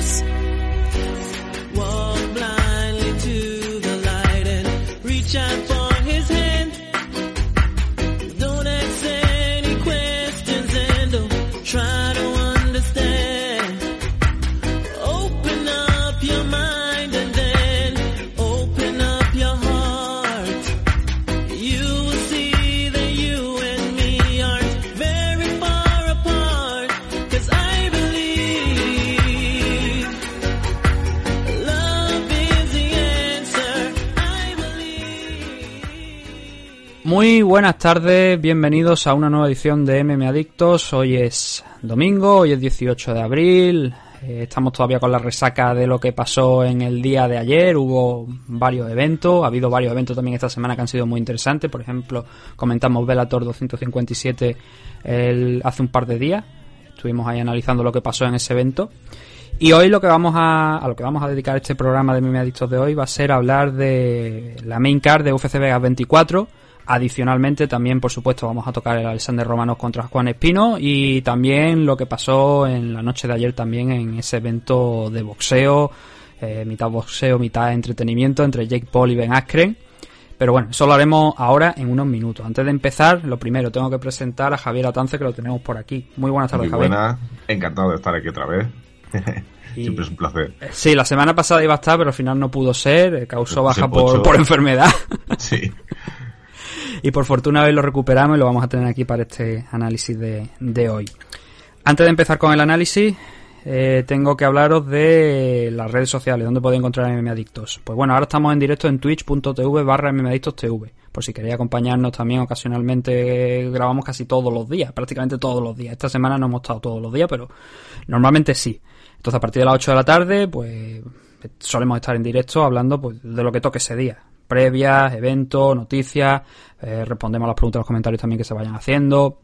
adiós. Muy buenas tardes, bienvenidos a una nueva edición de MM Adictos. Hoy es domingo, hoy es 18 de abril. eh, estamos todavía con la resaca de lo que pasó en el día de ayer. Hubo varios eventos, ha habido varios eventos también esta semana que han sido muy interesantes. Por ejemplo, comentamos Velator 257 el- hace un par de días. Estuvimos ahí analizando lo que pasó en ese evento. Y hoy lo que vamos a, a lo que vamos a dedicar este programa de Meme Adictos de hoy va a ser hablar de la main card de UFC Vegas 24. Adicionalmente, también, por supuesto, vamos a tocar el Alexander Romanov contra Juan Espino y también lo que pasó en la noche de ayer también en ese evento de boxeo, eh, mitad boxeo, mitad entretenimiento entre Jake Paul y Ben Askren. Pero bueno, eso lo haremos ahora en unos minutos. Antes de empezar, lo primero, tengo que presentar a Javier Atance, que lo tenemos por aquí. Muy buenas tardes, Muy Javier. buenas, encantado de estar aquí otra vez. Y- Siempre es un placer. Sí, la semana pasada iba a estar, pero al final no pudo ser, eh, causó baja por, por enfermedad. Sí. Y por fortuna hoy lo recuperamos y lo vamos a tener aquí para este análisis de, de hoy. Antes de empezar con el análisis, eh, tengo que hablaros de las redes sociales, donde podéis encontrar a MM Adictos. Pues bueno, ahora estamos en directo en twitch.tv barra TV. Por si queréis acompañarnos también ocasionalmente, grabamos casi todos los días, prácticamente todos los días. Esta semana no hemos estado todos los días, pero normalmente sí. Entonces a partir de las 8 de la tarde, pues solemos estar en directo hablando pues, de lo que toque ese día. Previas, eventos, noticias, eh, respondemos a las preguntas y los comentarios también que se vayan haciendo.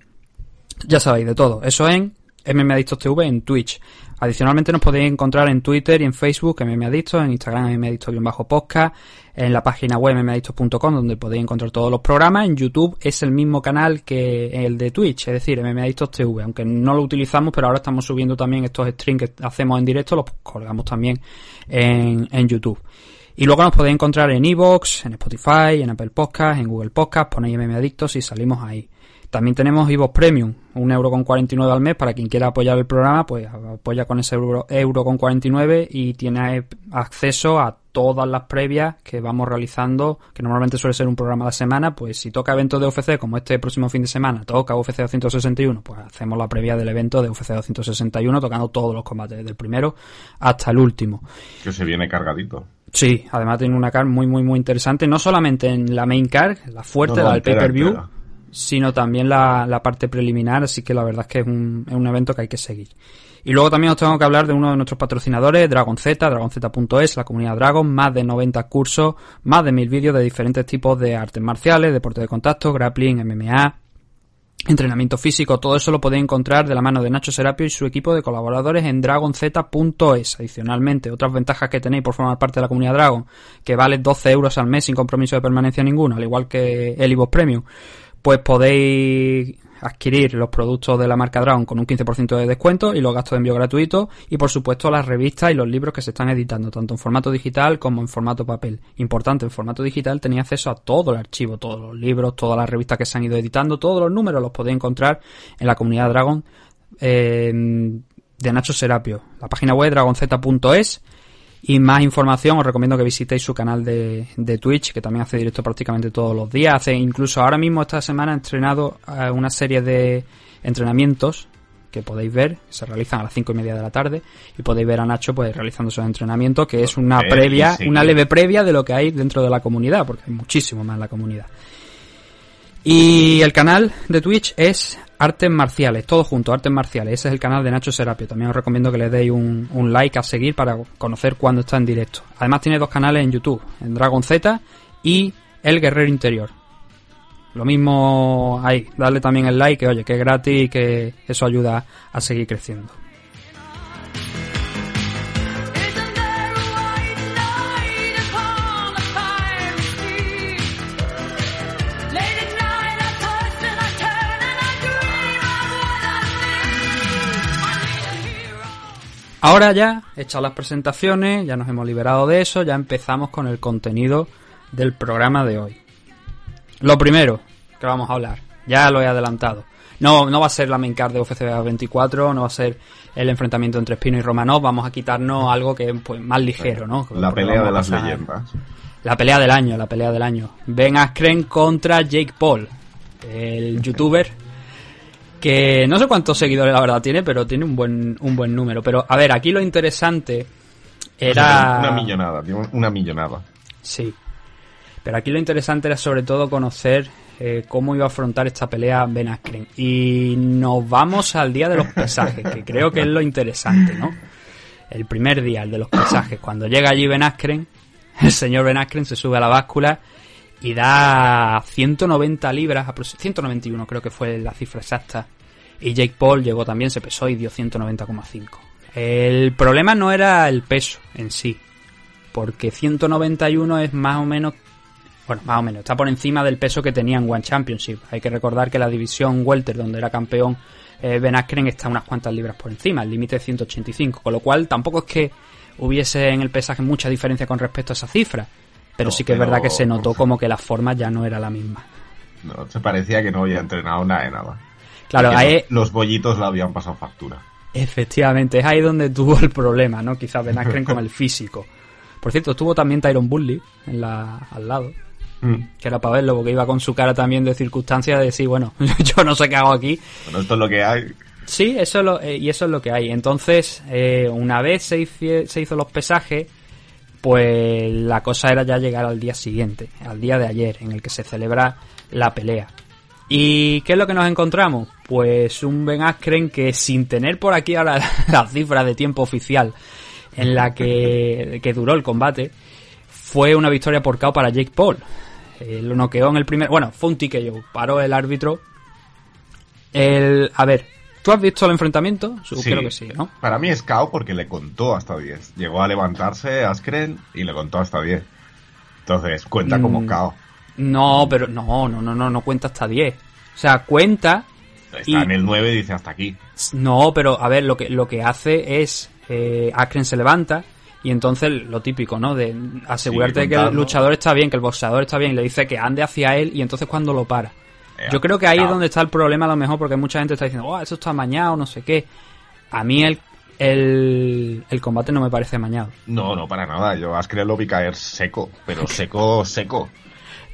Ya sabéis, de todo. Eso en MM Adictos TV en Twitch. Adicionalmente nos podéis encontrar en Twitter y en Facebook MM Adictos, en Instagram MM Adictos-podcast, en la página web mmadictos.com donde podéis encontrar todos los programas. En YouTube es el mismo canal que el de Twitch, es decir, MM Adictos TV, aunque no lo utilizamos, pero ahora estamos subiendo también estos streams que hacemos en directo, los colgamos también en, en YouTube. Y luego nos podéis encontrar en Evox, en Spotify, en Apple Podcast, en Google Podcast, ponéis MM Adictos y salimos ahí. También tenemos Evox Premium, un euro con 49 al mes para quien quiera apoyar el programa, pues apoya con ese euro, euro con 49 y tiene acceso a todas las previas que vamos realizando, que normalmente suele ser un programa a la semana, pues si toca eventos de UFC como este próximo fin de semana, toca UFC 261, pues hacemos la previa del evento de UFC 261 tocando todos los combates, desde el primero hasta el último. Que se viene cargadito. Sí, además tiene una card muy muy muy interesante, no solamente en la main card, la fuerte, No, no, la del pay-per-view. Sino también la, la parte preliminar, así que la verdad es que es un, es un evento que hay que seguir. Y luego también os tengo que hablar de uno de nuestros patrocinadores, Dragon Z, dragonz.es, la comunidad Dragon, más de 90 cursos, más de mil vídeos de diferentes tipos de artes marciales, deporte de contacto, grappling, MMA, entrenamiento físico, todo eso lo podéis encontrar de la mano de Nacho Serapio y su equipo de colaboradores en dragonz.es. Adicionalmente, otras ventajas que tenéis por formar parte de la comunidad Dragon, que vale 12 euros al mes sin compromiso de permanencia ninguno, al igual que el iVoox Premium, pues podéis adquirir los productos de la marca Dragon con un 15% de descuento y los gastos de envío gratuitos y por supuesto las revistas y los libros que se están editando tanto en formato digital como en formato papel. Importante, en formato digital tenéis acceso a todo el archivo, todos los libros, todas las revistas que se han ido editando, todos los números los podéis encontrar en la comunidad Dragon eh, de Nacho Serapio. La página web dragonz.es y más información os recomiendo que visitéis su canal de, de Twitch, que también hace directo prácticamente todos los días. Hace incluso ahora mismo esta semana ha entrenado eh, una serie de entrenamientos que podéis ver, que se realizan a las cinco y media de la tarde, y podéis ver a Nacho pues realizando esos entrenamientos, que es una previa, una leve previa de lo que hay dentro de la comunidad, porque hay muchísimo más en la comunidad. Y el canal de Twitch es Artes Marciales, todo junto, Artes Marciales. Ese es el canal de Nacho Serapio. También os recomiendo que le deis un, like a seguir para conocer cuando está en directo. Además tiene dos canales en YouTube, en Dragon Z y El Guerrero Interior. Lo mismo ahí, darle también el like, que oye, que es gratis y que eso ayuda a seguir creciendo. Ahora ya, hechas las presentaciones, ya nos hemos liberado de eso, ya empezamos con el contenido del programa de hoy. Lo primero que vamos a hablar, ya lo he adelantado. No, no va a ser la main card de UFC 24, no va a ser el enfrentamiento entre Espino y Romanov, vamos a quitarnos algo que es pues, más ligero, ¿no? La Porque pelea de las leyendas. La pelea del año, la pelea del año. Ben Askren contra Jake Paul, el youtuber que no sé cuántos seguidores la verdad tiene, pero tiene un buen un buen número. Pero a ver, aquí lo interesante era Una millonada, una millonada. Sí. Pero aquí lo interesante era sobre todo conocer eh, cómo iba a afrontar esta pelea Ben Askren. Y nos vamos al día de los pesajes, que creo que es lo interesante, ¿no? El primer día, el de los pesajes. Cuando llega allí Ben Askren, el señor Ben Askren se sube a la báscula y da 190 libras, aprox- 191 creo que fue la cifra exacta. Y Jake Paul llegó también, se pesó y dio 190,5. El problema no era el peso en sí, porque 191 es más o menos, bueno, más o menos, está por encima del peso que tenía en One Championship. Hay que recordar que la división Welter, donde era campeón eh, Ben Askren, está unas cuantas libras por encima, el límite es 185, con lo cual tampoco es que hubiese en el pesaje mucha diferencia con respecto a esa cifra. Pero No, sí que es verdad que se notó como que la forma ya no era la misma. No, se parecía que no había entrenado nada de nada. Claro, ahí, los, los bollitos la habían pasado factura. efectivamente, es ahí donde tuvo el problema, ¿no? Quizás Ben Askren con el físico. Por cierto, tuvo también Tyron Bully en la, al lado, Mm. que era para verlo, porque iba con su cara también de circunstancia de decir, bueno, yo no sé qué hago aquí. Bueno, esto es lo que hay. Sí, eso es lo, eh, y eso es lo que hay. Entonces, eh, una vez se, hici- se hizo los pesajes, pues la cosa era ya llegar al día siguiente, al día de ayer, en el que se celebra la pelea. ¿Y qué es lo que nos encontramos? Pues un Ben Askren que sin tener por aquí ahora la cifra de tiempo oficial en la que, que duró el combate, fue una victoria por KO para Jake Paul. Eh, lo noqueó en el primer... Bueno, fue un TKO, paró el árbitro. El, a ver, ¿tú has visto el enfrentamiento? Sí. Creo que sí, ¿no? Para mí es KO porque le contó hasta 10. Llegó a levantarse Askren y le contó hasta 10. Entonces, cuenta como Mm. KO. No, pero no, no, no, no, no cuenta hasta 10. O sea, cuenta Está Y- en el 9 y dice hasta aquí. No, pero a ver, lo que, lo que hace es. Eh, se levanta y entonces lo típico, ¿no? De asegurarte de que el luchador está bien, que el boxeador está bien, y le dice que ande hacia él y entonces cuando lo para. Eh, Yo creo que ahí es donde está el problema a lo mejor porque mucha gente está diciendo, oh, eso está amañado, no sé qué. A mí el, el, el combate no me parece amañado. No, no, para nada. Yo a Askren lo vi caer seco, pero seco, seco.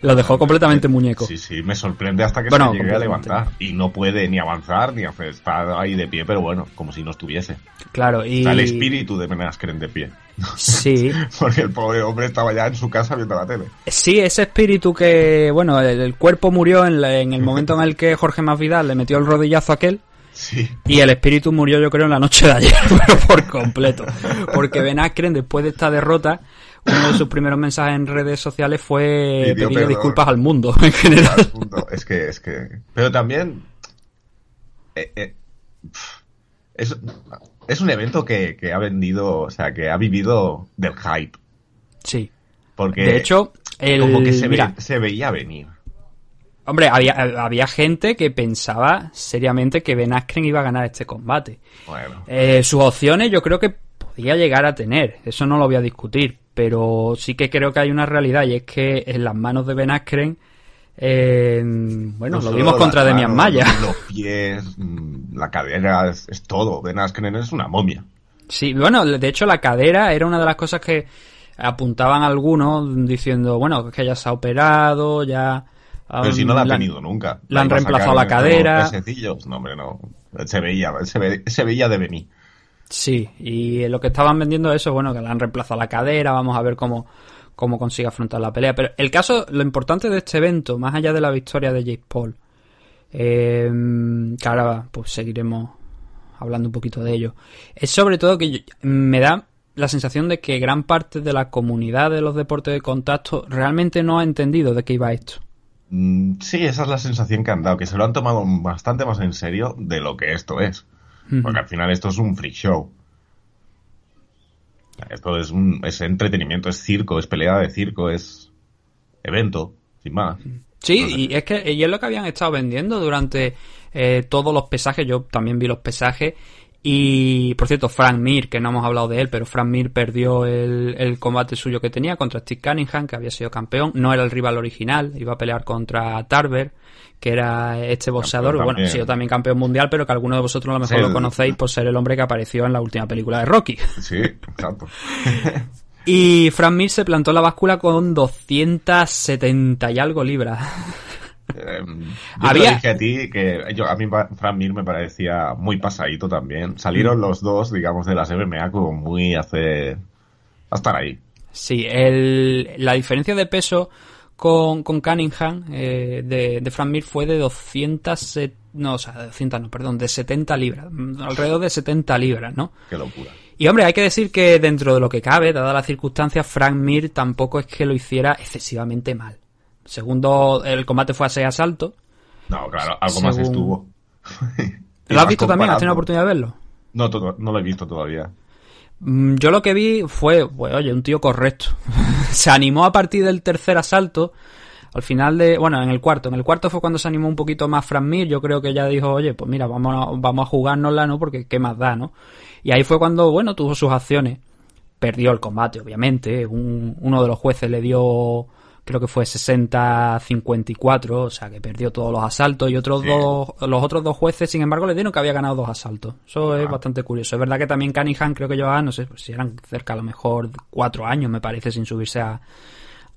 Lo dejó completamente muñeco. Sí, sí, me sorprende hasta que Bueno, se llegue a levantar. Y no puede ni avanzar ni hacer. Está ahí de pie, pero bueno, como si no estuviese. Claro, y... Está el espíritu de Ben Askren de pie. Sí, Porque el pobre hombre estaba ya en su casa viendo la tele. Sí, ese espíritu que, bueno, el, el cuerpo murió en, la- en el momento en el que Jorge Masvidal le metió el rodillazo a aquel Sí. y el espíritu murió yo creo en la noche de ayer, pero por completo. Porque Ben Askren después de esta derrota, uno de sus primeros mensajes en redes sociales fue pedirle disculpas al mundo en general. Punto. Es que, es que. Pero también. eh, eh, es, es un evento que, que ha vendido, o sea, que ha vivido del hype. Sí. Porque. De hecho, el, como que se, ve- mira, se veía venir. hombre, había, había gente que pensaba seriamente que Ben Askren iba a ganar este combate. Bueno. Eh, sus opciones yo creo que podía llegar a tener, eso no lo voy a discutir, pero sí que creo que hay una realidad y es que en las manos de Ben Askren, eh, bueno, No lo vimos contra Demian Maya. Los pies, mm, la cadera, es, es todo. Ben Askren es una momia. Sí, bueno, de hecho la cadera era una de las cosas que apuntaban algunos diciendo, bueno, que ya se ha operado, ya... Pero um, si no la ha la- tenido nunca. le han reemplazado la cadera. No, hombre, no. Se veía, se, ve- se veía de venir. Sí, y lo que estaban vendiendo es eso, bueno, que le han reemplazado la cadera, vamos a ver cómo, cómo consigue afrontar la pelea. Pero el caso, lo importante de este evento, más allá de la victoria de Jake Paul, eh, que ahora pues seguiremos hablando un poquito de ello, es sobre todo que me da la sensación de que gran parte de la comunidad de los deportes de contacto realmente no ha entendido de qué iba esto. Mm, Sí, esa es la sensación que han dado, que se lo han tomado bastante más en serio de lo que esto es. Porque al final esto es un freak show. Esto es, un, es entretenimiento, es circo, es pelea de circo, es evento, sin más. Sí, No sé. y es que y es lo que habían estado vendiendo durante eh, todos los pesajes. Yo también vi los pesajes Y, por cierto, Frank Mir, que no hemos hablado de él, pero Frank Mir perdió el, el combate suyo que tenía contra Steve Cunningham, que había sido campeón. No era el rival original, iba a pelear contra Tarver, que era este boxeador, bueno, ha sido también campeón mundial, pero que algunos de vosotros a lo mejor Sí, lo conocéis por ser el hombre que apareció en la última película de Rocky. Sí, exacto. Y Frank Mir se plantó en la báscula con 270 y algo libras. Eh, yo Había- te lo dije a ti que yo, a mí Frank Mir me parecía muy pasadito también. Salieron Mm. los dos, digamos, de las MMA como muy hace... a estar ahí. Sí, el, la diferencia de peso con, con Cunningham eh, de, de Frank Mir fue de 200, se- no, o sea, de 200 no, perdón, de 70 libras, mm, alrededor de 70 libras, ¿no? Qué locura. Y hombre, hay que decir que dentro de lo que cabe, dadas las circunstancias, Frank Mir tampoco es que lo hiciera excesivamente mal. Segundo, el combate fue a seis asaltos. No, claro, algo más estuvo. ¿Lo has visto también? ¿Has tenido comparando. oportunidad de verlo? No, todo- no lo he visto todavía. Mm, Yo lo que vi fue, pues oye, un tío correcto. se animó a partir del tercer asalto. Al final de, bueno, en el cuarto. En el cuarto fue cuando se animó un poquito más Fran Mir. Yo creo que ya dijo, oye, pues mira, vamos a, vamos a jugárnosla, ¿no? Porque qué más da, ¿no? Y ahí fue cuando, bueno, tuvo sus acciones. Perdió el combate, obviamente. Un- uno de los jueces le dio, creo que fue 60-54, o sea que perdió todos los asaltos. Y otros Sí. dos, los otros dos jueces, sin embargo, le dieron que había ganado dos asaltos. Eso es Ah. bastante curioso. Es verdad que también Cunningham creo que llevaba, no sé, pues si eran cerca a lo mejor cuatro años, me parece, sin subirse a,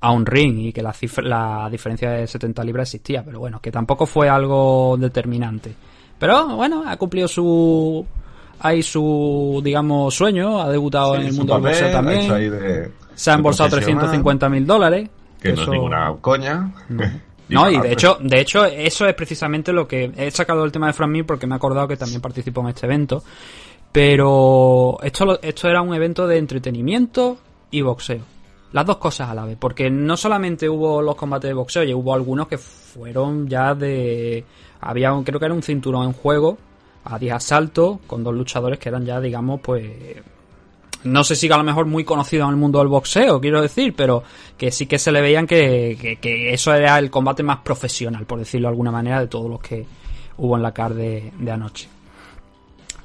a un ring y que la, cifra, la diferencia de 70 libras existía, pero bueno, que tampoco fue algo determinante. Pero bueno, ha cumplido su ahí su digamos sueño, ha debutado Sí, en el mundo del boxeo papel, también. de- Se ha embolsado profesional, 350 mil dólares. Que no es ninguna coña. No, y de hecho, de hecho, eso es precisamente lo que he sacado el tema de Frank Mir porque me he acordado que también participó en este evento. Pero esto, esto era un evento de entretenimiento y boxeo. Las dos cosas a la vez. Porque no solamente hubo los combates de boxeo, y hubo algunos que fueron ya de. Había, un- creo que era un cinturón en juego, a 10 asaltos, con dos luchadores que eran ya, digamos, pues no sé si a lo mejor muy conocido en el mundo del boxeo, quiero decir, pero que sí que se le veían que, que- eso era el combate más profesional, por decirlo de alguna manera, de todos los que hubo en la card de, de anoche.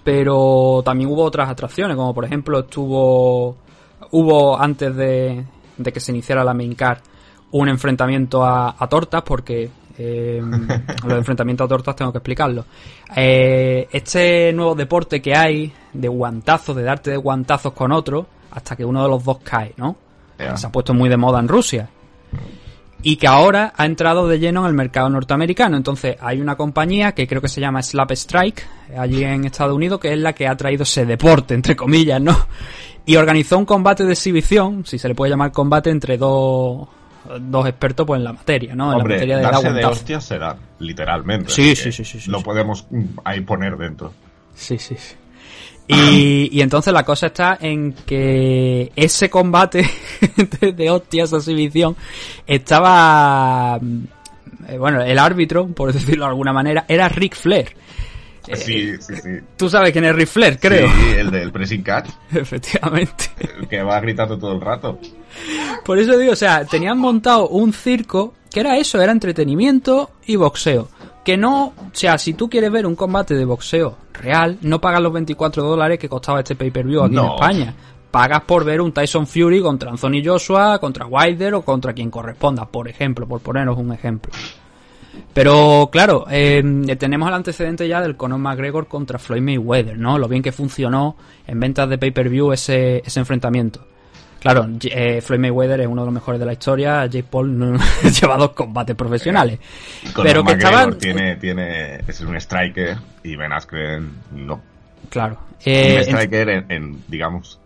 Pero también hubo otras atracciones, como por ejemplo estuvo, hubo antes de, de que se iniciara la main card un enfrentamiento a, a tortas, porque eh, los enfrentamientos a tortas tengo que explicarlo. Eh, este nuevo deporte que hay de guantazos, de darte de guantazos con otro, hasta que uno de los dos cae, ¿no? Se ha puesto muy de moda en Rusia. Y que ahora ha entrado de lleno en el mercado norteamericano. Entonces, hay una compañía que creo que se llama Slap Strike, allí en Estados Unidos, que es la que ha traído ese deporte, entre comillas, ¿no? Y organizó un combate de exhibición, si se le puede llamar combate, entre dos, dos expertos pues, en la materia, ¿no? En Hombre, la materia darse de hostias se da, literalmente. Sí, sí, sí, sí, sí, Lo sí. podemos mm, ahí poner dentro. Sí, sí, sí. Y, y entonces la cosa está en que ese combate de, hostias, exhibición, estaba... mm, eh, Bueno, el árbitro, por decirlo de alguna manera, era Ric Flair. Sí, sí, sí. Tú sabes quién es Ric Flair, creo. Sí, el del pressing catch, Efectivamente. el que va gritando todo el rato. Por eso digo, o sea, tenían montado un circo que era eso, era entretenimiento y boxeo. Que no, o sea, si tú quieres ver un combate de boxeo real, no pagas los 24 dólares que costaba este pay-per-view aquí en. España. Pagas por ver un Tyson Fury contra Anthony Joshua, contra Wilder o contra quien corresponda, por ejemplo, por poneros un ejemplo. Pero claro, eh, tenemos el antecedente ya del Conor McGregor contra Floyd Mayweather, ¿no? Lo bien que funcionó en ventas de pay-per-view ese, ese enfrentamiento. Claro, eh, Floyd Mayweather es uno de los mejores de la historia, Jake Paul no- lleva dos combates profesionales. Con Pero que McGregor estaban... tiene, tiene, es un striker y Ben Askren no. Claro. un Eh, en- striker en, en, digamos,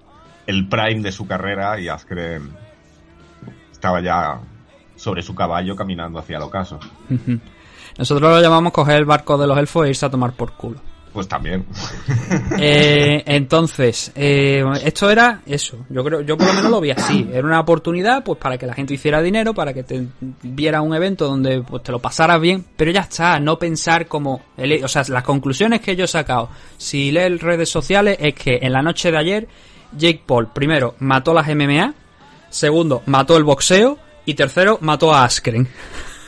el prime de su carrera y Askren estaba ya sobre su caballo caminando hacia el ocaso. Nosotros lo llamamos coger el barco de los elfos e irse a tomar por culo. Pues también. Eh, entonces, eh, esto era eso. Yo creo, yo por lo menos lo vi así. Era una oportunidad, pues, para que la gente hiciera dinero, para que te viera un evento donde pues, te lo pasaras bien. Pero ya está, no pensar como, el- o sea, las conclusiones que yo he sacado, si lees redes sociales, es que en la noche de ayer Jake Paul primero mató las MMA, segundo mató el boxeo y tercero mató a Askren.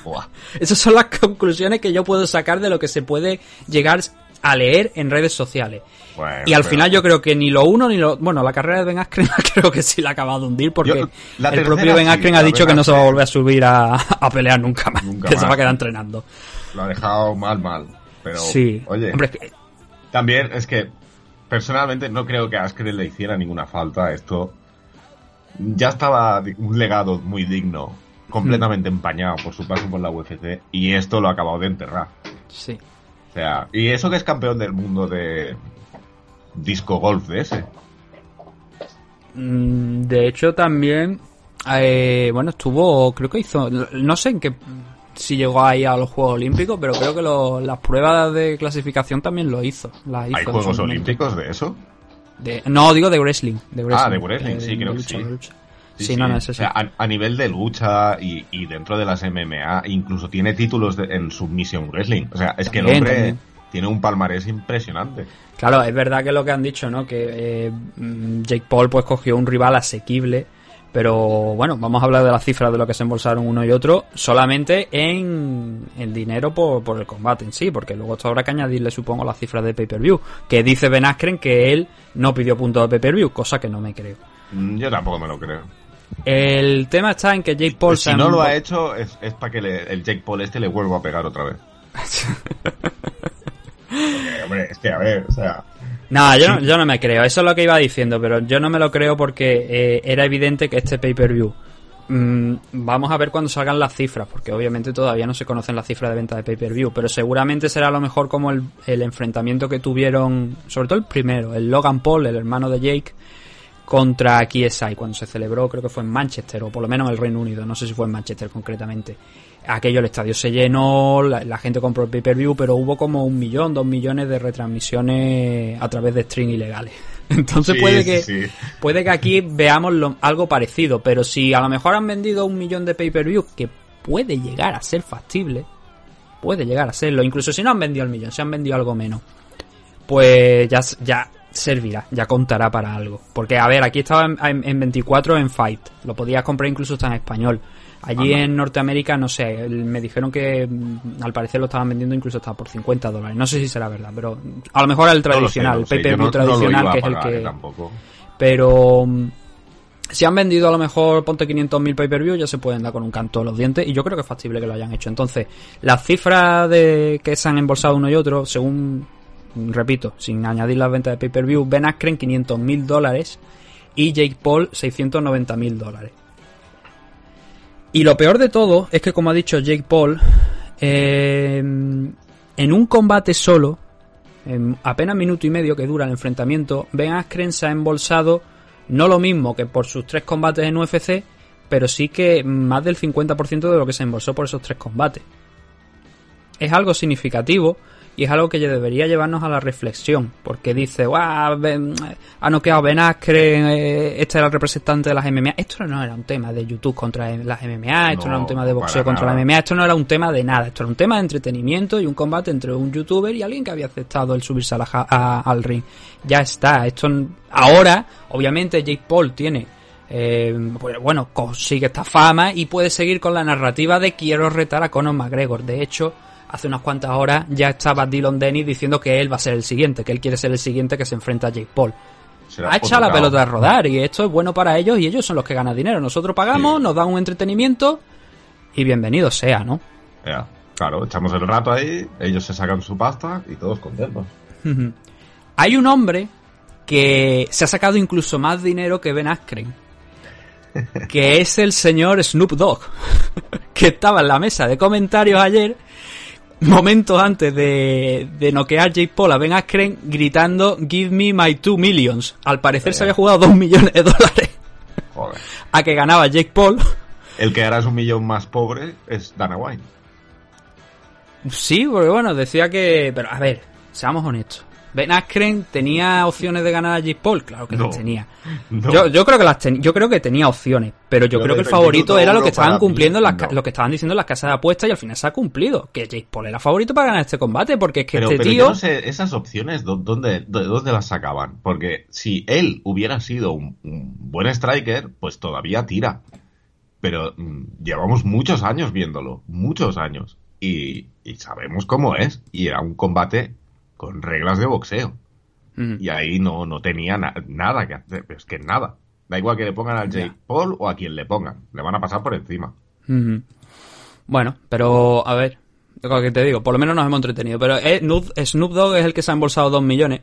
Buah. Esas son las conclusiones que yo puedo sacar de lo que se puede llegar a leer en redes sociales. Bueno, y al pero- final yo creo que ni lo uno ni lo... Bueno, la carrera de Ben Askren creo que sí la ha acabado de hundir porque Yo- la el propio Ben Askren ha dicho Ben que no se va a volver a subir a, a pelear nunca más, Nunca que se va a quedar entrenando. Lo ha dejado mal, mal. Pero, sí. oye, Hombre, es que- también es que personalmente no creo que a Askren le hiciera ninguna falta. Esto ya estaba un legado muy digno, completamente empañado por su paso por la UFC, y esto lo ha acabado de enterrar. sí. O sea, y eso que es campeón del mundo de disco golf de ese. Mm, De hecho, también, eh, bueno, estuvo, creo que hizo, no sé en qué, si llegó ahí a los Juegos Olímpicos, pero creo que lo- las pruebas de clasificación también lo hizo. las hizo ¿Hay Juegos. Olímpicos de eso? De- no, digo de wrestling. De wrestling Ah, de wrestling, sí, creo que sí. Sí, no, no, es O eso. sea, a, a nivel de lucha y, y dentro de las MMA, incluso tiene títulos de- en Submission Wrestling. O sea, es que el hombre también. tiene un palmarés impresionante. Claro, es verdad que lo que han dicho, ¿no? Que eh, Jake Paul pues cogió un rival asequible, pero bueno, vamos a hablar de las cifras de lo que se embolsaron uno y otro, solamente en, en dinero por, por el combate en sí, porque luego esto habrá que añadirle, supongo, las cifras de pay-per-view, que dice Ben Askren que él no pidió puntos de pay-per-view, cosa que no me creo. Mm, Yo tampoco me lo creo. El tema está en que Jake Paul si no lo ha hecho, es, es para que le- el Jake Paul este le vuelva a pegar otra vez. Porque, hombre, es que a ver, o sea... No, yo no, yo no me creo. Eso es lo que iba diciendo, pero yo no me lo creo porque eh, era evidente que este pay-per-view. mm, vamos a ver cuando salgan las cifras, porque obviamente todavía no se conocen las cifras de venta de pay-per-view, pero seguramente será a lo mejor como el, el enfrentamiento que tuvieron, sobre todo el primero, el Logan Paul, el hermano de Jake, contra KSI, cuando se celebró, creo que fue en Manchester, o por lo menos en el Reino Unido, no sé si fue en Manchester concretamente. Aquello, el estadio se llenó, la, la gente compró el pay-per-view, pero hubo como un millón, dos millones de retransmisiones a través de stream ilegales. Entonces Sí, puede que sí. puede que aquí veamos lo- algo parecido, pero si a lo mejor han vendido un millón de pay-per-view, que puede llegar a ser factible, puede llegar a serlo, incluso si no han vendido el millón, si han vendido algo menos, pues ya, ya servirá, ya contará para algo. Porque, a ver, aquí estaba en, en- en 24 en Fight, lo podías comprar incluso hasta en español. Allí Anda. en Norteamérica, no sé, me dijeron que mm, al parecer lo estaban vendiendo incluso hasta por 50 dólares. No sé si será verdad, pero a lo mejor el no sé, tradicional, no el sé. No- lo tradicional, a que es el que... eh, tampoco. Pero mm, si han vendido a lo mejor, ponte 500.000 pay-per-view, ya se pueden dar con un canto los dientes y yo creo que es factible que lo hayan hecho. Entonces, las cifras de que se han embolsado uno y otro, según, mm, repito, sin añadir las ventas de pay-per-view, Ben Askren 500.000 dólares y Jake Paul 690.000 dólares. Y lo peor de todo es que, como ha dicho Jake Paul, eh, en un combate solo, en apenas minuto y medio que dura el enfrentamiento, Ben Askren se ha embolsado no lo mismo que por sus tres combates en UFC, pero sí que más del 50% de lo que se embolsó por esos tres combates. Es algo significativo y es algo que debería llevarnos a la reflexión, porque dice, "Guau, ha noqueado Ben Askren, eh, este era el representante de las MMA. Esto no era un tema de YouTube contra las MMA, esto no, era un tema de boxeo contra nada. la MMA, esto no era un tema de nada, esto era un tema de entretenimiento y un combate entre un youtuber y alguien que había aceptado el subirse a la a- al ring. Ya está, esto ahora, obviamente Jake Paul tiene eh, pues, bueno, consigue esta fama y puede seguir con la narrativa de quiero retar a Conor McGregor. De hecho, hace unas cuantas horas ya estaba Dylan Dennis diciendo que él va a ser el siguiente, que él quiere ser el siguiente que se enfrenta a Jake Paul. Ha echado la pelota a rodar y esto es bueno para ellos y ellos son los que ganan dinero. Nosotros pagamos, Sí. nos dan un entretenimiento y bienvenido sea, ¿no? Ya, claro, echamos el rato ahí, ellos se sacan su pasta y todos contentos. Hay un hombre que se ha sacado incluso más dinero que Ben Askren, que es el señor Snoop Dogg, que estaba en la mesa de comentarios ayer, momentos antes de, de noquear Jake Paul a Ben Askren, gritando Give me my two millions. Al parecer se había jugado dos millones de dólares Joder. a que ganaba Jake Paul. El que ahora es un millón más pobre es Dana White. Sí, porque bueno, decía que... Pero a ver, seamos honestos. Ben Askren tenía opciones de ganar a Jake Paul, claro que No. las tenía. No. Yo, yo creo que las ten- yo creo que tenía opciones, pero yo Yo creo que el favorito era lo que estaban cumpliendo mí, las ca- no. lo que estaban diciendo las casas de apuestas y al final se ha cumplido, que Jake Paul era favorito para ganar este combate porque es que pero, este pero tío yo no sé esas opciones ¿dó- dónde, de dónde las sacaban. Porque si él hubiera sido un, un buen striker, pues todavía tira. Pero mm, llevamos muchos años viéndolo, muchos años. Y, y sabemos cómo es. Y era un combate con reglas de boxeo. Y ahí no, no tenía na- nada que hacer, es que nada. Da igual que le pongan al Jake. Paul o a quien le pongan, le van a pasar por encima. Bueno, pero a ver, lo que te digo, por lo menos nos hemos entretenido. Pero eh, Snoop, Snoop Dogg es el que se ha embolsado dos millones.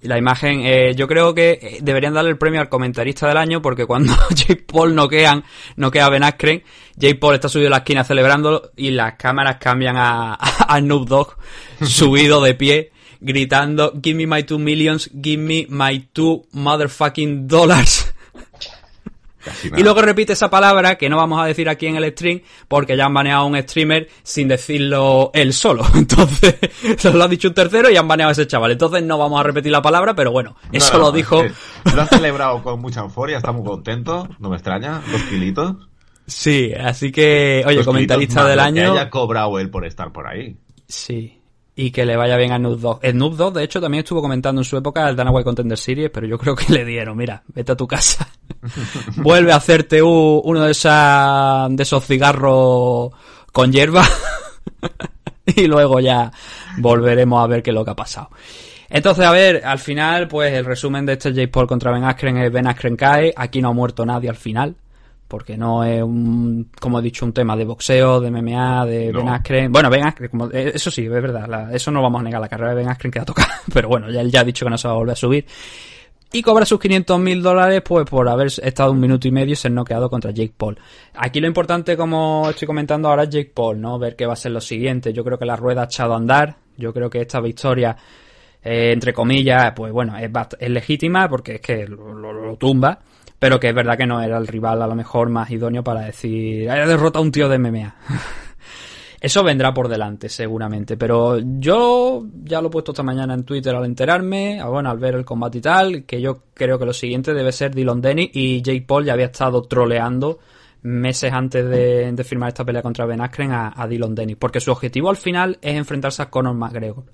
Y la imagen, eh, yo creo que eh, deberían darle el premio al comentarista del año porque cuando Jake Paul noquean, noquea a Ben Askren, Jake Paul está subido a la esquina celebrándolo y las cámaras cambian a, a Snoop Dogg subido de pie gritando Give me my two millions, give me my two motherfucking dollars. Y luego repite esa palabra que no vamos a decir aquí en el stream porque ya han baneado a un streamer sin decirlo él solo. Entonces, se lo ha dicho un tercero y han baneado a ese chaval. Entonces no vamos a repetir la palabra, pero bueno, No, eso no, lo dijo. Lo ha celebrado con mucha euforia, está muy contento, no me extraña, dos kilitos. Sí, así que, oye, Dos comentarista del año. Que haya cobrado él por estar por ahí. Sí. Y que le vaya bien a Snoop Dogg. Snoop Dogg, de hecho, también estuvo comentando en su época el Dana White Contender Series, pero yo creo que le dieron, mira, vete a tu casa. Vuelve a hacerte uno de, esa, de esos cigarros con hierba. y luego ya volveremos a ver qué es lo que ha pasado. Entonces, a ver, al final, pues el resumen de este Jake Paul contra Ben Askren es Ben Askren cae. Aquí no ha muerto nadie al final. Porque no es un, como he dicho, un tema de boxeo, de MMA, de No. Ben Askren. Bueno, Ben Askren, como, eh, eso sí, es verdad. la- eso no vamos a negar. La carrera de Ben Askren queda tocada. Pero bueno, ya él ya ha dicho que no se va a volver a subir. Y cobra sus 500 mil dólares pues por haber estado un minuto y medio y ser noqueado contra Jake Paul. Aquí lo importante, como estoy comentando ahora, es Jake Paul, ¿no? Ver qué va a ser lo siguiente. Yo creo que la rueda ha echado a andar. Yo creo que esta victoria, eh, entre comillas, pues bueno, es, es legítima porque es que lo, lo- lo tumba. Pero que es verdad que no era el rival a lo mejor más idóneo para decir, ha derrotado a un tío de MMA. Eso vendrá por delante, seguramente. Pero yo ya lo he puesto esta mañana en Twitter al enterarme, a- bueno, al ver el combate y tal, que yo creo que lo siguiente debe ser Dylan Denny y Jake Paul ya había estado troleando meses antes de, de firmar esta pelea contra Ben Askren a, a Dylan Denny. Porque su objetivo al final es enfrentarse a Conor McGregor.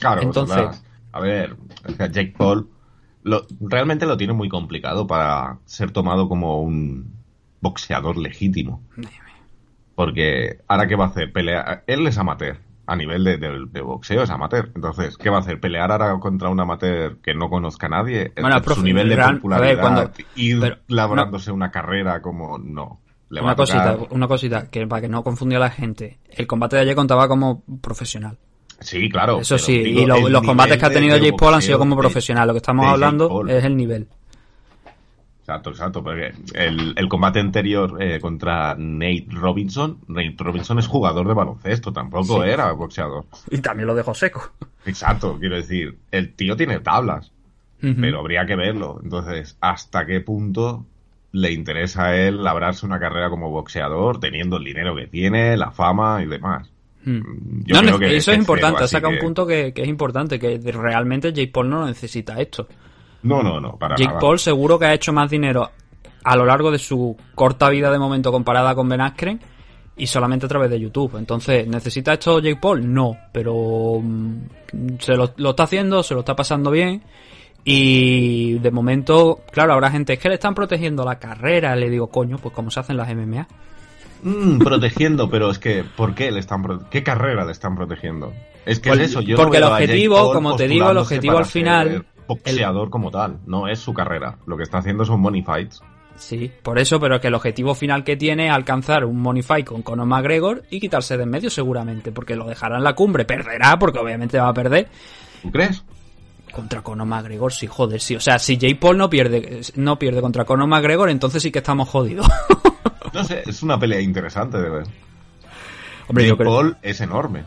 Claro, Entonces- a ver, Jake Paul lo, realmente lo tiene muy complicado para ser tomado como un boxeador legítimo. Porque ahora qué va a hacer, pelear, él es amateur, a nivel de, de- de boxeo es amateur. Entonces, ¿qué va a hacer? ¿Pelear ahora contra un amateur que no conozca a nadie? Bueno, su profe, nivel de real- a ver, popularidad, cuando- ir pero- labrándose una carrera como no. Le va una a tocar- cosita, una cosita, que para que no confunda a la gente. El combate de ayer contaba como profesional. Sí, claro. Eso sí, digo, y lo- los combates que ha tenido Jake Paul han sido como profesional. Lo que estamos hablando es el nivel. Exacto, exacto, porque el, el combate anterior eh, contra Nate Robinson, Nate Robinson es jugador de baloncesto, tampoco Sí. era boxeador. Y también lo dejó seco. Exacto, quiero decir, el tío tiene tablas, pero habría que verlo. Entonces, ¿hasta qué punto le interesa a él labrarse una carrera como boxeador, teniendo el dinero que tiene, la fama y demás? Mm. Yo No, creo no, que- eso es importante, ha sacado un punto que, que es importante, que realmente Jake Paul no necesita esto. No, no, no, para Jake nada. Paul seguro que ha hecho más dinero a lo largo de su corta vida de momento comparada con Ben Askren y solamente a través de YouTube. Entonces, ¿necesita esto Jake Paul? No, pero mm, se lo, lo está haciendo, se lo está pasando bien y de momento, claro, habrá gente es que le están protegiendo la carrera. Le digo, coño, pues como se hacen las MMA. Mm, protegiendo, pero es que, ¿por qué le están ¿Qué carrera le están protegiendo? Es que Pues, es eso, yo no porque el objetivo, como te digo, el objetivo al final, boxeador como tal, no es su carrera. Lo que está haciendo son money fights. Sí, por eso, pero que el objetivo final que tiene es alcanzar un money fight con Conor McGregor y quitarse de en medio seguramente, porque lo dejará en la cumbre, perderá, porque obviamente va a perder. ¿Tú crees? Contra Conor McGregor, sí, joder, sí. O sea, si Jake Paul no pierde, no pierde contra Conor McGregor, entonces sí que estamos jodidos. No sé, es una pelea interesante de ver. Hombre, Jake yo creo- Paul es enorme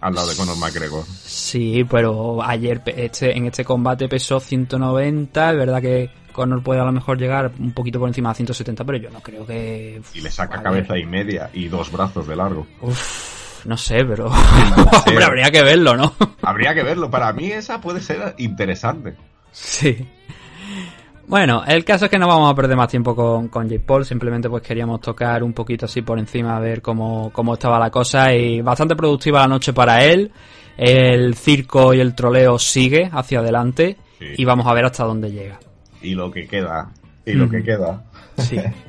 al lado de Conor McGregor. Sí, pero ayer este, en este combate pesó 190, es verdad que Conor puede a lo mejor llegar un poquito por encima de 170, pero yo no creo que... Y le saca cabeza y media y dos brazos de largo. Uf, no sé, pero... Hombre, habría que verlo, ¿no? Habría que verlo. Para mí esa puede ser interesante. Sí. Bueno, el caso es que no vamos a perder más tiempo con, con Jake Paul, simplemente pues queríamos tocar un poquito así por encima a ver cómo, cómo estaba la cosa y bastante productiva la noche para él. El circo y el troleo sigue hacia adelante Sí. y vamos a ver hasta dónde llega. Y lo que queda. Y lo que queda. Sí.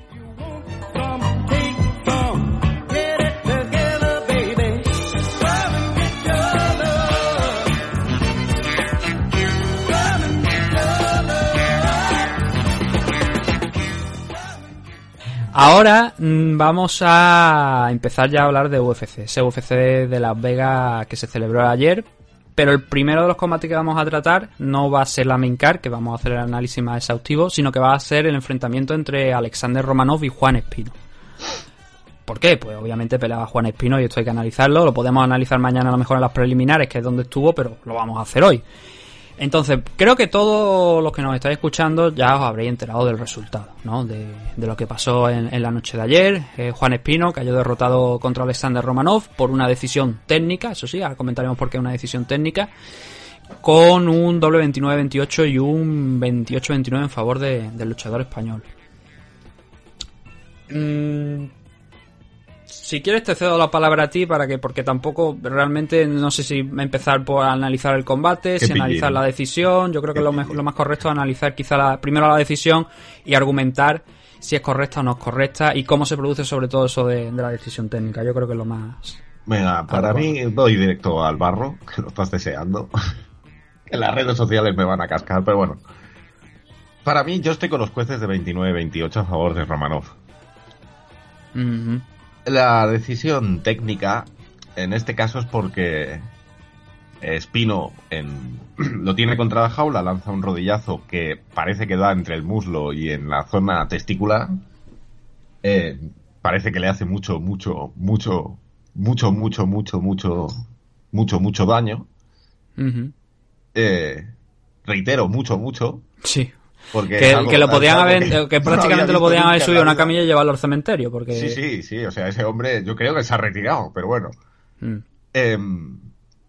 Ahora mm, vamos a empezar ya a hablar de UFC. Ese UFC de Las Vegas que se celebró ayer. Pero el primero de los combates que vamos a tratar no va a ser la main que vamos a hacer el análisis más exhaustivo, sino que va a ser el enfrentamiento entre Alexander Romanov y Juan Espino. ¿Por qué? Pues obviamente peleaba Juan Espino y esto hay que analizarlo. Lo podemos analizar mañana a lo mejor en las preliminares, que es donde estuvo, pero lo vamos a hacer hoy. Entonces, creo que todos los que nos estáis escuchando ya os habréis enterado del resultado, ¿no? De, lo que pasó en, la noche de ayer. Eh, Juan Espino cayó derrotado contra Alexander Romanov por una decisión técnica, eso sí, ahora comentaremos por qué una decisión técnica, con un doble 29-28 y un 28-29 en favor de- del luchador español. Mm, si quieres te cedo la palabra a ti para que porque tampoco realmente no sé si empezar por analizar el combate, si analizar la decisión. Yo creo que lo, mejor- lo más correcto es analizar quizá la- primero la decisión y argumentar si es correcta o no es correcta y cómo se produce sobre todo eso de, de la decisión técnica. Yo creo que es lo más... Venga, para mí voy directo al barro, que lo estás deseando. que las redes sociales me van a cascar, pero bueno. Para mí, yo estoy con los jueces de 29-28 a favor de Romanov. Ujú. La decisión técnica, en este caso, es porque Espino en, lo tiene contra la jaula, lanza un rodillazo que parece que da entre el muslo y en la zona testicular. Eh, parece que le hace mucho, mucho, mucho, mucho, mucho, mucho, mucho, mucho, mucho daño. Eh, reitero, mucho, mucho. Sí. Porque Que, es algo- que lo podían haber, que no prácticamente lo podían haber subido a una camilla y llevarlo al cementerio, porque... Sí, sí, sí. O sea, ese hombre, yo creo que se ha retirado, pero bueno. Mm. Em,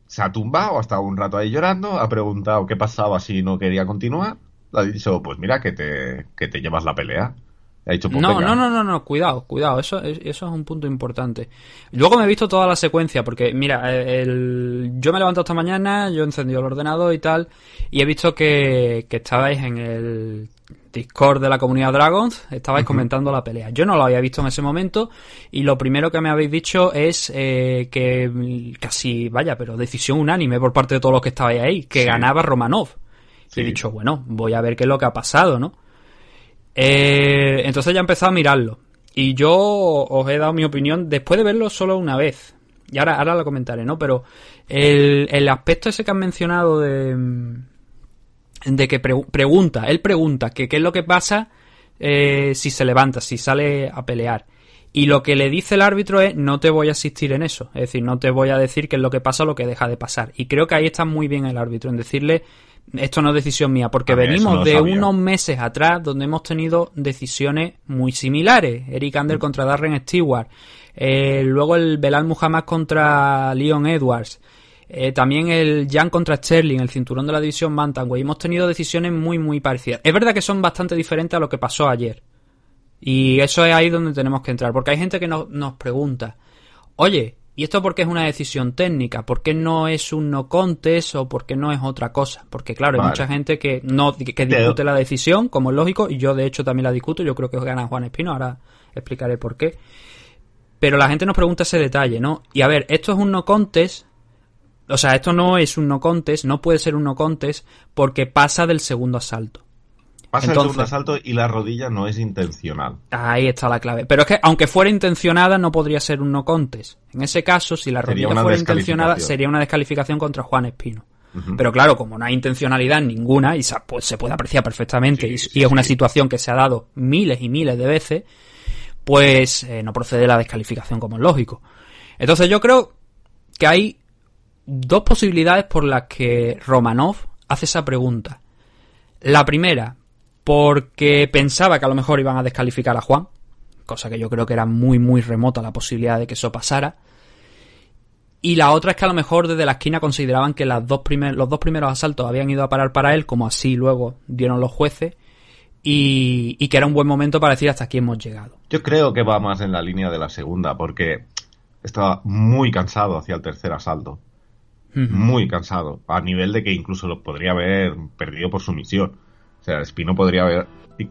se ha tumbado, ha estado un rato ahí llorando, ha preguntado qué pasaba si no quería continuar. Le ha dicho, pues mira, que te, que te llevas la pelea. Le ha dicho, pues No, venga. no, no, no, no, cuidado, cuidado, eso, es- eso es un punto importante. Luego me he visto toda la secuencia, porque mira, el, yo me he levantado esta mañana, yo he encendido el ordenador y tal, y he visto que, que estabais en el Discord de la comunidad Dragons, estabais comentando la pelea. Yo no lo había visto en ese momento, y lo primero que me habéis dicho es eh, que casi, vaya, pero decisión unánime por parte de todos los que estabais ahí, que Sí. ganaba Romanov. Sí. Y he dicho, bueno, voy a ver qué es lo que ha pasado, ¿no? Eh, entonces ya he empezado a mirarlo. Y yo os he dado mi opinión después de verlo solo una vez. Y ahora, ahora lo comentaré, ¿no? Pero el, el aspecto ese que han mencionado de, mm, de que pre- pregunta, él pregunta que qué es lo que pasa eh, si se levanta, si sale a pelear. Y lo que le dice el árbitro es no te voy a asistir en eso. Es decir, no te voy a decir qué es lo que pasa o lo que deja de pasar. Y creo que ahí está muy bien el árbitro en decirle esto no es decisión mía, porque ver, venimos no de sabía. unos meses atrás donde hemos tenido decisiones muy similares. Eric Ander Mm. contra Darren Stewart. Eh, luego el Belal Muhammad contra Leon Edwards. Eh, también el Jan contra Sterling, el cinturón de la división Bantamweight. Hemos tenido decisiones muy, muy parecidas. Es verdad que son bastante diferentes a lo que pasó ayer. Y eso es ahí donde tenemos que entrar. Porque hay gente que nos, nos pregunta, oye, ¿y esto por qué es una decisión técnica? ¿Por qué no es un no contest o por qué no es otra cosa? Porque claro, hay mucha gente que no que discute la decisión, como es lógico, y yo de hecho también la discuto. Yo creo que gana Juan Espino, ahora explicaré por qué. Pero la gente nos pregunta ese detalle, ¿no? Y a ver, esto es un no contest. O sea, esto no es un no contest, no puede ser un no contest porque pasa del segundo asalto. Pasa el Entonces- segundo asalto y la rodilla no es intencional. Ahí está la clave. Pero es que aunque fuera intencionada no podría ser un no contest. En ese caso, si la rodilla fuera intencionada, sería una descalificación contra Juan Espino. Pero claro, como no hay intencionalidad ninguna, y sa- pues se puede apreciar perfectamente, Sí, y, sí, y es una situación que se ha dado miles y miles de veces, pues eh, no procede la descalificación como es lógico. Entonces yo creo que hay dos posibilidades por las que Romanov hace esa pregunta. La primera, porque pensaba que a lo mejor iban a descalificar a Juan, cosa que yo creo que era muy muy remota la posibilidad de que eso pasara. Y la otra es que a lo mejor desde la esquina consideraban que las dos primer- los dos primeros asaltos habían ido a parar para él, como así luego dieron los jueces, y, y que era un buen momento para decir hasta aquí hemos llegado. Yo creo que va más en la línea de la segunda, porque estaba muy cansado hacia el tercer asalto. Muy cansado. A nivel de que incluso lo podría haber perdido por sumisión. O sea, Espino podría haber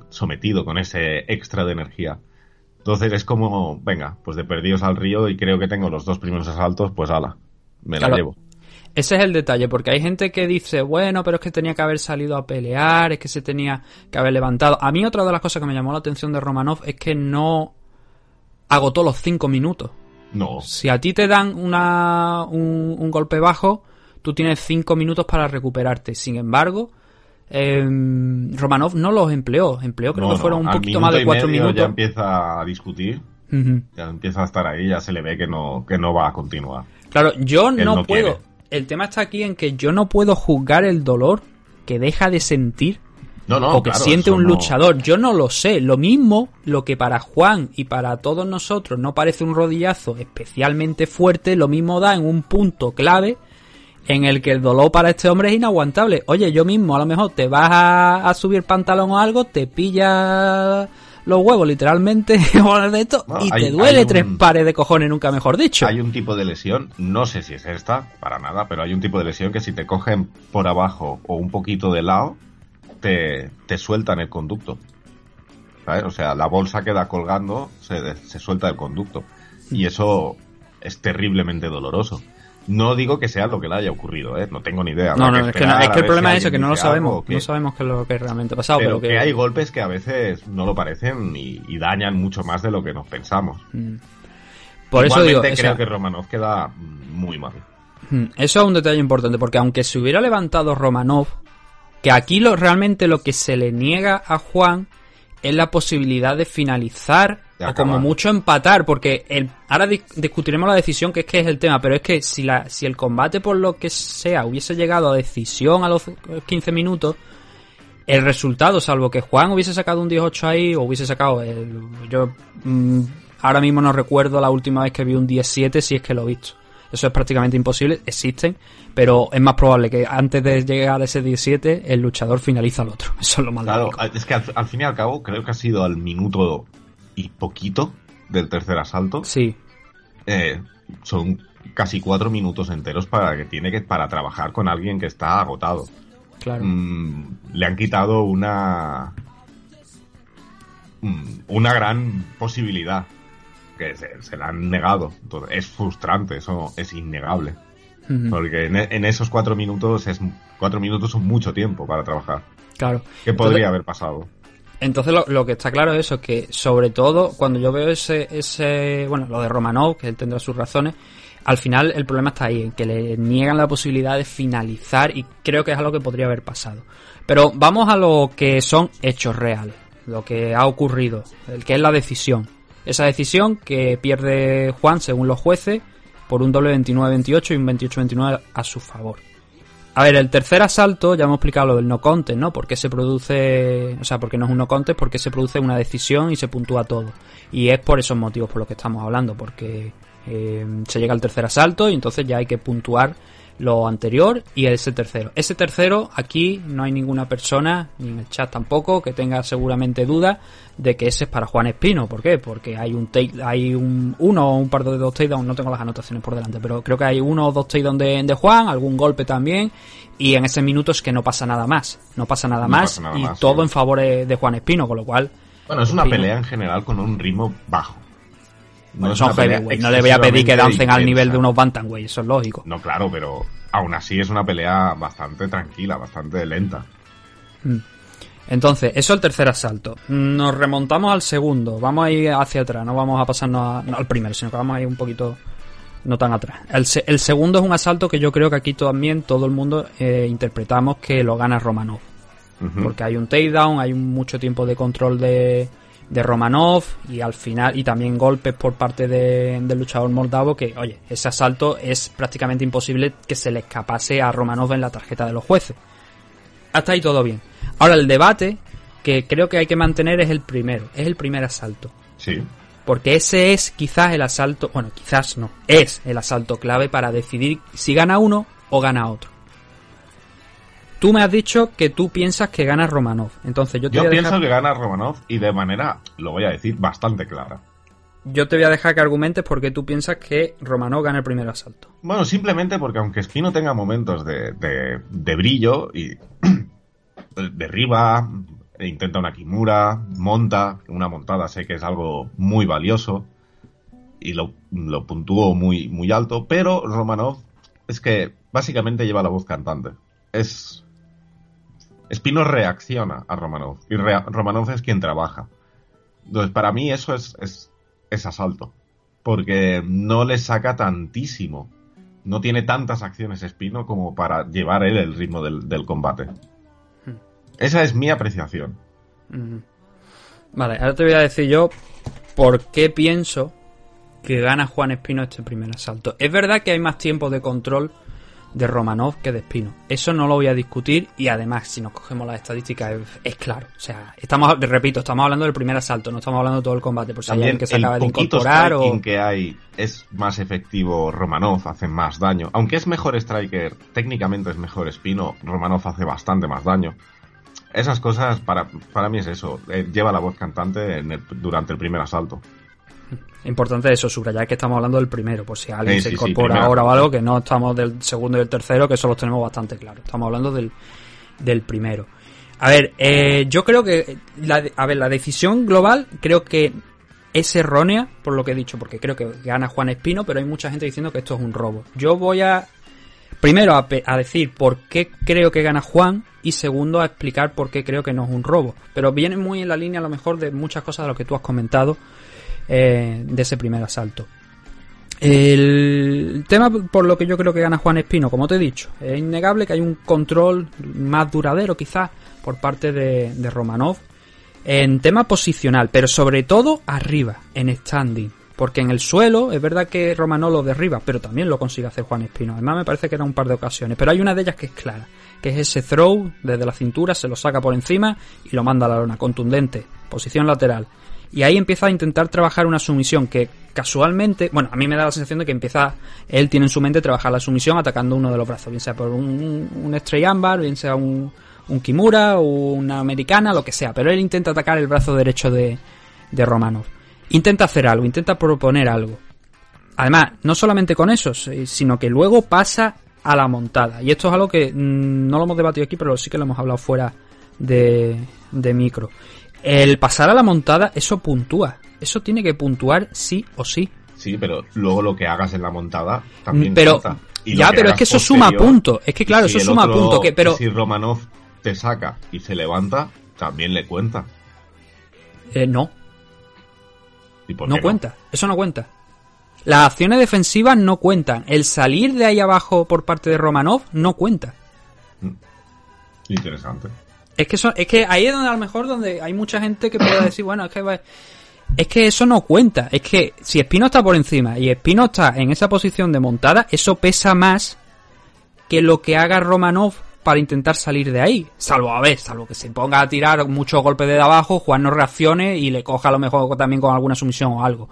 sometido con ese extra de energía. Entonces es como, venga, pues de perdidos al río y creo que tengo los dos primeros asaltos, pues ala, me la Claro. llevo. Ese es el detalle, porque hay gente que dice, bueno, pero es que tenía que haber salido a pelear, es que se tenía que haber levantado. A mí otra de las cosas que me llamó la atención de Romanov es que no agotó los 5 minutos. No. Si a ti te dan una, un, un golpe bajo, tú tienes 5 minutos para recuperarte. Sin embargo, eh, Romanov no los empleó. Empleó creo no, que fueron no. un poquito más de 4 medio minutos. Ya empieza a discutir, Ujú. ya empieza a estar ahí, ya se le ve que no, que no va a continuar. Claro, yo no, no puedo. quiere. El tema está aquí en que yo no puedo juzgar el dolor que deja de sentir No, no, o que claro, siente un no- luchador. Yo no lo sé. Lo mismo, lo que para Juan y para todos nosotros no parece un rodillazo especialmente fuerte, lo mismo da en un punto clave en el que el dolor para este hombre es inaguantable. Oye, yo mismo a lo mejor te vas a, a subir pantalón o algo, te pilla los huevos literalmente de esto, y hay- te duele un- tres pares de cojones, nunca mejor dicho. Hay un tipo de lesión, no sé si es esta, para nada, pero hay un tipo de lesión que si te cogen por abajo o un poquito de lado, te, te sueltan el conducto. ¿Sabes? O sea, la bolsa queda colgando, se, se suelta el conducto. Y eso es terriblemente doloroso. No digo que sea lo que le haya ocurrido, ¿eh? No tengo ni idea. No, no, es que, esperar no- es a que el problema si es eso, que no lo sabemos. No sabemos qué es lo que realmente ha pasado, Pero, pero, que hay golpes que a veces no lo parecen y, y dañan mucho más de lo que nos pensamos. Por eso digo, o creo sea, que Romanov queda muy mal. Mm, Eso es un detalle importante, porque aunque se hubiera levantado Romanov, que aquí lo, realmente lo que se le niega a Juan es la posibilidad de finalizar o como mucho empatar, porque el, ahora dis- discutiremos la decisión, que es que es el tema, pero es que si, la, si el combate por lo que sea hubiese llegado a decisión a los 15 minutos, el resultado, salvo que Juan hubiese sacado un 18 ahí, o hubiese sacado el, yo mm, ahora mismo no recuerdo la última vez que vi un 17 si es que lo he visto. Eso es prácticamente imposible, existen, pero es más probable que antes de llegar a ese 17 el luchador finaliza al otro. Eso es lo más Claro, lógico. es que al, al fin y al cabo creo que ha sido al minuto y poquito del tercer asalto. Sí, Eh, son casi cuatro minutos enteros para que tiene que para trabajar con alguien que está agotado. claro. Mm, le han quitado una mm, una gran posibilidad que se, se la han negado. Entonces, es frustrante, eso es innegable. Porque en, en esos cuatro minutos es cuatro minutos son mucho tiempo para trabajar. claro. ¿Qué Entonces- podría haber pasado? Entonces lo, que está claro es eso, que sobre todo cuando yo veo ese, ese, bueno, lo de Romanov, que él tendrá sus razones, al final el problema está ahí, en que le niegan la posibilidad de finalizar y creo que es algo que podría haber pasado. Pero vamos a lo que son hechos reales, lo que ha ocurrido, el que es la decisión. Esa decisión que pierde Juan según los jueces por un doble 29-28 y un 28-29 a su favor. A ver, el tercer asalto, ya hemos explicado lo del no contest, ¿no? Porque se produce, o sea, porque no es un no contest, porque se produce una decisión y se puntúa todo. Y es por esos motivos por los que estamos hablando, porque eh, se llega al tercer asalto y entonces ya hay que puntuar lo anterior y ese tercero. Ese tercero, aquí no hay ninguna persona, ni en el chat tampoco, que tenga seguramente duda de que ese es para Juan Espino. ¿Por qué? Porque hay un take, hay un uno o un par de dos takedowns, no tengo las anotaciones por delante, pero creo que hay uno o dos takedowns de, de Juan, algún golpe también, y en ese minuto es que no pasa nada más. No pasa nada No más pasa nada y más, todo sí. en favor de Juan Espino, con lo cual Bueno, es una Espino- pelea en general con un ritmo bajo. No heavyweight, no le voy a pedir que dancen al nivel de unos bantamweight, eso es lógico. No, claro, pero aún así es una pelea bastante tranquila, bastante lenta. Entonces, eso es el tercer asalto. Nos remontamos al segundo. Vamos a ir hacia atrás, no vamos a pasarnos a- no al primero, sino que vamos a ir un poquito no tan atrás. El, se- el segundo es un asalto que yo creo que aquí también todo el mundo eh, interpretamos que lo gana Romanov. Porque hay un takedown, hay un mucho tiempo de control de, de Romanov y al final, y también golpes por parte de- del luchador moldavo que, oye, ese asalto es prácticamente imposible que se le escapase a Romanov en la tarjeta de los jueces. Hasta ahí todo bien. Ahora el debate que creo que hay que mantener es el primero, es el primer asalto. Sí. Porque ese es quizás el asalto, bueno, quizás no, es el asalto clave para decidir si gana uno o gana otro. Tú me has dicho que tú piensas que gana Romanov. Entonces yo te, Yo voy, a pienso dejar, que gana Romanov y de manera, lo voy a decir, bastante clara. yo te voy a dejar que argumentes porque tú piensas que Romanov gana el primer asalto. Bueno, simplemente porque aunque Espino tenga momentos de, de, de brillo y derriba, e intenta una Kimura, monta, una montada sé que es algo muy valioso y lo, lo puntúo muy, muy alto, pero Romanov es que básicamente lleva la voz cantante. Es... Espino reacciona a Romanov y Rea- Romanov es quien trabaja. Entonces, para mí eso es, es es asalto. Porque no le saca tantísimo. No tiene tantas acciones Espino como para llevar él el ritmo del, del combate. Esa es mi apreciación. Vale, ahora te voy a decir yo por qué pienso que gana Juan Espino este primer asalto. Es verdad que hay más tiempo de control de Romanov que de Espino. Eso no lo voy a discutir y además, si nos cogemos las estadísticas, es, es claro. O sea, estamos, repito, estamos hablando del primer asalto, no estamos hablando de todo el combate, por si hay alguien que se el acaba de incorporar o... que hay es más efectivo Romanov, hace más daño. Aunque es mejor striker, técnicamente es mejor Espino, Romanov hace bastante más daño. Esas cosas, para, para mí es eso. eh, lleva la voz cantante en el- durante el primer asalto. Importante eso, subrayar que estamos hablando del primero, por si alguien Sí, se sí, incorpora ahora o algo, que no estamos del segundo y el tercero, que eso los tenemos bastante claro. Estamos hablando del, del primero. A ver, eh, yo creo que, la, a ver, la decisión global creo que es errónea, por lo que he dicho, porque creo que gana Juan Espino, pero hay mucha gente diciendo que esto es un robo. Yo voy a, primero a, a decir por qué creo que gana Juan y segundo a explicar por qué creo que no es un robo. Pero viene muy en la línea a lo mejor de muchas cosas de lo que tú has comentado eh, de ese primer asalto. El tema por lo que yo creo que gana Juan Espino, como te he dicho, es innegable que hay un control más duradero quizás por parte de, de Romanov en tema posicional, pero sobre todo arriba, en standing. Porque en el suelo es verdad que Romanov lo derriba, pero también lo consigue hacer Juan Espino. Además me parece que era un par de ocasiones, pero hay una de ellas que es clara, que es ese throw desde la cintura, se lo saca por encima y lo manda a la lona, contundente, posición lateral. Y ahí empieza a intentar trabajar una sumisión que casualmente, bueno, a mí me da la sensación de que empieza, él tiene en su mente trabajar la sumisión atacando uno de los brazos, bien sea por un, un stray ámbar, bien sea un, un kimura, una americana, lo que sea, pero él intenta atacar el brazo derecho de, de Romanov. Intenta hacer algo, intenta proponer algo. Además, no solamente con eso, si- sino que luego pasa a la montada. Y esto es algo que mm, no lo hemos debatido aquí, pero sí que lo hemos hablado fuera de, de micro. El pasar a la montada, eso puntúa. Eso tiene que puntuar sí o sí. Sí, pero luego lo que hagas en la montada también Pero- cuenta. Y ya, pero es que eso suma puntos. Es que claro, si eso suma otro- puntos. Que, pero Si Romanov te saca y se levanta, también le cuenta. eh, no, ¿Y por no cuenta. Eso no cuenta. Las acciones defensivas no cuentan. El salir de ahí abajo por parte de Romanov no cuenta. Interesante. Es que eso, es que ahí es donde a lo mejor donde hay mucha gente que puede decir, bueno, es que va- es que eso no cuenta. Es que si Espino está por encima y Espino está en esa posición de montada, eso pesa más que lo que haga Romanov para intentar salir de ahí. Salvo, a ver, salvo que se ponga a tirar muchos golpes de abajo, Juan no reaccione y le coja a lo mejor también con alguna sumisión o algo.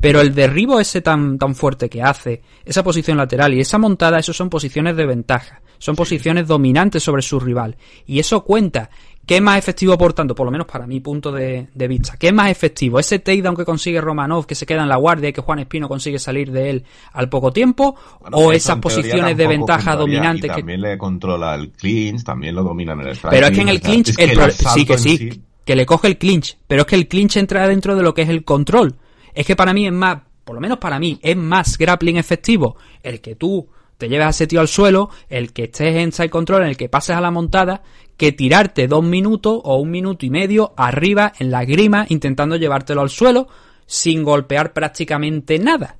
Pero el derribo ese tan, tan fuerte que hace, esa posición lateral y esa montada, eso son posiciones de ventaja. Son posiciones dominantes sobre su rival. Y eso cuenta. ¿Qué es más efectivo, por tanto, por lo menos para mi punto de, de vista? ¿Qué es más efectivo? ¿Ese takedown que consigue Romanov, que se queda en la guardia y que Juan Espino consigue salir de él al poco tiempo? Bueno, ¿O esas posiciones de ventaja dominantes que también le controla el clinch, también lo domina en el strike. pero es que en el clinch, el que sí que en sí, que le coge el clinch, pero es que el clinch entra dentro de lo que es el control. Es que para mí es más, por lo menos para mí, es más grappling efectivo el que tú te lleves a ese tío al suelo, el que estés en side control, el que pases a la montada, que tirarte dos minutos o un minuto y medio arriba en la grima intentando llevártelo al suelo sin golpear prácticamente nada.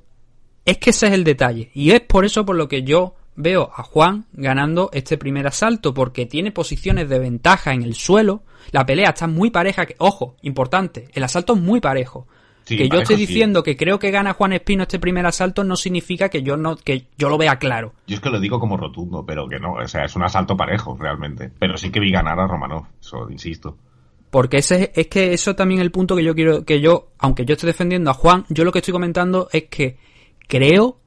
Es que ese es el detalle. Y es por eso por lo que yo veo a Juan ganando este primer asalto, porque tiene posiciones de ventaja en el suelo. La pelea está muy pareja. Que, ojo, importante, el asalto es muy parejo. Sí, que yo estoy sí. diciendo que creo que gana Juan Espino este primer asalto no significa que yo no que yo lo vea claro. Yo es que lo digo como rotundo, pero que no, o sea, es un asalto parejo realmente. Pero sí que vi ganar a Romanov, eso insisto. Porque ese es, es que eso también es el punto que yo quiero que yo, aunque yo esté defendiendo a Juan, yo lo que estoy comentando es que creo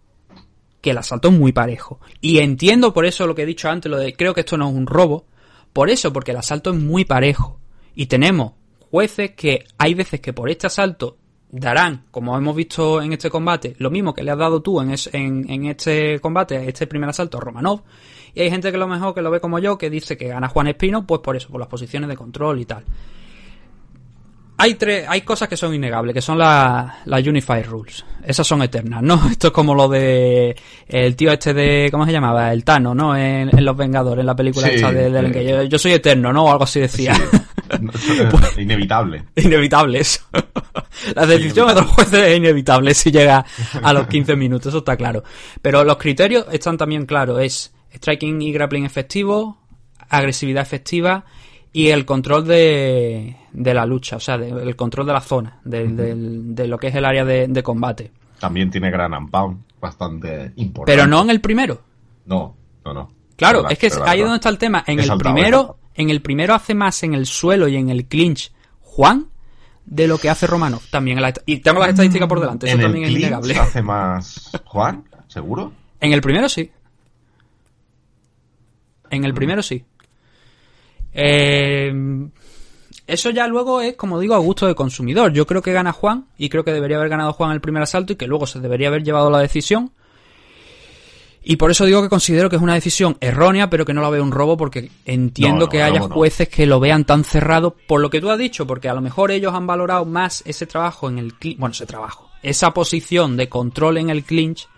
que el asalto es muy parejo. Y entiendo por eso lo que he dicho antes, lo de creo que esto no es un robo. Por eso, porque el asalto es muy parejo. Y tenemos jueces que hay veces que por este asalto darán, como hemos visto en este combate, lo mismo que le has dado tú en, es- en, en este combate, este primer asalto a Romanov. Y hay gente que lo mejor que lo ve como yo, que dice que gana Juan Espino, pues por eso, por las posiciones de control y tal. Hay tres, hay cosas que son innegables, que son las las Unified Rules. Esas son eternas, ¿no? Esto es como lo de el tío este de, ¿cómo se llamaba? El Tano, ¿no? En, en Los Vengadores, en la película Sí, esta de, que yo, yo soy eterno, ¿no? O algo así decía. Inevitable. Inevitable eso. La decisión de los jueces es inevitable si llega a los 15 minutos, eso está claro. Pero los criterios están también claros. Es striking y grappling efectivo, agresividad efectiva y el control de, de la lucha, o sea, de- el control de la zona, de, de lo que es el área de, combate. También tiene gran and pound, bastante importante. Pero no en el primero. No, no, no. Claro, Verdad, es que ahí es donde está el tema. En el primero. En el primero hace más en el suelo y en el clinch Juan de lo que hace Romanov. También en la y tengo las estadísticas por delante, eso en el también es clinch innegable. hace más Juan, ¿seguro? En el primero sí. En el primero sí. Eh, eso ya luego es, como digo, a gusto de consumidor. Yo creo que gana Juan y creo que debería haber ganado Juan el primer asalto y que luego se debería haber llevado la decisión. Y por eso digo que considero que es una decisión errónea, pero que no la veo un robo porque entiendo No, no, que haya jueces que lo vean tan cerrado por lo que tú has dicho, porque a lo mejor ellos han valorado más ese trabajo en el clinch, bueno, ese trabajo, esa posición de control en el clinch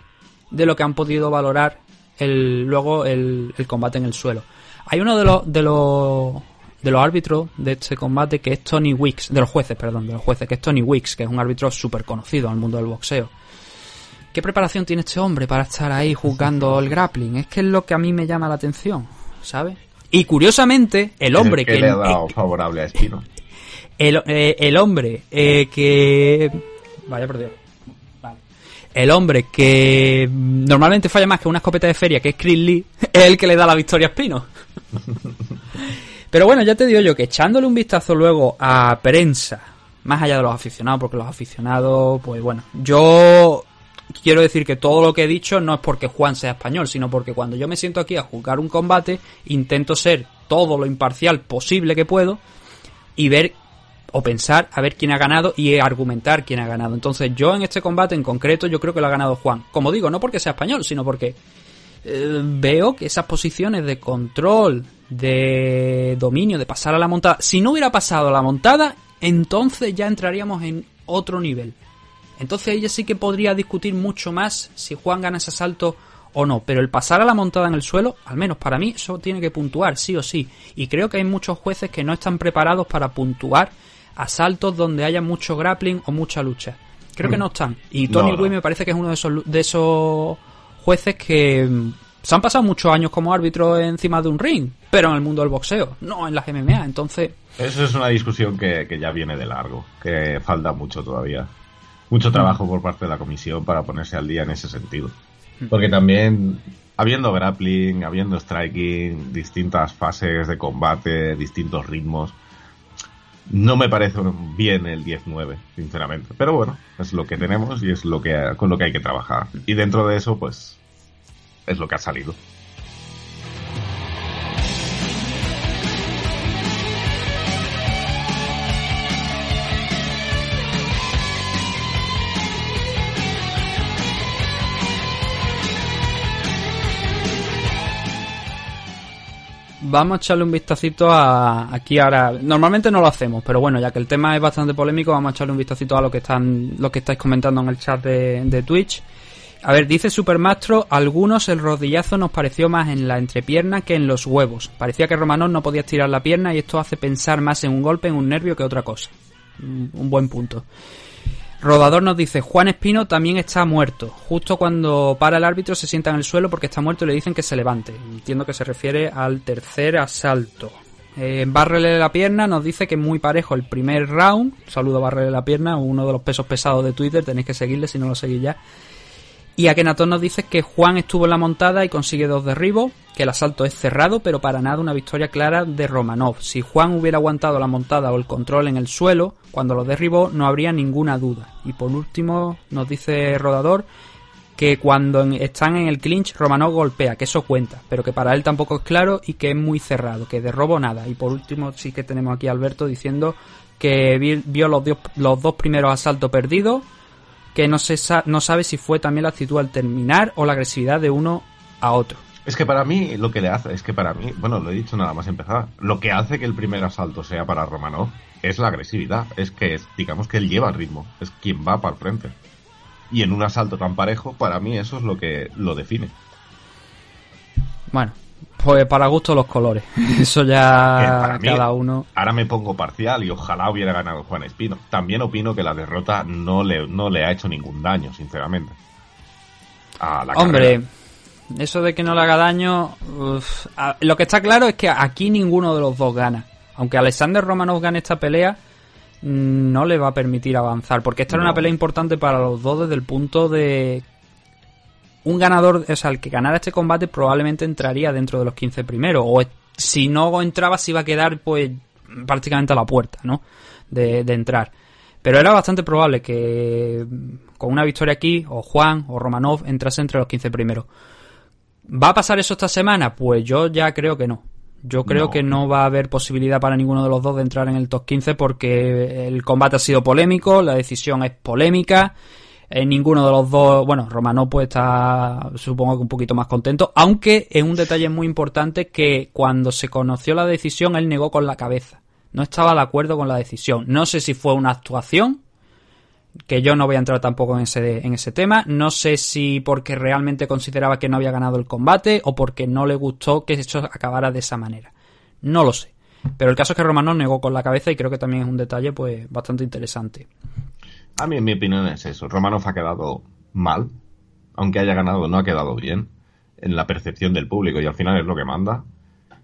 de lo que han podido valorar el, luego el, el combate en el suelo. Hay uno de los, de los de los árbitros de este combate que es Tony Wicks, de los jueces, perdón, de los jueces, que es Tony Wicks, que es un árbitro súper conocido en el mundo del boxeo. ¿Qué preparación tiene este hombre para estar ahí jugando el grappling? Es que es lo que a mí me llama la atención, ¿sabes? Y curiosamente, el hombre el que, que le ha dado favorable a Espino. el, eh, el hombre eh, que... Vaya por Dios. Vale. El hombre que normalmente falla más que una escopeta de feria, que es Chris Lee, es el que le da la victoria a Espino. Pero bueno, ya te digo yo que echándole un vistazo luego a prensa, más allá de los aficionados, porque los aficionados, pues bueno, yo quiero decir que todo lo que he dicho no es porque Juan sea español, sino porque cuando yo me siento aquí a juzgar un combate, intento ser todo lo imparcial posible que puedo y ver o pensar a ver quién ha ganado y argumentar quién ha ganado. Entonces yo en este combate en concreto yo creo que lo ha ganado Juan. Como digo, no porque sea español, sino porque eh, veo que esas posiciones de control, de dominio, de pasar a la montada, si no hubiera pasado a la montada, entonces ya entraríamos en otro nivel. Entonces ella sí que podría discutir mucho más si Juan gana ese asalto o no. Pero el pasar a la montada en el suelo, al menos para mí, eso tiene que puntuar, sí o sí. Y creo que hay muchos jueces que no están preparados para puntuar asaltos donde haya mucho grappling o mucha lucha. Creo que no están. Y Tony No, me parece que es uno de esos, de esos jueces que mm, se han pasado muchos años como árbitro encima de un ring, pero en el mundo del boxeo, no en las MMA. Entonces, Eso es una discusión que, que ya viene de largo, que falta mucho todavía. Mucho trabajo por parte de la comisión para ponerse al día en ese sentido. Porque también, habiendo grappling, habiendo striking, distintas fases de combate, distintos ritmos, no me parece bien el 10-9, sinceramente. Pero bueno, es lo que tenemos y es lo que con lo que hay que trabajar. Y dentro de eso, pues, es lo que ha salido. Vamos a echarle un vistacito a aquí ahora. Normalmente no lo hacemos, pero bueno, ya que el tema es bastante polémico, vamos a echarle un vistacito a lo que están, lo que estáis comentando en el chat de, de Twitch. A ver, dice Supermastro, algunos el rodillazo nos pareció más en la entrepierna que en los huevos. Parecía que Romanov no podía estirar la pierna y esto hace pensar más en un golpe, en un nervio que otra cosa. Mm, Un buen punto. Rodador nos dice, Juan Espino también está muerto. Justo cuando para el árbitro se sienta en el suelo porque está muerto y le dicen que se levante. Entiendo que se refiere al tercer asalto. Eh, Barrele la pierna nos dice que muy parejo el primer round. Saludo Barrele la pierna, uno de los pesos pesados de Twitter. Tenéis que seguirle si no lo seguís ya. Y Akenatón nos dice que Juan estuvo en la montada y consigue dos derribos, que el asalto es cerrado, pero para nada una victoria clara de Romanov. Si Juan hubiera aguantado la montada o el control en el suelo, cuando lo derribó, no habría ninguna duda. Y por último, nos dice Rodador que cuando están en el clinch, Romanov golpea, que eso cuenta, pero que para él tampoco es claro y que es muy cerrado, que de robo nada. Y por último, sí que tenemos aquí a Alberto diciendo que vi- vio los, los dos primeros asaltos perdidos que no, se sa- no sabe si fue también la actitud al terminar o la agresividad de uno a otro. Es que para mí lo que le hace, es que para mí, bueno, lo he dicho nada más empezar, lo que hace que el primer asalto sea para Romanov es la agresividad, es que es, digamos que él lleva el ritmo, es quien va para el frente. Y en un asalto tan parejo, para mí eso es lo que lo define. Bueno, Pues para gusto los colores. Eso ya mí, cada uno. Ahora me pongo parcial y ojalá hubiera ganado Juan Espino. También opino que la derrota no le, no le ha hecho ningún daño, sinceramente. A la Hombre, carrera. eso de que no le haga daño. uf, a- lo que está claro es que aquí ninguno de los dos gana. Aunque Alexander Romanov gane esta pelea, mm, no le va a permitir avanzar. Porque esta era una pelea importante para los dos desde el punto de. Un ganador, o sea, el que ganara este combate probablemente entraría dentro de los 15 primeros. O si no entraba, se iba a quedar, pues, prácticamente a la puerta, ¿no? De, de entrar. Pero era bastante probable que mm, con una victoria aquí, o Juan o Romanov entrase entre los 15 primeros. ¿Va a pasar eso esta semana? Pues yo ya creo que no. Yo creo No. que no va a haber posibilidad para ninguno de los dos de entrar en el top 15 porque el combate ha sido polémico, la decisión es polémica. Eh, ninguno de los dos, bueno, Romanov pues está supongo que un poquito más contento, aunque es un detalle muy importante que cuando se conoció la decisión él negó con la cabeza. No estaba de acuerdo con la decisión. No sé si fue una actuación, que yo no voy a entrar tampoco en ese, en ese tema. No sé si porque realmente consideraba que no había ganado el combate o porque no le gustó que esto acabara de esa manera. No lo sé. Pero el caso es que Romanov negó con la cabeza y creo que también es un detalle pues bastante interesante. A mí, en mi opinión, es eso. Romanov ha quedado mal. Aunque haya ganado, no ha quedado bien. En la percepción del público y al final es lo que manda.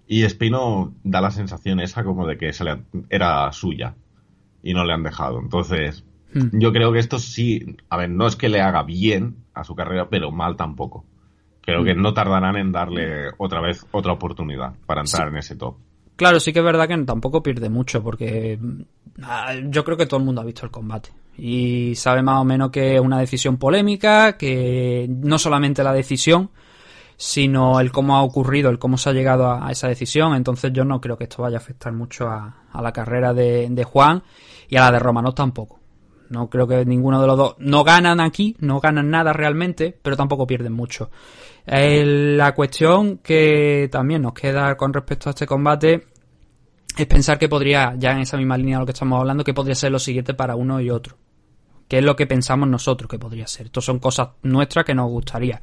Y Espino da la sensación esa como de que se le, era suya. Y no le han dejado. Entonces, Hmm. yo creo que esto sí. A ver, no es que le haga bien a su carrera, pero mal tampoco. Creo que no tardarán en darle otra vez otra oportunidad para entrar en ese top. Claro, sí que es verdad que tampoco pierde mucho porque mm, ah, yo creo que todo el mundo ha visto el combate y sabe más o menos que es una decisión polémica, que no solamente la decisión, sino el cómo ha ocurrido, el cómo se ha llegado a, esa decisión. Entonces yo no creo que esto vaya a afectar mucho a, la carrera de, Juan y a la de Romanov tampoco. No creo que ninguno de los dos no ganan aquí, no ganan nada realmente, pero tampoco pierden mucho. La cuestión que también nos queda con respecto a este combate es pensar que podría, ya en esa misma línea de lo que estamos hablando, que podría ser lo siguiente para uno y otro. Que es lo que pensamos nosotros que podría ser. Esto son cosas nuestras que nos gustaría.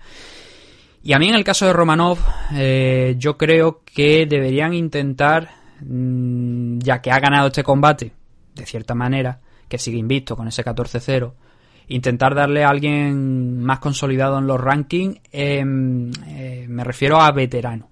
Y a mí en el caso de Romanov, eh, yo creo que deberían intentar, mm, ya que ha ganado este combate, de cierta manera, que sigue invicto con ese 14-0, intentar darle a alguien más consolidado en los rankings, em, eh, me refiero a veterano.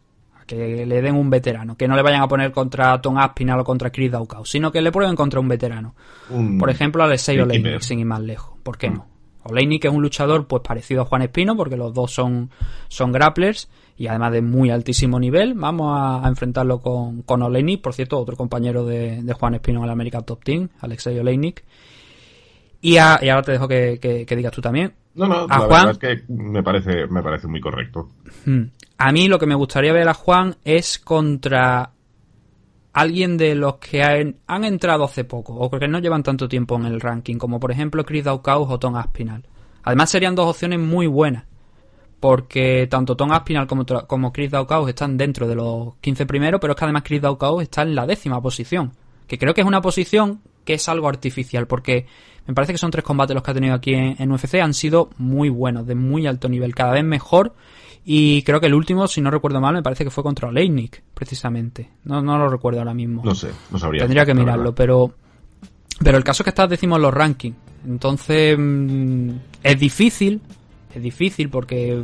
Que le den un veterano, que no le vayan a poner contra Tom Aspinall o contra Chris Daukau, sino que le prueben contra un veterano. Un- Por ejemplo, Alexei Oleinik, sin ir más lejos. ¿Por qué Mm. no? Oleinik es un luchador pues parecido a Juan Espino, porque los dos son, son grapplers y además de muy altísimo nivel. Vamos a, a enfrentarlo con, con Oleinik, por cierto, otro compañero de, de Juan Espino en el American Top Team, Alexei Oleinik. Y, a- y ahora te dejo que, que- que digas tú también. No, no, ¿A la Juan? verdad es que me parece, me parece muy correcto. A mí lo que me gustaría ver a Juan es contra alguien de los que han, entrado hace poco o que no llevan tanto tiempo en el ranking, como por ejemplo Chris Daukaus o Tom Aspinall. Además serían dos opciones muy buenas, porque tanto Tom Aspinall como, como Chris Daukaus están dentro de los 15 primeros, pero es que además Chris Daukaus está en la décima posición, que creo que es una posición que es algo artificial, porque me parece que son tres combates los que ha tenido aquí en, en UFC, han sido muy buenos, de muy alto nivel, cada vez mejor, y creo que el último, si no recuerdo mal, me parece que fue contra Oleinik, precisamente. No, no lo recuerdo ahora mismo. No sé, no sabría. Tendría que mirarlo, pero pero el caso es que estás decimos los rankings. Entonces mm, es difícil, es difícil porque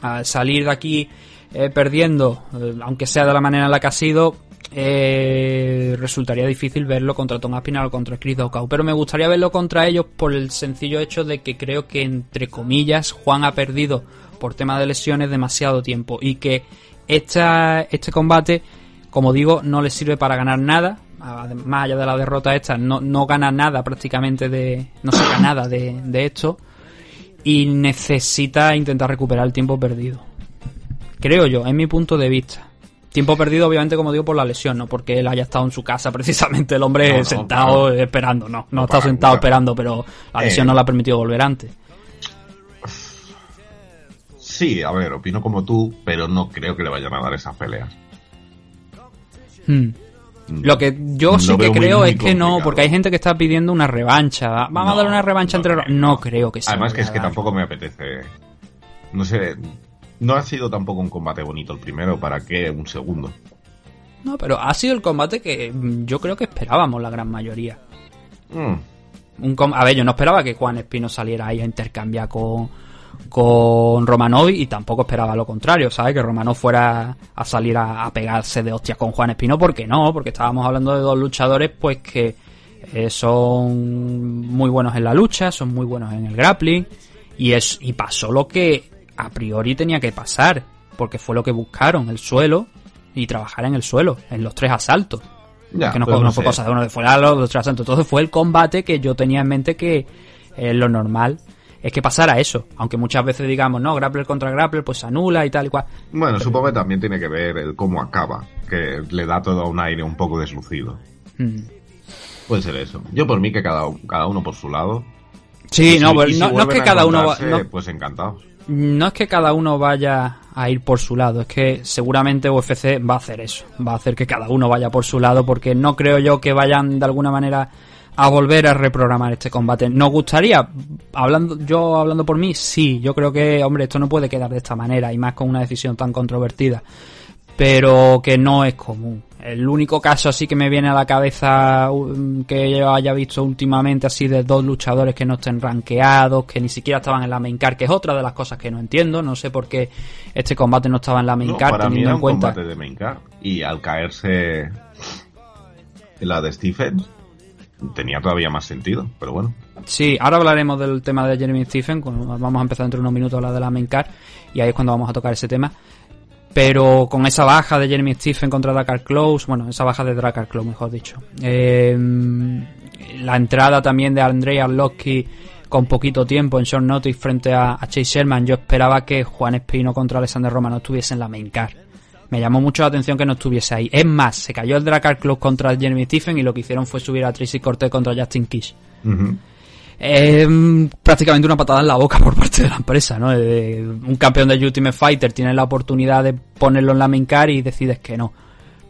al salir de aquí eh, perdiendo, eh, aunque sea de la manera en la que ha sido, eh, resultaría difícil verlo contra Tom Aspinall o contra Chris Daukaus. Pero me gustaría verlo contra ellos por el sencillo hecho de que creo que entre comillas Juan ha perdido por tema de lesiones demasiado tiempo y que esta, este combate como digo, no le sirve para ganar nada. Más allá de la derrota esta, no, no gana nada prácticamente de. No saca nada de, de esto. Y necesita intentar recuperar el tiempo perdido. Creo yo, es mi punto de vista. Tiempo perdido, obviamente, como digo, por la lesión, no porque él haya estado en su casa precisamente, el hombre No, no, sentado claro. esperando. No, no, No ha estado sentado esperando, pero la lesión Eh. no le ha permitido volver antes. Sí, a ver, opino como tú, pero no creo que le vayan a dar esas peleas. Hmm. Lo que yo sí que muy, creo muy es que no, porque hay gente que está pidiendo una revancha. Vamos a No, dar una revancha no entre. No creo que sea. Además que es que tampoco me apetece. No sé. No ha sido tampoco un combate bonito el primero, ¿para qué un segundo? No, pero ha sido el combate que mm, yo creo que esperábamos la gran mayoría. Mm, Un com- a ver, yo no esperaba que Juan Espino saliera ahí a intercambiar con, con Romanov y tampoco esperaba lo contrario, ¿sabes? Que Romanov fuera a salir a, a pegarse de hostias con Juan Espino, porque no, porque estábamos hablando de dos luchadores pues que eh, son muy buenos en la lucha, son muy buenos en el grappling y, es, y pasó lo que a priori tenía que pasar, porque fue lo que buscaron, el suelo y trabajar en el suelo, en los tres asaltos ya, que no, no fue cosa de uno de fuera los los tres asaltos. Entonces fue el combate que yo tenía en mente que eh, lo normal es que pasara eso. Aunque muchas veces digamos, no, grappler contra grappler, pues se anula y tal y cual. Bueno, supongo que también tiene que ver el cómo acaba, que le da todo un aire un poco deslucido. Mm. Puede ser eso. Yo por mí que cada, cada uno por su lado. Sí, no, si- pues no, no es que cada uno va- no, Pues encantados. no es que cada uno vaya a ir por su lado, es que seguramente UFC va a hacer eso, va a hacer que cada uno vaya por su lado porque no creo yo que vayan de alguna manera a volver a reprogramar este combate. ¿Nos gustaría? Hablando, yo hablando por mí, sí, yo creo que, hombre, esto no puede quedar de esta manera y más con una decisión tan controvertida, pero que no es común. El único caso así que me viene a la cabeza um, que yo haya visto últimamente así de dos luchadores que no estén rankeados, que ni siquiera estaban en la main card, que es otra de las cosas que no entiendo, no sé por qué este combate no estaba en la main No, card para mí teniendo en cuenta. combate de main card. Y al caerse la de Stephens, tenía todavía más sentido, pero bueno. Sí, ahora hablaremos del tema de Jeremy Stephen, vamos a empezar dentro de unos minutos a hablar de la main card y ahí es cuando vamos a tocar ese tema. Pero con esa baja de Jeremy Stephen contra Dakar Close, bueno, esa baja de Dakar Close, mejor dicho. eh, la entrada también de Andrei Arlovski con poquito tiempo en short notice frente a, Chase Sherman, yo esperaba que Juan Espino contra Alexander Roma no estuviese en la main card. Me llamó mucho la atención que no estuviese ahí. Es más, se cayó el Dracar Close contra Jeremy Stephen y lo que hicieron fue subir a Tracy Cortez contra Justin Kish. Eh, prácticamente una patada en la boca por parte de la empresa, ¿no? Eh, un campeón de Ultimate Fighter tiene la oportunidad de ponerlo en la main card y decides que no.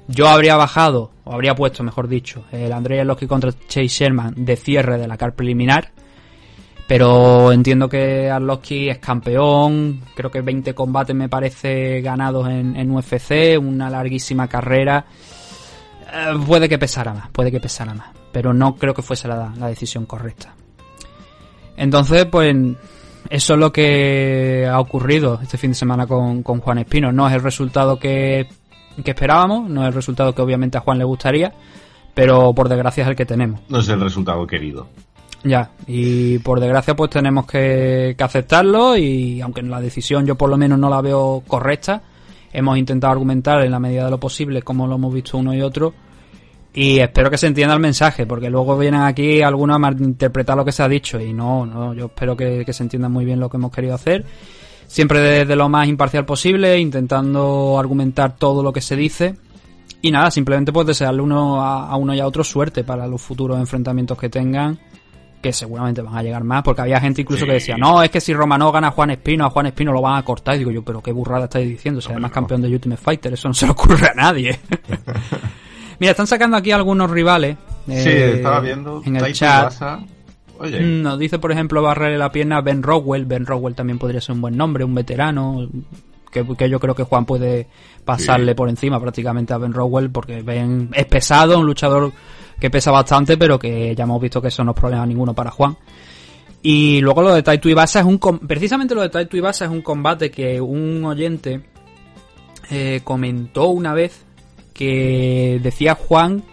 Yo habría bajado, o habría puesto, mejor dicho, el Andrei Arlovski contra Chase Sherman de cierre de la card preliminar. Pero entiendo que Arlovski es campeón, creo que 20 combates me parece ganados en, UFC, una larguísima carrera. Eh, puede que pesara más, puede que pesara más, pero no creo que fuese la, decisión correcta. Entonces, pues eso es lo que ha ocurrido este fin de semana con, con Juan Espino. No es el resultado que, que esperábamos, no es el resultado que obviamente a Juan le gustaría, pero por desgracia es el que tenemos. No es el resultado querido. Ya, y por desgracia pues tenemos que, aceptarlo y aunque la decisión yo por lo menos no la veo correcta, hemos intentado argumentar en la medida de lo posible como lo hemos visto uno y otro y espero que se entienda el mensaje porque luego vienen aquí algunos a malinterpretar lo que se ha dicho y no, no, yo espero que, que se entienda muy bien lo que hemos querido hacer. Siempre desde lo más imparcial posible intentando argumentar todo lo que se dice y nada, simplemente pues desearle uno a, a uno y a otro suerte para los futuros enfrentamientos que tengan que seguramente van a llegar más, porque había gente incluso Sí. que decía, no, es que si Romanov gana a Juan Espino, a Juan Espino lo van a cortar. Y digo yo, pero qué burrada estáis diciendo, si Hombre, además no. campeón de Ultimate Fighter, eso no se le ocurre a nadie. Mira, están sacando aquí algunos rivales. sí, eh, estaba viendo. en el chat. Oye, Mm, Nos dice, por ejemplo, barrerle la pierna a Ben Rockwell. Ben Rockwell también podría ser un buen nombre, un veterano. Que, que yo creo que Juan puede pasarle Sí. por encima prácticamente a Ben Rockwell porque Ben es pesado, un luchador que pesa bastante, pero que ya hemos visto que eso no es problema ninguno para Juan. Y luego lo de Taito Ibasa es un precisamente lo de Taito Ibasa es un combate que un oyente eh, comentó una vez que decía Juan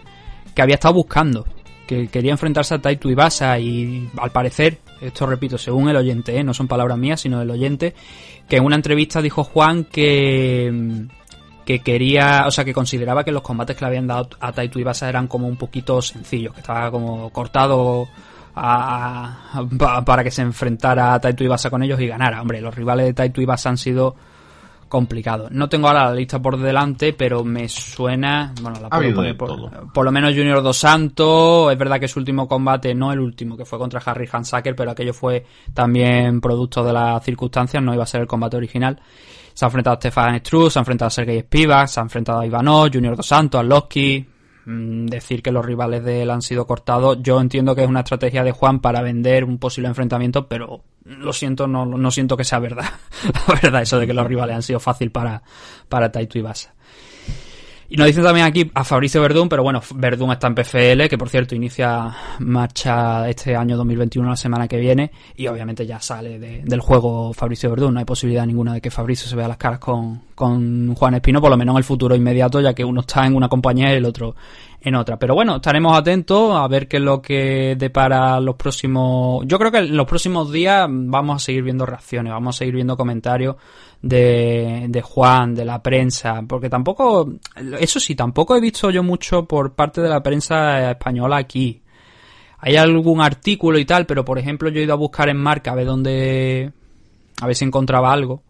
que había estado buscando, que quería enfrentarse a Taito Ibasa y al parecer, esto repito, según el oyente, ¿eh? no son palabras mías, sino del oyente, que en una entrevista dijo Juan que que quería, o sea, que consideraba que los combates que le habían dado a Taito Ibasa eran como un poquito sencillos, que estaba como cortado a- a- pa- para que se enfrentara a Taito Ibasa con ellos y ganara. Hombre, los rivales de Taito Ibasa han sido complicados. No tengo ahora la lista por delante, pero me suena, bueno, la Ha puedo poner por, lo menos Junior Dos Santos, es verdad que su último combate, no el último, que fue contra Harry Hansaker, pero aquello fue también producto de las circunstancias, no iba a ser el combate original. Se ha enfrentado a Stefan Struss, se ha enfrentado a Sergei Spivak, se ha enfrentado a Ivanov, Junior Dos Santos, a Loski. Mm, Decir que los rivales de él han sido cortados, yo entiendo que es una estrategia de Juan para vender un posible enfrentamiento, pero lo siento, no, no siento que sea verdad. La verdad, eso de que los rivales han sido fácil para, para Taito Ibasa. Y nos dicen también aquí a Fabricio Verdún, pero bueno, Verdún está en PFL, que por cierto inicia marcha este año 2021 la semana que viene, y obviamente ya sale de- del juego Fabricio Verdún. No hay posibilidad ninguna de que Fabricio se vea las caras con, con Juan Espino, por lo menos en el futuro inmediato, ya que uno está en una compañía y el otro en otra. Pero bueno, estaremos atentos a ver qué es lo que depara los próximos. Yo creo que en los próximos días vamos a seguir viendo reacciones, vamos a seguir viendo comentarios de, de Juan, de la prensa, porque tampoco, eso sí, tampoco he visto yo mucho por parte de la prensa española aquí. Hay algún artículo y tal, pero por ejemplo yo he ido a buscar en marca a ver dónde, a ver si encontraba algo.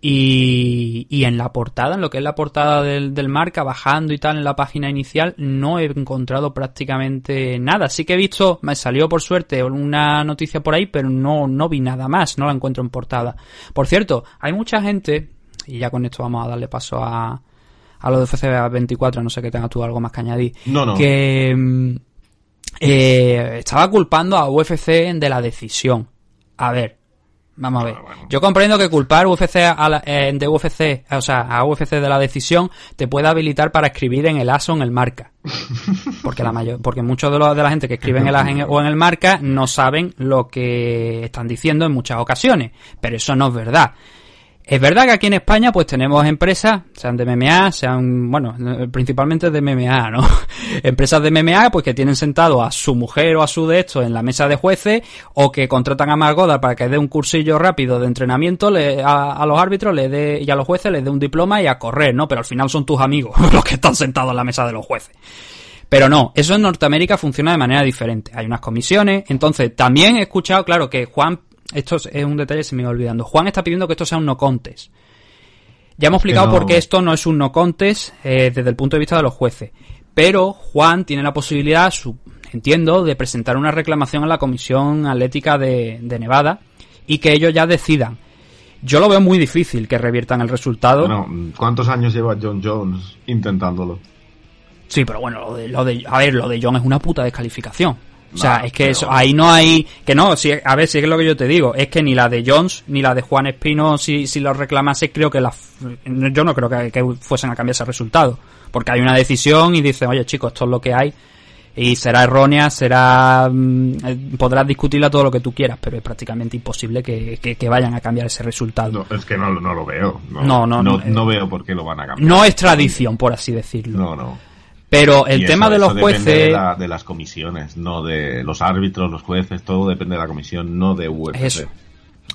Y, y en la portada, en lo que es la portada del, del marca, bajando y tal, en la página inicial, no he encontrado prácticamente nada. Sí que he visto, me salió por suerte una noticia por ahí, pero no, no vi nada más, no la encuentro en portada. Por cierto, hay mucha gente, y ya con esto vamos a darle paso a, a lo de FC24, no sé que tengas tú algo más que añadir, No, no. que mm, eh, estaba culpando a UFC de la decisión. A ver, vamos a ver. Bueno. Yo comprendo que culpar UFC a la- eh, de UFC, o sea, a UFC de la decisión te puede habilitar para escribir en el ASO en el marca. Porque la mayor, porque muchos de, los, de la gente que escribe en el AS en- o en el marca no saben lo que están diciendo en muchas ocasiones. Pero eso no es verdad. Es verdad que aquí en España pues tenemos empresas, sean de MMA, sean, bueno, principalmente de MMA, ¿no? empresas de MMA pues que tienen sentado a su mujer o a su de esto en la mesa de jueces o que contratan a Margoda para que dé un cursillo rápido de entrenamiento le- a, a los árbitros le dé, y a los jueces les dé un diploma y a correr, ¿no? Pero al final son tus amigos los que están sentados en la mesa de los jueces. Pero no, eso en Norteamérica funciona de manera diferente. Hay unas comisiones, entonces también he escuchado, claro, que Juan, esto es un detalle que se me iba olvidando, Juan está pidiendo que esto sea un no contest. Ya hemos explicado no- por qué esto no es un no contest eh, desde el punto de vista de los jueces. Pero Juan tiene la posibilidad, su- entiendo, de presentar una reclamación a la Comisión Atlética de, de Nevada y que ellos ya decidan. Yo lo veo muy difícil que reviertan el resultado. Bueno, ¿cuántos años lleva John Jones intentándolo? Sí, pero bueno, lo de, lo de, a ver, lo de John es una puta descalificación. O sea, Nah, es que eso, ahí no hay, que no, si, a ver, si es lo que yo te digo, es que ni la de Jones ni la de Juan Espino, si, si lo reclamase, creo que la, yo no creo que, que fuesen a cambiar ese resultado. Porque hay una decisión y dicen, oye chicos, esto es lo que hay. Y será errónea, será, mm, podrás discutirla todo lo que tú quieras, pero es prácticamente imposible que, que- que vayan a cambiar ese resultado. No, es que no, no lo veo. No, No, no, no, no, eh. no veo por qué lo van a cambiar. No es tradición, por así decirlo. No, no. Pero el Y tema eso- de los eso depende jueces... De, la- de las comisiones, no de los árbitros, los jueces, todo depende de la comisión, no de UFC. Eso.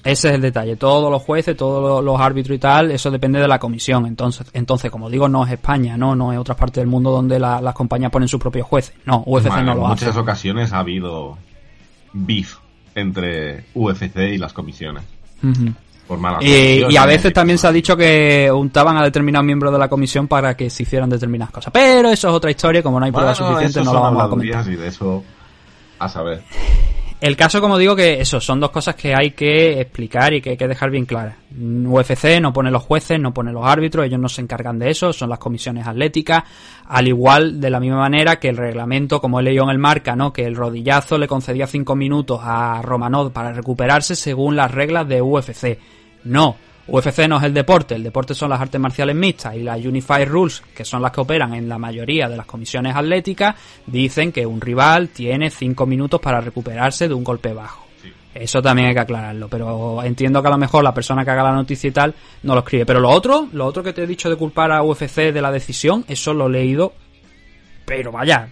Ese es el detalle. Todos los jueces, todos los, árbitros y tal, eso depende de la comisión. Entonces, entonces como digo, no es España, no, no es otras partes del mundo donde la- las compañías ponen sus propios jueces. No, UFC no en lo hace. muchas ocasiones ha habido beef entre UFC y las comisiones. Ujú. Por malas Y, y a veces también se ha dicho que untaban a determinados miembros de la comisión para que se hicieran determinadas cosas. Pero eso es otra historia, como no hay pruebas suficientes, no la vamos a comentar. y de eso a saber. El caso, como digo, que eso son dos cosas que hay que explicar y que hay que dejar bien claras. UFC no pone los jueces, no pone los árbitros, ellos no se encargan de eso, son las comisiones atléticas, al igual de la misma manera que el reglamento, como he leído en el marca, ¿no? que el rodillazo le concedía cinco minutos a Romanov para recuperarse según las reglas de UFC. No, UFC no es el deporte, el deporte son las artes marciales mixtas y las Unified Rules, que son las que operan en la mayoría de las comisiones atléticas, dicen que un rival tiene 5 minutos para recuperarse de un golpe bajo. Eso también hay que aclararlo, pero entiendo que a lo mejor la persona que haga la noticia y tal no lo escribe. Pero lo otro, lo otro que te he dicho de culpar a UFC de la decisión, eso lo he leído, pero vaya,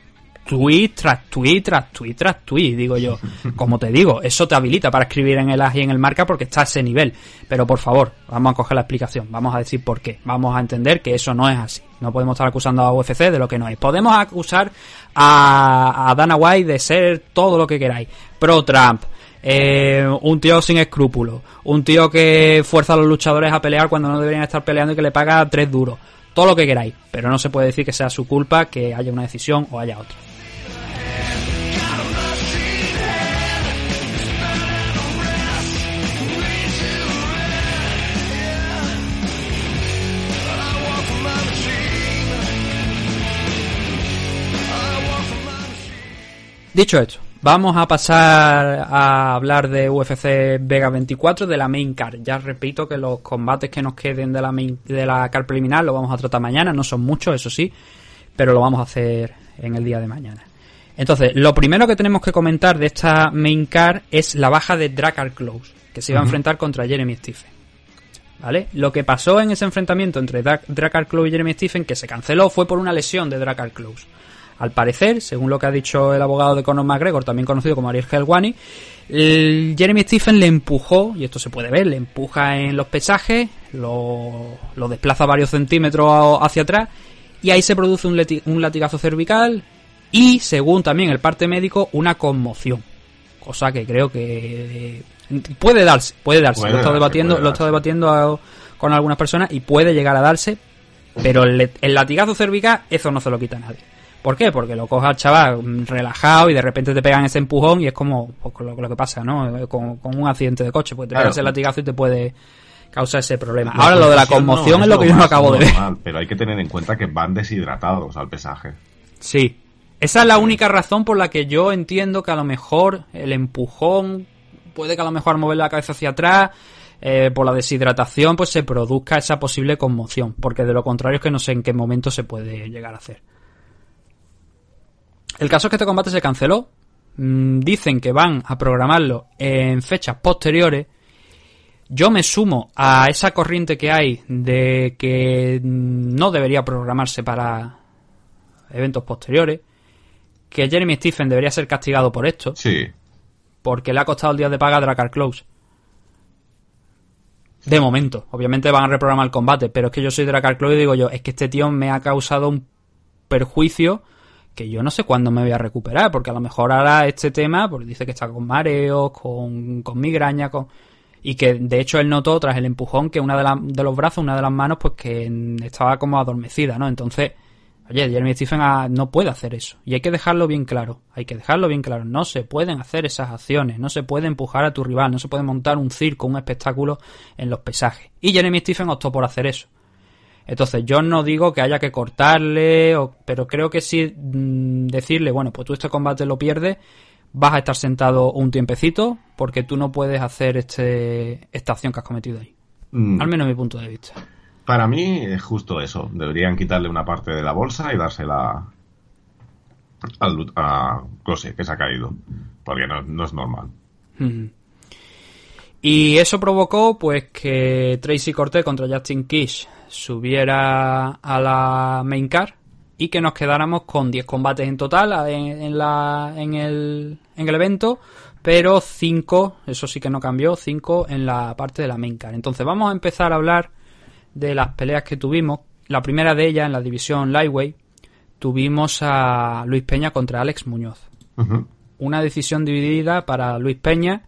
tweet tras tweet tras tweet tras tweet, digo yo. Como te digo, eso te habilita para escribir en el AS y en el marca porque está a ese nivel. Pero por favor, vamos a coger la explicación, vamos a decir por qué. Vamos a entender que eso no es así. No podemos estar acusando a UFC de lo que no es. Podemos acusar a, a Dana White de ser todo lo que queráis. Pro Trump. eh, un tío sin escrúpulos, un tío que fuerza a los luchadores a pelear cuando no deberían estar peleando y que le paga tres duros, todo lo que queráis, pero no se puede decir que sea su culpa que haya una decisión o haya otra. Dicho esto, Vamos a pasar a hablar de UFC Vega 24, de la main card. Ya repito que los combates que nos queden de la, main, de la card preliminar lo vamos a tratar mañana. No son muchos, eso sí, pero lo vamos a hacer en el día de mañana. Entonces, lo primero que tenemos que comentar de esta main card es la baja de Dracar Close, que se iba a enfrentar contra Jeremy Stephen. ¿Vale? Lo que pasó en ese enfrentamiento entre Dracar Close y Jeremy Stephen, que se canceló, fue por una lesión de Dracar Close. Al parecer, según lo que ha dicho el abogado de Conor McGregor, también conocido como Ariel Helwani, Jeremy Stephen le empujó, y esto se puede ver, le empuja en los pesajes, lo, lo desplaza varios centímetros hacia atrás, y ahí se produce un, un latigazo cervical y, según también el parte médico, una conmoción. Cosa que creo que puede darse, puede darse. lo he estado debatiendo, lo he debatiendo con algunas personas y puede llegar a darse, pero el, el latigazo cervical, eso no se lo quita a nadie. ¿Por qué? Porque lo coja al chaval relajado y de repente te pegan ese empujón y es como pues, lo, que pasa, ¿no? Con, un accidente de coche, pues te pegas ese latigazo y te puede causar ese problema. Ahora lo de la conmoción es lo que yo no acabo de ver. Pero hay que tener en cuenta que van deshidratados al pesaje. Sí. Esa es la única razón por la que yo entiendo que a lo mejor el empujón puede que a lo mejor mover la cabeza hacia atrás eh, por la deshidratación pues se produzca esa posible conmoción porque de lo contrario es que no sé en qué momento se puede llegar a hacer. El caso es que este combate se canceló. Mm, dicen que van a programarlo en fechas posteriores. Yo me sumo a esa corriente que hay de que no debería programarse para eventos posteriores. Que Jeremy Stephen debería ser castigado por esto. Sí. Porque le ha costado el día de paga a Dracar Close. De momento. Obviamente van a reprogramar el combate. Pero es que yo soy Dracar Close y digo yo, es que este tío me ha causado un perjuicio que yo no sé cuándo me voy a recuperar, porque a lo mejor ahora este tema, pues dice que está con mareos, con, con migraña, con... y que de hecho él notó tras el empujón que una de, de los brazos, una de las manos, pues que estaba como adormecida, ¿no? Entonces, oye, Jeremy Stephen no puede hacer eso, y hay que dejarlo bien claro, hay que dejarlo bien claro, no se pueden hacer esas acciones, no se puede empujar a tu rival, no se puede montar un circo, un espectáculo en los pesajes, y Jeremy Stephen optó por hacer eso. Entonces, yo no digo que haya que cortarle, pero creo que sí mm, decirle, bueno, pues tú este combate lo pierdes, vas a estar sentado un tiempecito, porque tú no puedes hacer este, esta acción que has cometido ahí. Mm. Al menos mi punto de vista. Para mí es justo eso. Deberían quitarle una parte de la bolsa y dársela al, a Close, que se ha caído. Porque no, es normal. Y eso provocó pues que Tracy Cortez contra Justin Kish subiera a la main card y que nos quedáramos con 10 combates en total en, la, en, el, en el evento, pero 5, eso sí que no cambió, 5 en la parte de la main card. Entonces vamos a empezar a hablar de las peleas que tuvimos. La primera de ellas en la división Lightweight tuvimos a Luis Peña contra Alex Muñoz. Una decisión dividida para Luis Peña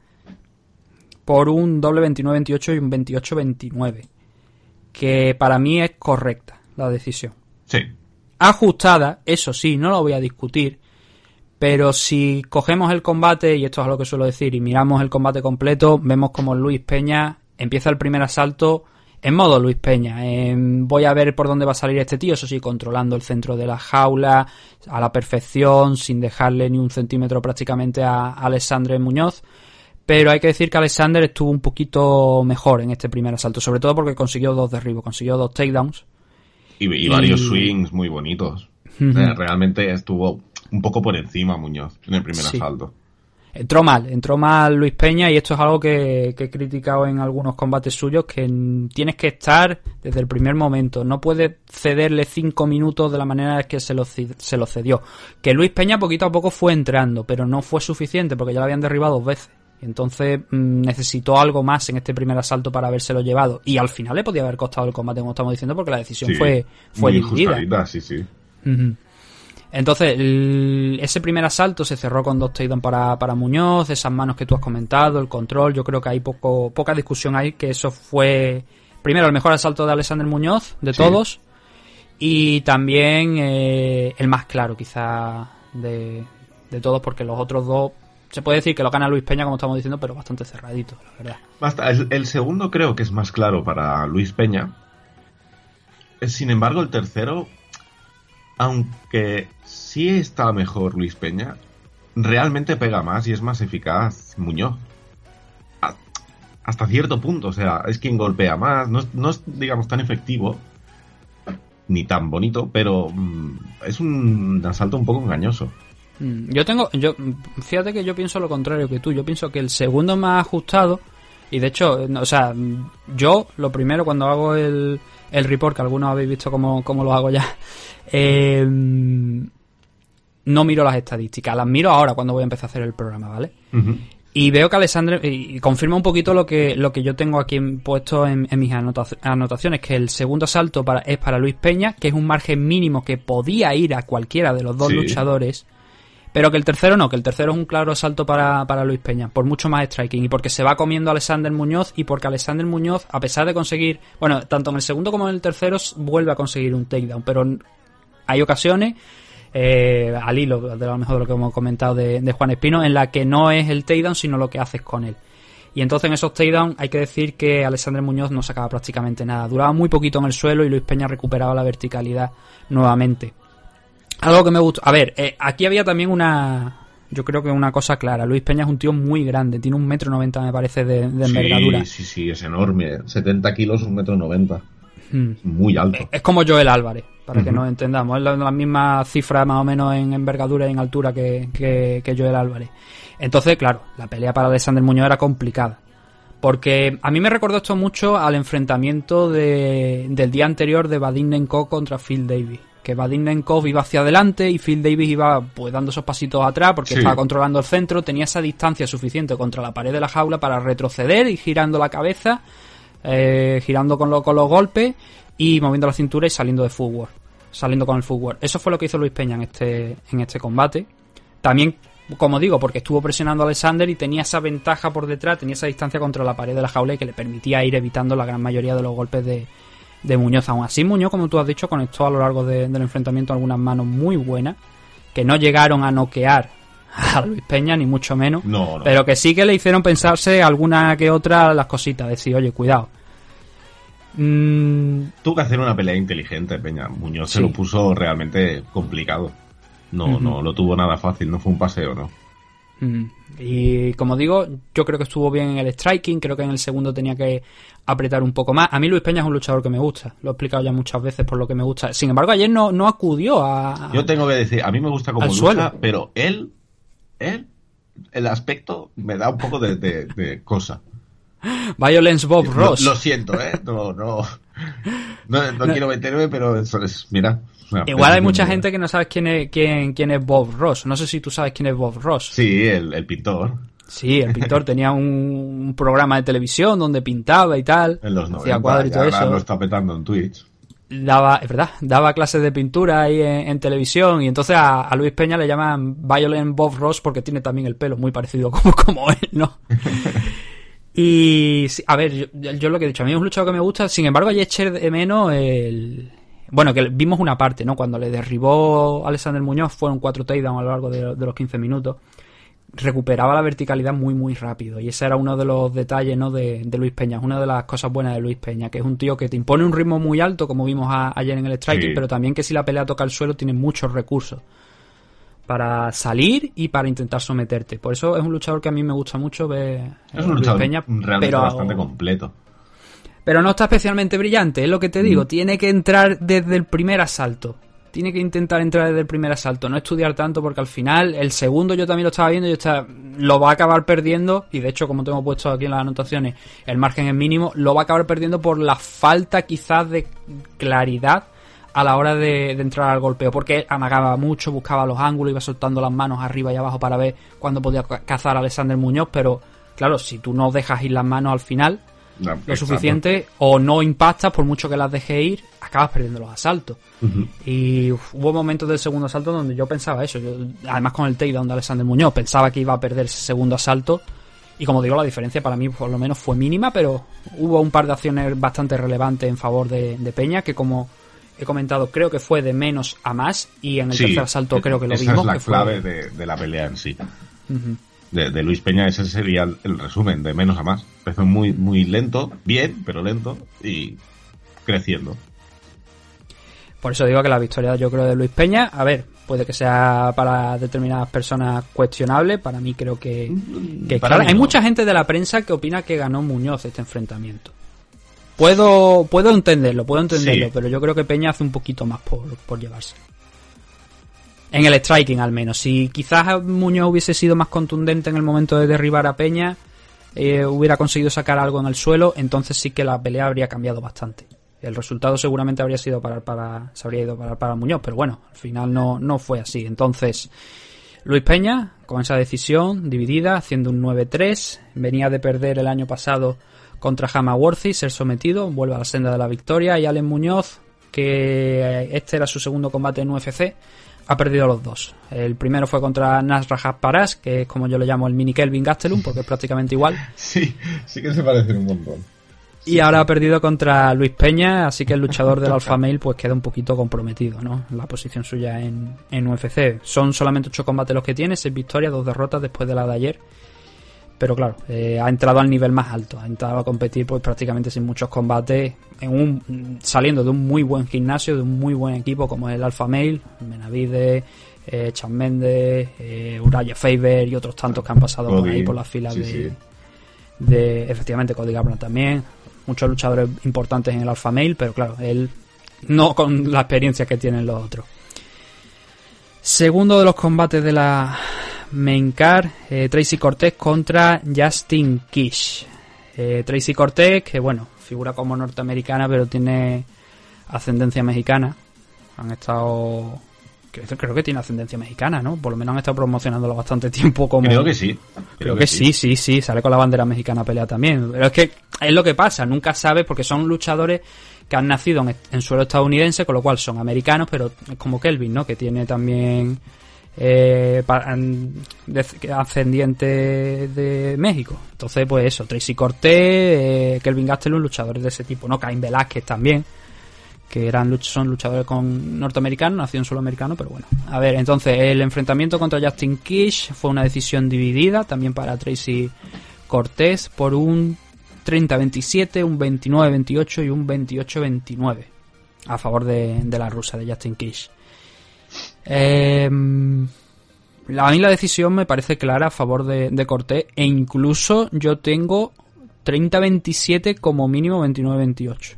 por un doble 29-28 y un 28-29 que para mí es correcta la decisión. Sí. Ajustada, eso sí, no lo voy a discutir, pero si cogemos el combate, y esto es lo que suelo decir, y miramos el combate completo, vemos como Luis Peña empieza el primer asalto en modo Luis Peña. voy a ver por dónde va a salir este tío, eso sí, controlando el centro de la jaula a la perfección, sin dejarle ni un centímetro prácticamente a Alessandre Muñoz. Pero hay que decir que Alexander estuvo un poquito mejor en este primer asalto, sobre todo porque consiguió dos derribos, consiguió dos takedowns. Y, varios swings muy bonitos. realmente estuvo un poco por encima Muñoz en el primer asalto. Entró mal, entró mal Luis Peña y esto es algo que, he criticado en algunos combates suyos, que tienes que estar desde el primer momento, no puedes cederle cinco minutos de la manera que se lo, se lo cedió. Que Luis Peña poquito a poco fue entrando, pero no fue suficiente porque ya lo habían derribado dos veces. Entonces mm, necesitó algo más en este primer asalto para habérselo llevado. Y al final le podía haber costado el combate, como estamos diciendo, porque la decisión fue, fue dividida. Sí, sí. Entonces, ese primer asalto se cerró con dos takedowns para, para Muñoz, esas manos que tú has comentado, el control. Yo creo que hay poco, poca discusión ahí, que eso fue, primero, el mejor asalto de Alexander Muñoz, de todos, y también eh, el más claro, quizá, de, de todos, porque los otros dos se puede decir que lo gana Luis Peña, como estamos diciendo, pero bastante cerradito, la verdad. Basta, el, segundo creo que es más claro para Luis Peña. Eh, sin embargo, el tercero, aunque sí está mejor Luis Peña, realmente pega más y es más eficaz Muñoz. Hasta cierto punto, o sea, es quien golpea más, no es, no es, digamos, tan efectivo, ni tan bonito, pero mm, es un asalto un poco engañoso. Mm, Yo tengo, yo, fíjate que yo pienso lo contrario que tú. Yo pienso que el segundo más ajustado, y de hecho, o sea, yo lo primero cuando hago el, el report, que algunos habéis visto cómo, cómo lo hago ya, eh, no miro las estadísticas, las miro ahora cuando voy a empezar a hacer el programa, ¿vale? Y veo que Alessandro, y confirma un poquito lo que, lo que yo tengo aquí puesto en, en mis anota- anotaciones, que el segundo asalto para, es para Luis Peña, que es un margen mínimo que podía ir a cualquiera de los dos Sí. luchadores, pero que el tercero no, que el tercero es un claro asalto para, para Luis Peña, por mucho más striking, y porque se va comiendo a Alexander Muñoz, y porque Alexander Muñoz, a pesar de conseguir, bueno, tanto en el segundo como en el tercero, vuelve a conseguir un takedown, pero hay ocasiones eh, al hilo de lo mejor de lo que hemos comentado de, de Juan Espino, en la que no es el takedown, sino lo que haces con él. Y entonces en esos takedowns hay que decir que Alexander Muñoz no sacaba prácticamente nada. Duraba muy poquito en el suelo y Luis Peña recuperaba la verticalidad nuevamente. Algo que me gustó. A ver, eh, aquí había también una. Yo creo que una cosa clara. Luis Peña es un tío muy grande. Tiene un metro noventa, me parece, de, de envergadura. Sí, sí, sí, es enorme. 70 kilos, un metro noventa. Hmm. Muy alto. Es como Joel Álvarez, para que nos entendamos. Es la, la misma cifra más o menos en envergadura y en altura que, que, que Joel Álvarez. Entonces, claro, la pelea para Alexander Muñoz era complicada. Porque a mí me recordó esto mucho al enfrentamiento de- del día anterior de Vadim Nenkov contra Phil Davis. Que Vadim Nenkov iba hacia adelante y Phil Davis iba pues dando esos pasitos atrás porque Sí. estaba controlando el centro, tenía esa distancia suficiente contra la pared de la jaula para retroceder y girando la cabeza, eh, girando con, lo- con los golpes y moviendo la cintura y saliendo de footwork, saliendo con el footwork. Eso fue lo que hizo Luis Peña en este, en este combate. También, como digo, porque estuvo presionando a Alexander y tenía esa ventaja por detrás, tenía esa distancia contra la pared de la jaula y que le permitía ir evitando la gran mayoría de los golpes de, de Muñoz. Aún así, Muñoz, como tú has dicho, conectó a lo largo de- del enfrentamiento algunas manos muy buenas, que no llegaron a noquear a Luis Peña, ni mucho menos, No, no. pero que sí que le hicieron pensarse alguna que otra las cositas, decir, oye, cuidado. Mm, Tuvo que hacer una pelea inteligente, Peña. Muñoz se lo puso realmente complicado. No, Ujú. no lo tuvo nada fácil, no fue un paseo, ¿no? Mm. Y como digo, yo creo que estuvo bien en el striking, creo que en el segundo tenía que apretar un poco más. A mí Luis Peña es un luchador que me gusta, lo he explicado ya muchas veces por lo que me gusta. Sin embargo, ayer no, no acudió a... Yo tengo que decir, a mí me gusta como lucha, suelo. pero él, él, el aspecto me da un poco de, de- de cosa. Violence Bob Ross. lo siento, ¿eh? No, no, no, no quiero meterme, pero eso es, mira. Igual hay mucha gente que no sabes quién es, quién, quién es Bob Ross. No sé si tú sabes quién es Bob Ross. Sí, el, el pintor, Sí, el pintor tenía un, un programa de televisión donde pintaba y tal. en los hacía 90, cuadros y todo ahora eso. lo está petando en Twitch. daba, es verdad, daba clases de pintura ahí en, en televisión y entonces a, a Luis Peña le llaman Violent Bob Ross porque tiene también el pelo muy parecido como, como él, ¿no? y, a ver, yo, yo lo que he dicho, a mí es un luchador que me gusta, sin embargo ayer eché de menos el... Bueno, que vimos una parte, ¿no? Cuando le derribó Alexander Muñoz, fueron cuatro takedowns a lo largo de, de los 15 minutos. Recuperaba la verticalidad muy, muy rápido. Y ese era uno de los detalles, ¿no? De, de Luis Peña. Es una de las cosas buenas de Luis Peña, que es un tío que te impone un ritmo muy alto, como vimos a- ayer en el striking, Sí. pero también que si la pelea toca el suelo tiene muchos recursos para salir y para intentar someterte. Por eso es un luchador que a mí me gusta mucho ver eh, Es un Luis luchador Peña, realmente pero, bastante completo. Pero no está especialmente brillante, es lo que te digo. Mm. Tiene que entrar desde el primer asalto. Tiene que intentar entrar desde el primer asalto, no estudiar tanto porque al final el segundo yo también lo estaba viendo y yo estaba, lo va a acabar perdiendo y de hecho como tengo puesto aquí en las anotaciones el margen es mínimo, lo va a acabar perdiendo por la falta quizás de claridad a la hora de, de entrar al golpeo porque amagaba mucho, buscaba los ángulos, iba soltando las manos arriba y abajo para ver cuándo podía ca- cazar a Alexander Muñoz, pero claro, si tú no dejas ir las manos al final, No, lo exacto. suficiente o no impactas por mucho que las dejes ir, acabas perdiendo los asaltos. Y hubo momentos del segundo asalto donde yo pensaba eso. Yo, además con el takedown de Alexander Muñoz, pensaba que iba a perder ese segundo asalto. Y como digo, la diferencia para mí por lo menos fue mínima, pero hubo un par de acciones bastante relevantes en favor de, de Peña, que como he comentado, creo que fue de menos a más. Y en el Sí, tercer asalto creo que lo esa vimos. es la que fue- clave de, de la pelea en sí. De, de Luis Peña, ese sería el, el resumen, de menos a más. Empezó muy, muy lento, bien, pero lento, y creciendo. Por eso digo que la victoria yo creo de Luis Peña, a ver, puede que sea para determinadas personas cuestionable, para mí creo que, que Para claro, hay mucha gente de la prensa que opina que ganó Muñoz este enfrentamiento. Puedo, puedo entenderlo, puedo entenderlo, Sí. pero yo creo que Peña hace un poquito más por, por llevarse. En el striking al menos. Si quizás Muñoz hubiese sido más contundente en el momento de derribar a Peña, eh, hubiera conseguido sacar algo en el suelo, entonces sí que la pelea habría cambiado bastante. El resultado seguramente habría sido para, para se habría ido para, para Muñoz, pero bueno, al final no, no fue así. Entonces, Luis Peña, con esa decisión dividida, haciendo un 9-3, venía de perder el año pasado contra Hamaworthy, ser sometido, vuelve a la senda de la victoria, y Allen Muñoz, que eh, este era su segundo combate en UFC, ha perdido los dos. El primero fue contra Nasrajab Paras, que es como yo le llamo el mini Kelvin Gastelum, porque es prácticamente igual. Sí, sí que se parecen un montón. Y ahora ha perdido contra Luis Peña, así que el luchador del Alpha Male pues queda un poquito comprometido, ¿no? La posición suya en, en UFC. Son solamente ocho combates los que tiene, seis victorias, dos derrotas después de la de ayer. Pero claro, eh, ha entrado al nivel más alto, ha entrado a competir pues prácticamente sin muchos combates, en un, saliendo de un muy buen gimnasio, de un muy buen equipo como es el Alpha Male, Menavide, eh, Chan Méndez, eh, Uraya Faber y otros tantos que han pasado por ahí por las filas sí, de, sí. de efectivamente Cody Garbrandt también. Muchos luchadores importantes en el Alpha Male pero claro él no con la experiencia que tienen los otros. Segundo de los combates de la main card eh, Tracy Cortez contra Justin Kish Eh, Tracy Cortez que bueno figura como norteamericana pero tiene ascendencia mexicana han estado creo, que tiene ascendencia mexicana no por lo menos han estado promocionándolo bastante tiempo como Creo que sí. Creo que sí, sí, sí, sale con la bandera mexicana a pelea también. Pero es que es lo que pasa, nunca sabes porque son luchadores que han nacido en, en suelo estadounidense, con lo cual son americanos, pero es como Kelvin, ¿no? Que tiene también eh, ascendiente de México. Entonces, pues eso, Tracy Cortés, eh, Kelvin Gastelum, luchadores de ese tipo, ¿no? Caín Velázquez también que eran son luchadores con norteamericanos, nacido en suelo americano, pero bueno. A ver, entonces el enfrentamiento contra Justin Kish fue una decisión dividida, también para Tracy Cortés, por un 30-27, un 29-28 y un 28-29 a favor de, de la rusa, de Justin Kish. Eh, la- a mí la decisión me parece clara a favor de, de Cortés e incluso yo tengo 30-27 como mínimo 29-28.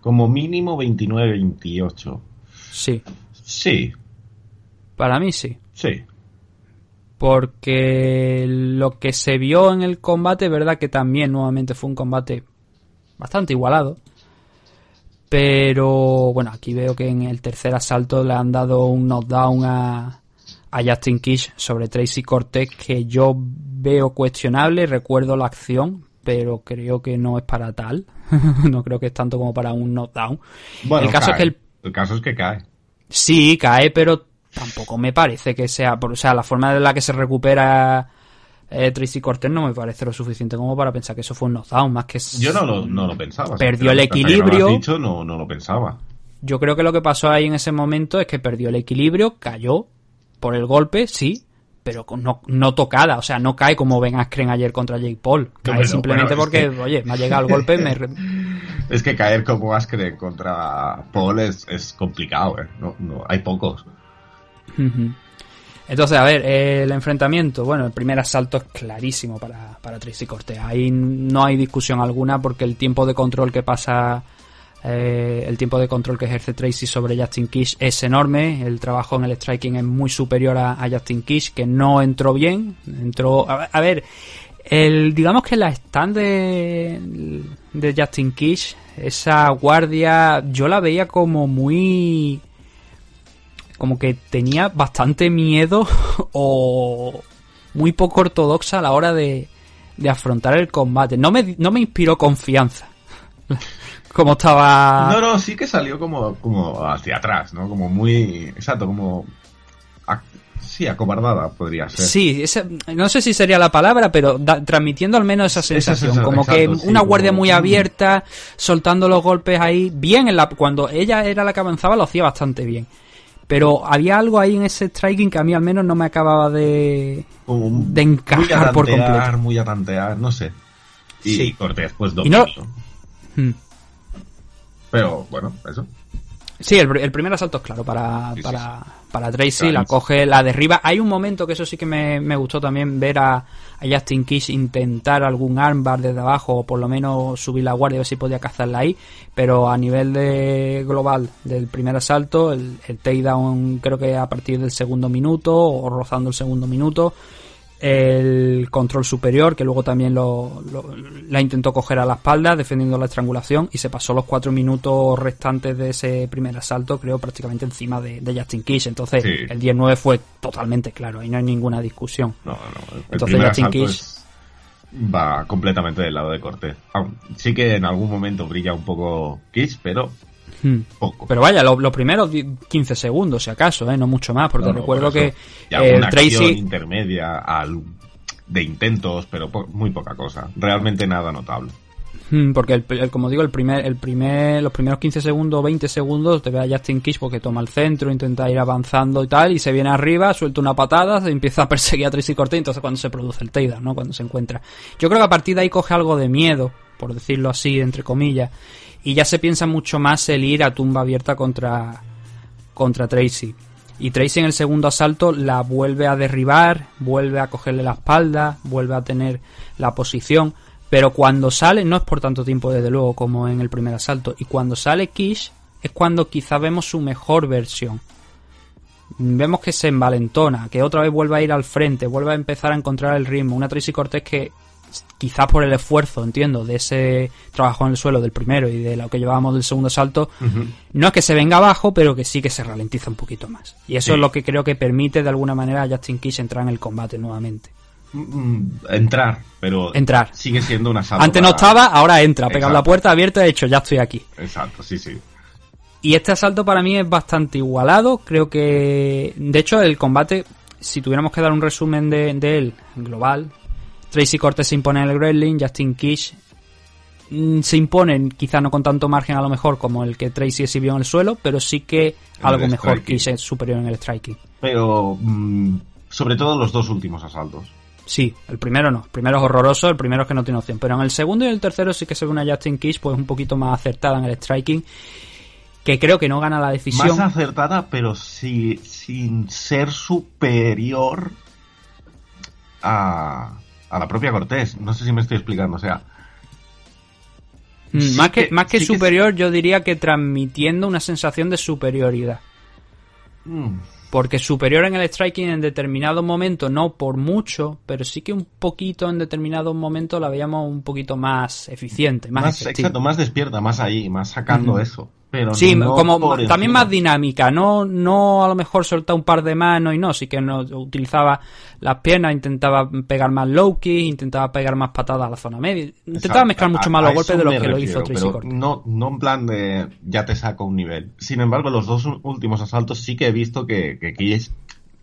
Como mínimo 29-28. Sí, Sí, para mí sí. sí. Porque lo que se vio en el combate, verdad que también nuevamente fue un combate bastante igualado. Pero bueno, aquí veo que en el tercer asalto le han dado un knockdown a, a Justin Kish sobre Tracy Cortez que yo veo cuestionable. Recuerdo la acción, pero creo que no es para tal. no creo que es tanto como para un knockdown. Bueno, el caso cae. es que el El caso es que cae. Sí, cae, pero tampoco me parece que sea. O sea, la forma en la que se recupera eh, Tracy Cortez no me parece lo suficiente como para pensar que eso fue un knockdown, más que. Yo no lo, no lo pensaba. Perdió el no equilibrio. has dicho, no, no lo pensaba. Yo creo que lo que pasó ahí en ese momento es que perdió el equilibrio, cayó por el golpe, sí, pero no, no tocada. O sea, no cae como Ben Askren ayer contra Jake Paul. Cae Bueno, simplemente bueno, porque, que- oye, me ha llegado el golpe, me. Es que caer como Askren contra Paul es, es complicado, ¿eh? No, no, hay pocos. Ujú. Entonces, a ver, el enfrentamiento, bueno, el primer asalto es clarísimo para, para Tracy Cortés. Ahí no hay discusión alguna porque el tiempo de control que pasa, eh, el tiempo de control que ejerce Tracy sobre Justin Kish es enorme. El trabajo en el striking es muy superior a, a Justin Kish, que no entró bien. Entró, a, a ver, el, digamos que la stand de, de Justin Kish, esa guardia, yo la veía como muy como que tenía bastante miedo o muy poco ortodoxa a la hora de, de afrontar el combate. No me, no me inspiró confianza. como estaba... No, no, sí que salió como, como hacia atrás, ¿no? Como muy. Exacto, como. Sí, acobardada podría ser. Sí, esa- no sé si sería la palabra, pero da- transmitiendo al menos esa sensación, como que sí, una guardia como- muy abierta, soltando los golpes ahí, bien en la, cuando ella era la que avanzaba lo hacía bastante bien. Pero había algo ahí en ese striking que a mí al menos no me acababa de, un- de encajar muy a por tantear, completo. Muy a tantear, no sé. Y Sí. Cortés, pues Y no- dominio. Hmm. Pero bueno, eso. Sí, el, el primer asalto es claro para, Sí, sí, para, para Tracy, la coge, la derriba. Hay un momento que eso sí que me, me gustó también ver a, a Justin Kish intentar algún armbar desde abajo o por lo menos subir la guardia a ver si podía cazarla ahí. Pero a nivel de global del primer asalto, el, el takedown creo que a partir del segundo minuto o rozando el segundo minuto. El control superior, que luego también lo, lo- la intentó coger a la espalda, defendiendo la estrangulación, y se pasó los cuatro minutos restantes de ese primer asalto, creo, prácticamente encima de, de Justin Kish. Entonces, Sí. el 10-9 fue totalmente claro, y no hay ninguna discusión. No, no. El Entonces, Justin Kish- es- va completamente del lado de Cortés. Sí que en algún momento brilla un poco Kish, pero Hmm. poco. Pero vaya, lo- los primeros 10, 15 segundos, si acaso, ¿eh? no mucho más, porque No, no, recuerdo por eso. que eh, Tracy. intermedia al- de intentos, pero po- muy poca cosa. Realmente nada notable. Hmm, Porque, el, el- como digo, el primer, el primer, los primeros 15 segundos o 20 segundos te ve a Justin Kish porque toma el centro, intenta ir avanzando y tal, y se viene arriba, suelta una patada, se empieza a perseguir a Tracy Cortez, y entonces cuando se produce el takedown, ¿no? Cuando se encuentra. Yo creo que a partir de ahí coge algo de miedo, por decirlo así, entre comillas, y ya se piensa mucho más el ir a tumba abierta contra, contra Tracy. Y Tracy en el segundo asalto la vuelve a derribar, vuelve a cogerle la espalda, vuelve a tener la posición. Pero cuando sale, no es por tanto tiempo desde luego como en el primer asalto, y cuando sale Kish es cuando quizá vemos su mejor versión. Vemos que se envalentona, que otra vez vuelve a ir al frente, vuelve a empezar a encontrar el ritmo. Una Tracy Cortés que quizás por el esfuerzo, entiendo, de ese trabajo en el suelo del primero y de lo que llevábamos del segundo salto, no es que se venga abajo, pero que sí que se ralentiza un poquito más. Y eso Sí. es lo que creo que permite de alguna manera a Justin Kish entrar en el combate nuevamente. Mm, Entrar, pero Entrar. sigue siendo una salto Antes no estaba, ahora entra, ha pegado la puerta abierta, de hecho, ya estoy aquí. Exacto, sí, sí. Y este asalto para mí es bastante igualado. Creo que, de hecho, el combate, si tuviéramos que dar un resumen de, de él global, Tracy Cortes se impone en el wrestling, Justin Kish mm, se impone, quizá no con tanto margen a lo mejor como el que Tracy exhibió en el suelo, pero sí que algo mejor. Kish es superior en el striking. Pero mm, sobre todo los dos últimos asaltos. Sí, el primero no. El primero es horroroso, el primero es que no tiene opción. Pero en el segundo y el tercero sí que se ve una Justin Kish pues un poquito más acertada en el striking. Que creo que no gana la decisión. Más acertada, pero sí, sin ser superior a, a la propia Cortés. No sé si me estoy explicando. O sea, Mm, sí más que, que- más que sí que superior, yo diría que transmitiendo una sensación de superioridad. mm, Porque superior en el striking en determinados momentos, no por mucho, pero sí que un poquito en determinados momentos la veíamos un poquito más eficiente, más, más, efectiva. exacto, más despierta, más ahí, más sacando eso. Pero Sí, no como también más dinámica, no, no a lo mejor soltar un par de manos y no, sí que no utilizaba las piernas, intentaba pegar más low kick, intentaba pegar más patadas a la zona media, intentaba Exacto, mezclar mucho a- más los golpes de los que lo refiero, hizo Tracy pero Cortez. No, no en plan de ya te saco un nivel. Sin embargo, los dos últimos asaltos sí que he visto que, que Kish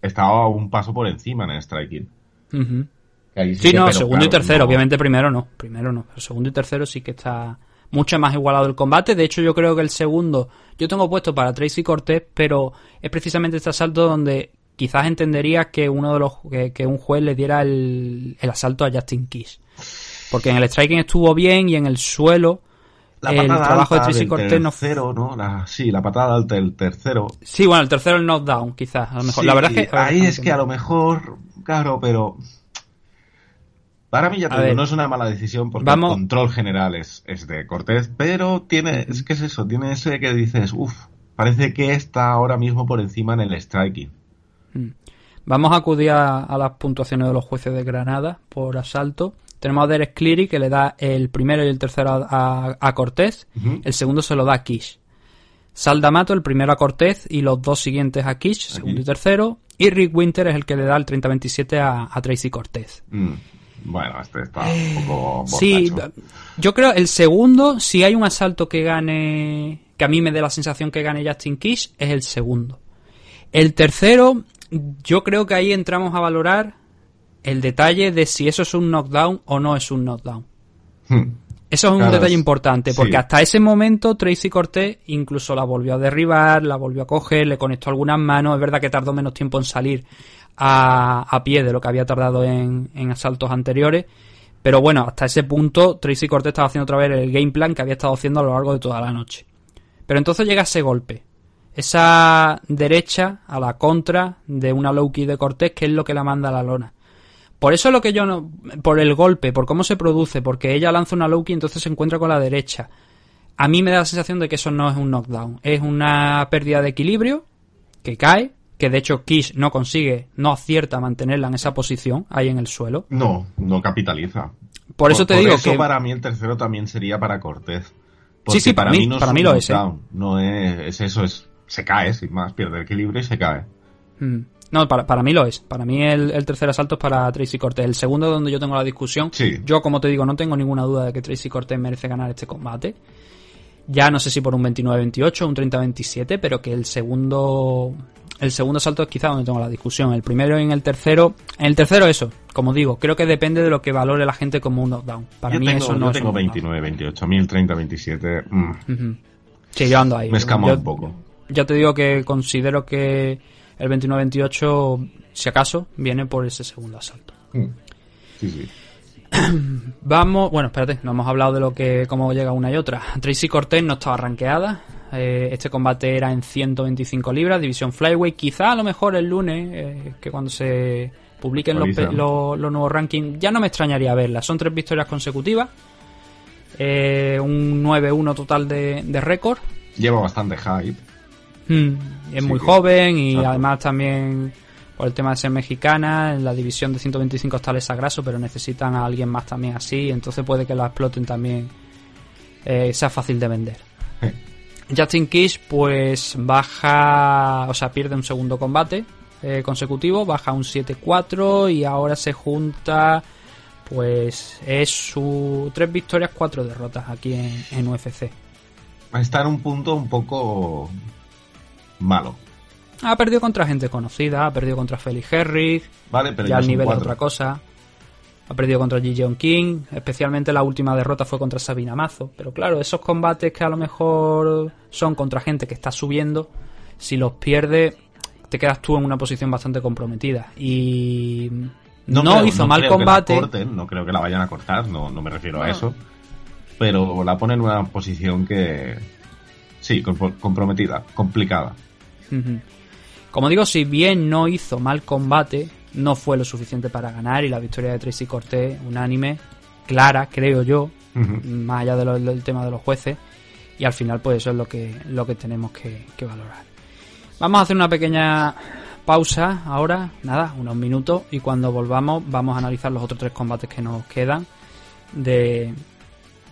estaba un paso por encima en el striking. Sí, no, segundo y tercero, no- obviamente primero no, primero no, pero segundo y tercero sí que está mucho más igualado el combate, de hecho yo creo que el segundo yo tengo puesto para Tracy Cortez, pero es precisamente este asalto donde quizás entendería que uno de los que, que un juez le diera el, el asalto a Justin Kish. Porque en el striking estuvo bien y en el suelo La el trabajo de Tracy del Cortez no tercero, ¿no? La- sí, la patada alta del tercero. Sí, bueno, el tercero el knockdown, quizás, a lo mejor. Sí, la verdad es que ahí es que a lo mejor, claro, pero para mí ya te digo, no es una mala decisión porque Vamos- el control general es, es de Cortés, pero tiene, es que es eso, tiene ese que dices, uff, parece que está ahora mismo por encima en el striking. Vamos a acudir a, a las puntuaciones de los jueces de Granada por asalto. Tenemos a Derek Cleary que le da el primero y el tercero a, a- Cortés. El segundo se lo da a Kish. Sal D'Amato el primero a Cortés y los dos siguientes a Kish, segundo y tercero. Y Rick Winter es el que le da el 30-27 a, a Tracy Cortés. Mm, Bueno, este está un poco Sí, borracho. yo creo el segundo, si hay un asalto que gane, que a mí me dé la sensación que gane Justin Kish, es el segundo. El tercero, yo creo que ahí entramos a valorar el detalle de si eso es un knockdown o no es un knockdown. Hmm. Eso es un Claro, detalle importante, porque sí. hasta ese momento Tracy Cortés incluso la volvió a derribar, la volvió a coger, le conectó algunas manos. Es verdad que tardó menos tiempo en salir a, a pie de lo que había tardado en, en asaltos anteriores. Pero bueno, hasta ese punto Tracy Cortés estaba haciendo otra vez el game plan que había estado haciendo a lo largo de toda la noche. Pero entonces llega ese golpe. esa derecha a la contra de una low key de Cortés, que es lo que la manda a la lona. Por eso lo que yo no. Por el golpe, por cómo se produce, porque ella lanza una low key y entonces se encuentra con la derecha. A mí me da la sensación de que eso no es un knockdown, es una pérdida de equilibrio que cae, que de hecho Kish no consigue, no acierta a mantenerla en esa posición, ahí en el suelo. No, no capitaliza. Por eso te digo eso que. para mí el tercero también sería para Cortés. Sí, Porque sí, para mí- no es para un mí lo es, ¿eh? No es, es eso, es se cae sin más, pierde el equilibrio y se cae. Mm. No, para, para mí lo es. Para mí el, el tercer asalto es para Tracy Cortés. El segundo donde yo tengo la discusión. Sí. Yo, como te digo, no tengo ninguna duda de que Tracy Cortés merece ganar este combate. Ya no sé si por un 29-28 o un 30-27, pero que el segundo... El segundo asalto es quizá donde tengo la discusión. El primero y en el tercero... En el tercero eso, como digo, creo que depende de lo que valore la gente como un knockdown. Para yo mí tengo, eso no yo es tengo un knockdown. 29, 28. A mí el 30, 27. mm, Ujú. Sí, yo ando ahí. me escama un poco. Ya te digo que considero que el 29-28, si acaso, viene por ese segundo asalto. Mm. Sí, sí. Vamos, bueno, espérate, no hemos hablado de lo que cómo llega una y otra. Tracy Cortés no estaba rankeada. eh, este combate era en 125 libras, división flyweight. Quizá a lo mejor el lunes, eh, que cuando se publiquen los nuevos rankings, ya no me extrañaría verla. Son tres victorias consecutivas, eh, un 9-1 total de, de récord. Lleva bastante hype. Mm, es Sí, muy que- joven y exacto. además también por el tema de ser mexicana, en la división de 125 está Alexa Grasso, pero necesitan a alguien más también así, entonces puede que la exploten también, eh, sea fácil de vender. Justin Kish pues baja, o sea, pierde un segundo combate eh, consecutivo, baja un 7-4 y ahora se junta, pues es su tres victorias, cuatro derrotas aquí en, en UFC. Está en un punto un poco malo. Ha perdido contra gente conocida, ha perdido contra Felix Herrig, Vale, pero ya al nivel de otra cosa. Ha perdido contra Jeon King, especialmente la última derrota fue contra Sabina Mazo. Pero claro, esos combates que a lo mejor son contra gente que está subiendo, si los pierdes, te quedas tú en una posición bastante comprometida. Y no, creo- hizo no mal creo que la combate. corten, no creo que la vayan a cortar, no, no me refiero a eso. Pero la ponen en una posición que. Sí, compro- comprometida, complicada. Como digo, si bien no hizo mal combate, no fue lo suficiente para ganar y la victoria de Tracy Cortés, unánime, clara, creo yo, más allá de lo- del tema de los jueces, y al final pues eso es lo que, lo que tenemos que, que valorar. Vamos a hacer una pequeña pausa ahora, nada, unos minutos, y cuando volvamos vamos a analizar los otros tres combates que nos quedan de,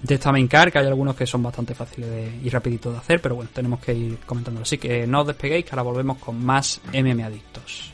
de esta main que hay algunos que son bastante fáciles y rapiditos de hacer, pero bueno, tenemos que ir comentándolo. Así que no os despeguéis, que ahora volvemos con más MM Adictos.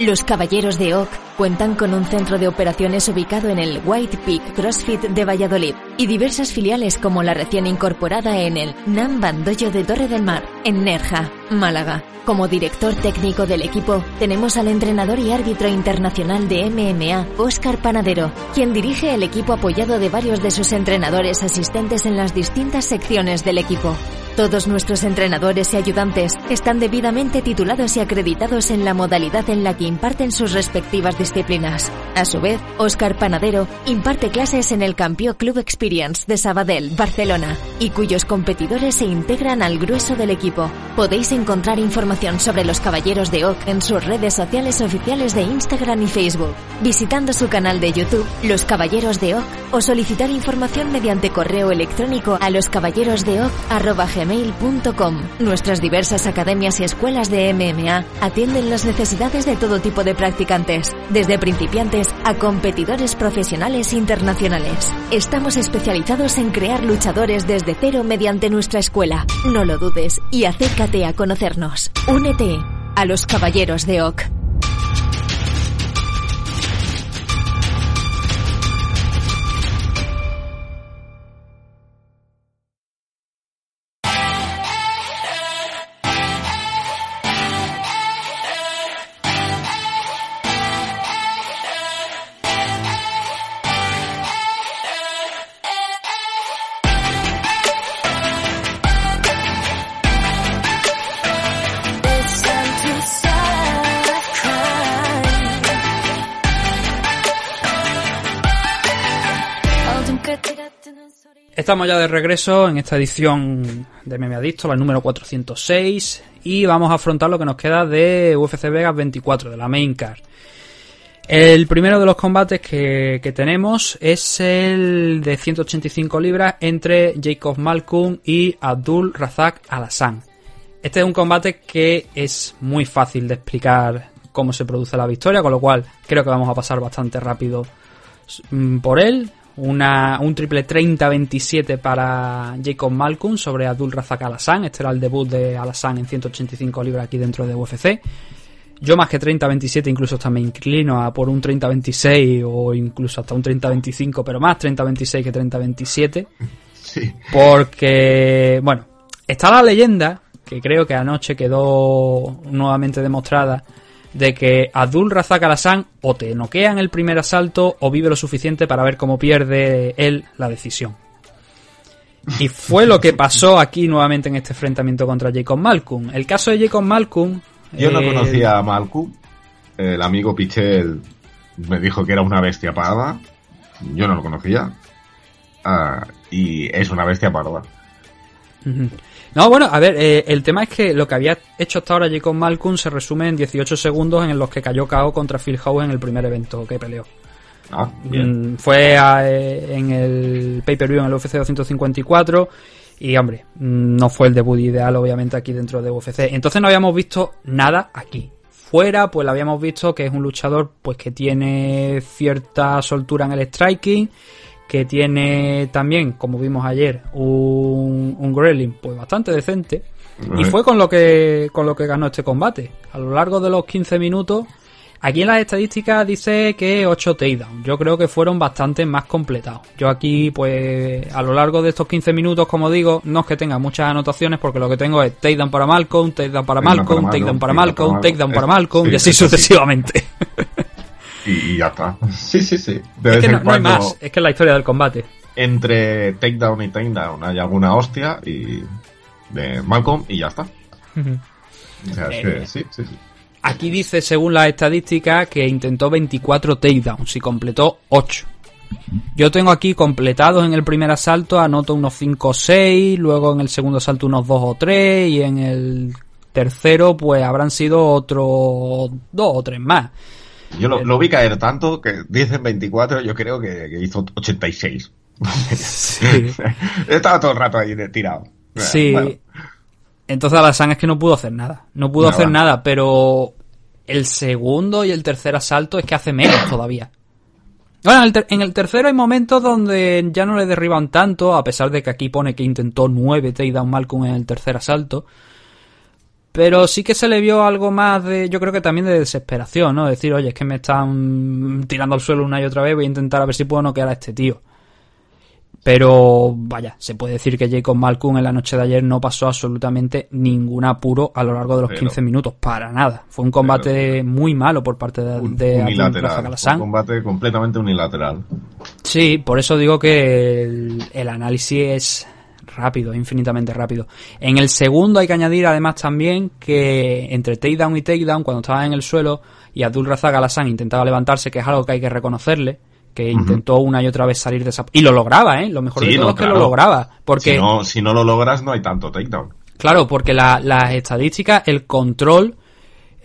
Los Caballeros de Oak cuentan con un centro de operaciones ubicado en el White Peak CrossFit de Valladolid y diversas filiales como la recién incorporada en el Nam Bandoyo de Torre del Mar, en Nerja, Málaga. Como director técnico del equipo, tenemos al entrenador y árbitro internacional de MMA, Óscar Panadero, quien dirige el equipo apoyado de varios de sus entrenadores asistentes en las distintas secciones del equipo. Todos nuestros entrenadores y ayudantes están debidamente titulados y acreditados en la modalidad en la que imparten sus respectivas disciplinas. A su vez, Óscar Panadero imparte clases en el Campeón Club Experience de Sabadell, Barcelona, y cuyos competidores se integran al grueso del equipo. Podéis encontrar información sobre los Caballeros de Oak en sus redes sociales oficiales de Instagram y Facebook, visitando su canal de YouTube, Los Caballeros de Oak, o solicitar información mediante correo electrónico a loscaballerosdeoc.gmail.com. Nuestras diversas academias y escuelas de MMA atienden las necesidades de todo tipo de practicantes, desde principiantes a competidores profesionales internacionales. Estamos especializados en crear luchadores desde cero mediante nuestra escuela. No lo dudes y acércate a conocernos. Únete a los Caballeros de Oak. Estamos ya de regreso en esta edición de Meme Adicto, la número 406, y vamos a afrontar lo que nos queda de UFC Vegas 24, de la main card. El primero de los combates que, que tenemos es el de 185 libras entre Jacob Malcolm y Abdul Razak Alassane. Este es un combate que es muy fácil de explicar cómo se produce la victoria, con lo cual creo que vamos a pasar bastante rápido mm, por él. Una, un triple 30-27 para Jacob Malcolm sobre Abdul Razak Alassane. Este era el debut de Alassane en 185 libras aquí dentro de UFC. Yo más que 30-27 incluso hasta me inclino a por un 30-26 o incluso hasta un 30-25, pero más 30-26 que 30-27. Sí. Porque, bueno, está la leyenda, que creo que anoche quedó nuevamente demostrada, de que Abdul Razak Alassane o te noquea en el primer asalto o vive lo suficiente para ver cómo pierde él la decisión. Y fue lo que pasó aquí nuevamente en este enfrentamiento contra Jacob Malcolm. El caso de Jacob Malcolm... Yo no eh, conocía a Malcolm. El amigo Pichel me dijo que era una bestia parda. Yo no lo conocía. Ah, y es una bestia parda. No, bueno, a ver, eh, el tema es que lo que había hecho hasta ahora Jacob Malcolm se resume en 18 segundos en los que cayó KO contra Phil Howe en el primer evento que peleó. Ah, bien. Mm, Fue a, eh, en el pay-per-view en el UFC 254 y, hombre, mm, no fue el debut ideal, obviamente, aquí dentro de UFC. Entonces no habíamos visto nada aquí. Fuera, pues lo habíamos visto que es un luchador pues que tiene cierta soltura en el striking, que tiene también, como vimos ayer, un, un grappling pues bastante decente. Y fue con lo que con lo que ganó este combate. A lo largo de los 15 minutos, aquí en las estadísticas dice que 8 takedowns. Yo creo que fueron bastante más completados. Yo aquí, pues, a lo largo de estos 15 minutos, como digo, no es que tenga muchas anotaciones, porque lo que tengo es takedown para Malcolm, takedown para Takedown Malcolm, para takedown para Malcolm, Malcolm, takedown para Malcolm, y sí, así sí, sí. sucesivamente. y ya está. Sí, sí, sí. De Es vez que en no, no hay más, es que es la historia del combate. entre takedown y takedown hay alguna hostia y de Malcolm y ya está. O sea, es que Eh. sí, sí, sí. Aquí dice, según las estadísticas, que intentó 24 takedowns y completó 8. Yo tengo aquí completados en el primer asalto, anoto unos 5 o 6, luego en el segundo asalto unos 2 o 3 y en el tercero pues habrán sido otros 2 o 3 más. Yo lo, lo vi caer tanto que dicen 24, yo creo que, que hizo 86. Estaba todo el rato ahí de- tirado. Sí. Bueno, Entonces Alassane es que no pudo hacer nada. No pudo Nada. hacer nada, pero el segundo y el tercer asalto es que hace menos todavía. Bueno, en el, ter- en el tercero hay momentos donde ya no le derriban tanto, a pesar de que aquí pone que intentó nueve takedown Malcolm en el tercer asalto. Pero sí que se le vio algo más de, yo creo que también de desesperación, ¿no? Decir, oye, es que me están tirando al suelo una y otra vez, voy a intentar a ver si puedo noquear a este tío. Pero vaya, se puede decir que Jacob Malcolm en la noche de ayer no pasó absolutamente ningún apuro a lo largo de los Pero- 15 minutos, para nada. Fue un combate muy malo por parte de, un- de Abdul unilateral. Un combate completamente unilateral. Sí, por eso digo que el, el análisis es rápido, infinitamente rápido. En el segundo hay que añadir además también que entre takedown y takedown, cuando estaba en el suelo y Abdul Razak Alassane intentaba levantarse, que es algo que hay que reconocerle, que intentó una y otra vez salir de esa... Y lo lograba, ¿eh? Lo mejor de todo no, es que lo lograba. Porque... Si no, si no lo logras, no hay tanto takedown. Claro, porque la- las estadísticas, el control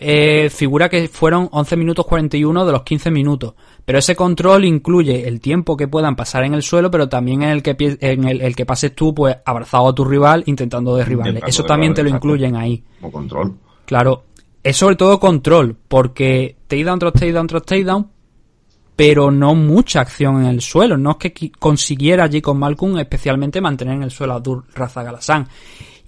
eh, figura que fueron 11 minutos 41 de los 15 minutos. Pero ese control incluye el tiempo que puedan pasar en el suelo, pero también en el que, en el, el que pases tú, pues, abrazado a tu rival, intentando derribarle. Intentando Eso también te lo incluyen ahí. O control. Claro, es sobre todo control, porque takedown tras takedown tras takedown, pero no mucha acción en el suelo. No es que consiguiera Jacob Malcolm especialmente mantener en el suelo a Razak Alassane.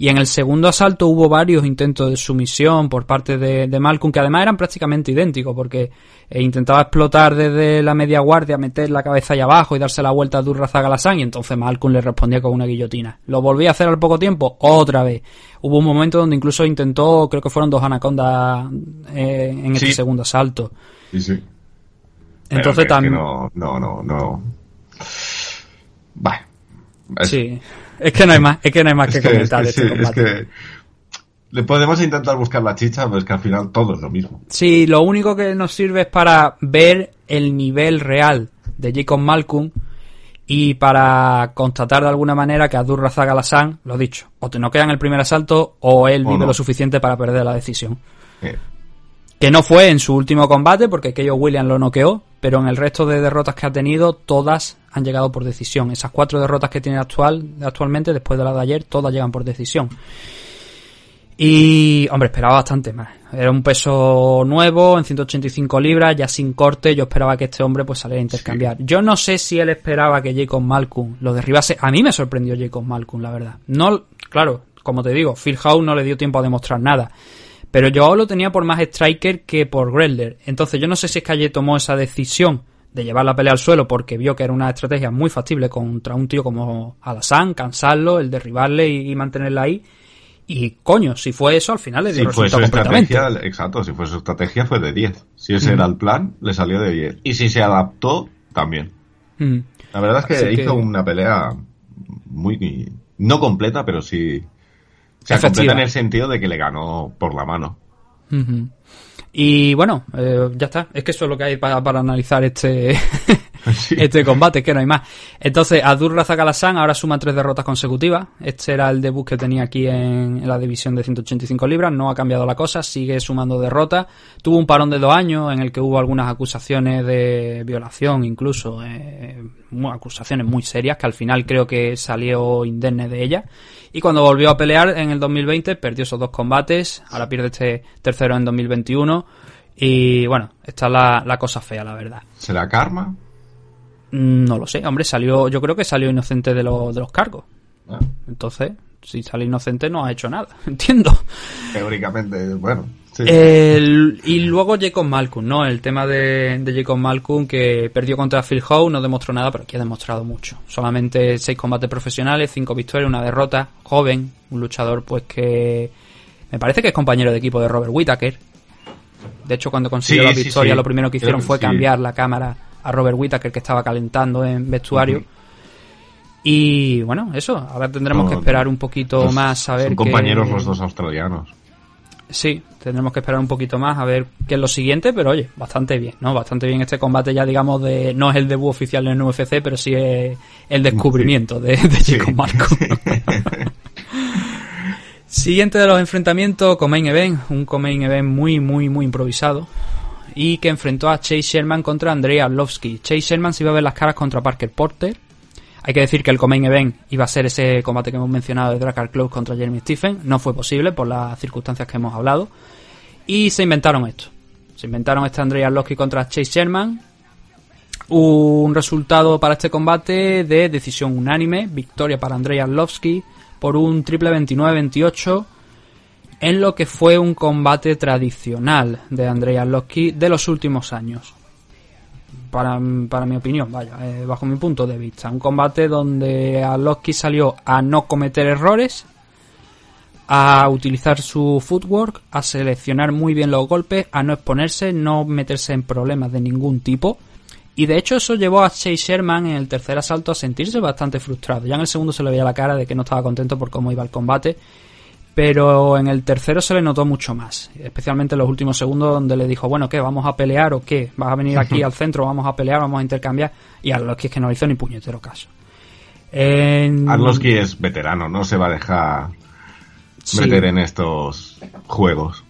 Y en el segundo asalto hubo varios intentos de sumisión por parte de, de Malcolm, que además eran prácticamente idénticos, porque eh, intentaba explotar desde la media guardia, meter la cabeza ahí abajo y darse la vuelta a Abdul Razak Alassane, y entonces Malcolm le respondía con una guillotina. Lo volví a hacer al poco tiempo, otra vez. Hubo un momento donde incluso intentó, creo que fueron dos anacondas eh, en este Sí. segundo asalto. Sí, sí. Entonces también... No, no, no, no. Vale. Sí, es que no hay más, es que no hay más Es que, que, es comentar que de este sí, es combate. que le podemos intentar buscar la chicha, pero es que al final todo es lo mismo. Sí, lo único que nos sirve es para ver el nivel real de Jacob Malcolm Y para constatar de alguna manera que Abdur Razak Alasan, lo dicho, o te noquean el primer asalto o él O vive no. lo suficiente para perder la decisión. Eh, Que no fue en su último combate, porque Keio Williams lo noqueó, pero en el resto de derrotas que ha tenido, todas han llegado por decisión. Esas cuatro derrotas que tiene actual, actualmente, después de la de ayer, todas llegan por decisión. Y, hombre, esperaba bastante más. Era un peso nuevo, en 185 libras, ya sin corte. Yo esperaba que este hombre pues saliera a intercambiar. Yo no sé si él esperaba que Jacob Malcolm lo derribase. A mí me sorprendió Jacob Malcolm, la verdad. No, claro, como te digo, Phil Howe no le dio tiempo a demostrar nada. Pero yo lo tenía por más striker que por Grelder. Entonces yo no sé si es que ayer tomó esa decisión de llevar la pelea al suelo porque vio que era una estrategia muy factible contra un tío como Alassane, cansarlo, el derribarle y, y mantenerla ahí. Y coño, si fue eso, al final le dio Si fue su resultado completamente. estrategia, exacto, si fue su estrategia fue de 10. Si ese era el plan, le salió de 10. Y si se adaptó, también. Mm. La verdad es que Así que- hizo una pelea muy... No completa, pero sí... O sea, completa en el sentido de que le ganó por la mano. Y bueno, eh, ya está. Es que eso es lo que hay para, para analizar este, Sí. este combate, que no hay más. Entonces, Adur Razak Alasan ahora suma tres derrotas consecutivas. Este era el debut que tenía aquí en, en la división de 185 libras. No ha cambiado la cosa, sigue sumando derrotas. Tuvo un parón de dos años en el que hubo algunas acusaciones de violación, incluso. eh, acusaciones muy serias que al final creo que salió indemne de ella. Y cuando volvió a pelear en el 2020, perdió esos dos combates. Ahora pierde este tercero en 2021. Y bueno, esta es la, la cosa fea, la verdad. ¿Será karma? Mm, No lo sé, hombre, salió, yo creo que salió inocente de, los de los cargos. Ah, Entonces, si sale inocente no ha hecho nada, entiendo. teóricamente, bueno. Sí. El- y luego Jacob Malcolm, ¿no? El tema de, de Jacob Malcolm que perdió contra Phil Howe, no demostró nada, pero aquí ha demostrado mucho. Solamente seis combates profesionales, cinco victorias, una derrota, joven, un luchador pues que me parece que es compañero de equipo de Robert Whittaker. De hecho, cuando consiguió Sí, la victoria, sí. lo primero que hicieron fue cambiar la cámara a Robert Whittaker que estaba calentando en vestuario. Y bueno, eso, ahora tendremos No, que esperar un poquito más a ver Son compañeros los dos australianos. Sí, tendremos que esperar un poquito más a ver qué es lo siguiente, pero oye, bastante bien, ¿no? Bastante bien este combate ya, digamos, de no es el debut oficial en el UFC, pero sí es el descubrimiento de, de Sí. Jacob Malcolm. Siguiente de los enfrentamientos, Comain Event, un Comain Event muy, muy, muy improvisado. Y que enfrentó a Chase Sherman contra Andrei Arlovsky. Chase Sherman se iba a ver las caras contra Parker Porter. Hay que decir que el Comain Event iba a ser ese combate que hemos mencionado de Dracar Close contra Jeremy Stephen. No fue posible por las circunstancias que hemos hablado. Y se inventaron esto. Se inventaron este Andrei Arlovsky contra Chase Sherman. Un resultado para este combate de decisión unánime. Victoria para Andrei Arlovsky por un triple 29-28 en lo que fue un combate tradicional de Andrei Arlovsky de los últimos años. Para, para mi opinión, vaya, eh, bajo mi punto de vista. Un combate donde Arlovsky salió a no cometer errores, a utilizar su footwork, a seleccionar muy bien los golpes, a no exponerse, no meterse en problemas de ningún tipo. Y de hecho eso llevó a Chase Sherman en el tercer asalto a sentirse bastante frustrado. Ya en el segundo se le veía la cara de que no estaba contento por cómo iba el combate. Pero en el tercero se le notó mucho más. Especialmente en los últimos segundos donde le dijo, bueno, ¿qué? ¿Vamos a pelear o qué? ¿Vas a venir aquí al centro? ¿Vamos a pelear? ¿Vamos a intercambiar? Y a los que es que no le hizo ni puñetero caso. En- Arlovsky es veterano, no se va a dejar Sí. meter en estos juegos.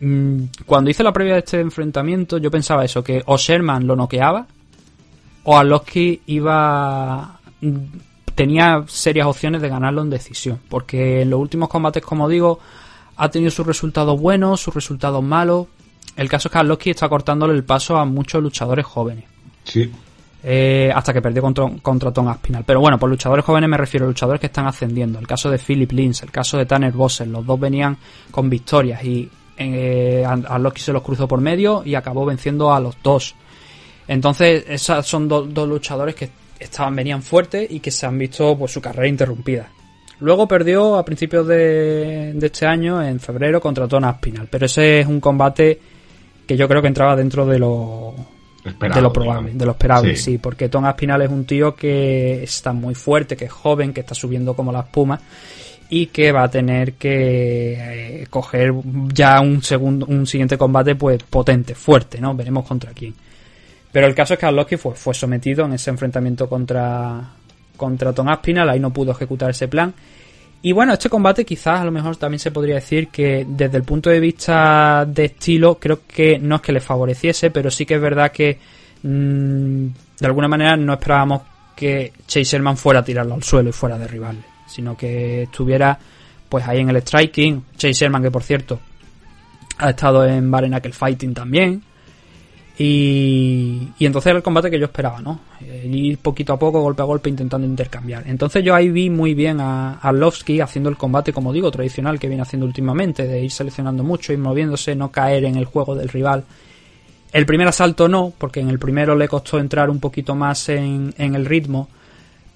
Mm, Cuando hice la previa de este enfrentamiento, yo pensaba eso, que o Sherman lo noqueaba, o Arlovsky iba. Tenía serias opciones de ganarlo en decisión. Porque en los últimos combates, como digo, ha tenido sus resultados buenos, sus resultados malos. El caso es que Arlovsky está cortándole el paso a muchos luchadores jóvenes. Sí. Eh, hasta que perdió contra, contra Tom Aspinall. Pero bueno, por luchadores jóvenes me refiero a luchadores que están ascendiendo. El caso de Philip Lins, el caso de Tanner Bossel, los dos venían con victorias y eh, se los cruzó por medio y acabó venciendo a los dos. Entonces, esos son do- dos luchadores que estaban venían fuertes y que se han visto pues, su carrera interrumpida. Luego perdió a principios de, de este año, en febrero, contra Tom Aspinall. Pero ese es un combate que yo creo que entraba dentro de lo, Esperado, de lo probable, digamos. de lo esperable, Sí. sí. porque Tom Aspinall es un tío que está muy fuerte, que es joven, que está subiendo como la espuma y que va a tener que eh, coger ya un segundo, un siguiente combate pues potente, fuerte, ¿no? Veremos contra quién. Pero el caso es que Arlovsky fue, fue sometido en ese enfrentamiento contra, contra Tom Aspinall, ahí no pudo ejecutar ese plan. Y bueno, este combate quizás a lo mejor también se podría decir que desde el punto de vista de estilo, creo que no es que le favoreciese, pero sí que es verdad que mm, de alguna manera no esperábamos que Chase Sherman fuera a tirarlo al suelo y fuera a derribarle, sino que estuviera pues ahí en el striking. Chase Sherman, que por cierto ha estado en Bare Knuckle Fighting también. Y, y entonces era el combate que yo esperaba, ¿no? Eh, ir poquito a poco, golpe a golpe, intentando intercambiar. Entonces yo ahí vi muy bien a Arlovsky haciendo el combate, como digo, tradicional que viene haciendo últimamente, de ir seleccionando mucho, ir moviéndose, no caer en el juego del rival. El primer asalto no, porque en el primero le costó entrar un poquito más en, en el ritmo,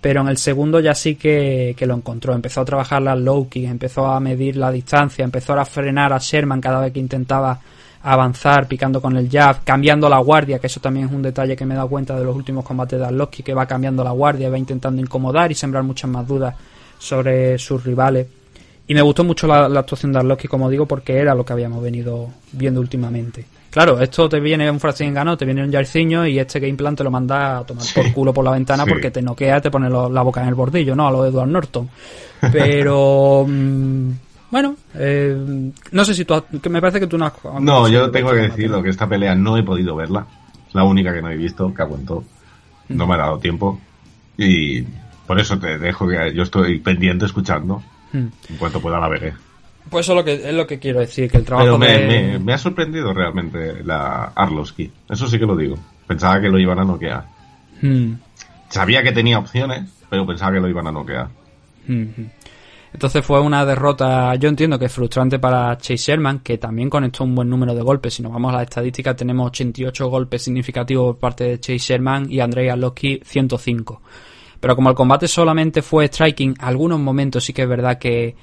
pero en el segundo ya sí que, que lo encontró. Empezó a trabajar las low empezó a medir la distancia, empezó a frenar a Sherman cada vez que intentaba avanzar, picando con el jab, cambiando la guardia, que eso también es un detalle que me he dado cuenta de los últimos combates de Arlovsky, que va cambiando la guardia, va intentando incomodar y sembrar muchas más dudas sobre sus rivales. Y me gustó mucho la, la actuación de Arlovsky, como digo, porque era lo que habíamos venido viendo últimamente. Claro, esto te viene un Frasingano, te viene un Jairzinho y este game plan te lo manda a tomar por culo por la ventana sí. porque te noquea, te pone lo- la boca en el bordillo, ¿no? A lo de Edward Norton. Pero... bueno, eh, no sé si tú... has- que me parece que tú no has... No, yo tengo que decirlo, que esta pelea no he podido verla. Es la única que no he visto, que aguantó. No me ha dado tiempo. Y por eso te dejo que yo estoy pendiente escuchando. Mm. En cuanto pueda la veré. Pues eso es lo que, es lo que quiero decir, que el trabajo Pero me, de... me- me ha sorprendido realmente la Arlovsky. Eso sí que lo digo. Pensaba que lo iban a noquear. Mm. Sabía que tenía opciones, pero pensaba que lo iban a noquear. Ujú. Entonces fue una derrota, yo entiendo que frustrante para Chase Sherman, que también conectó un buen número de golpes. Si nos vamos a las estadísticas, tenemos 88 golpes significativos por parte de Chase Sherman y Andrei Arlovsky 105. Pero como el combate solamente fue striking, algunos momentos sí que es verdad que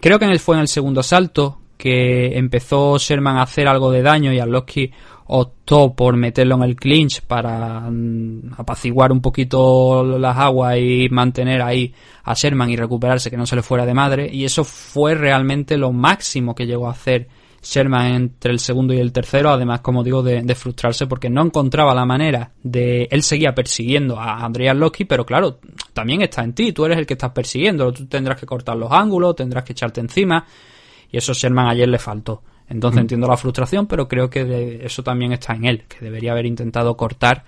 creo que fue en el segundo asalto que empezó Sherman a hacer algo de daño y Arlovsky optó por meterlo en el clinch para mm, apaciguar un poquito las aguas y mantener ahí a Sherman y recuperarse que no se le fuera de madre y eso fue realmente lo máximo que llegó a hacer Sherman entre el segundo y el tercero, además, como digo, de, frustrarse porque no encontraba la manera de... Él seguía persiguiendo a Andrea Loki, pero claro, también está en ti, tú eres el que estás persiguiendo, tú tendrás que cortar los ángulos, tendrás que echarte encima y eso Sherman ayer le faltó. Entonces entiendo la frustración, pero creo que de- eso también está en él, que debería haber intentado cortar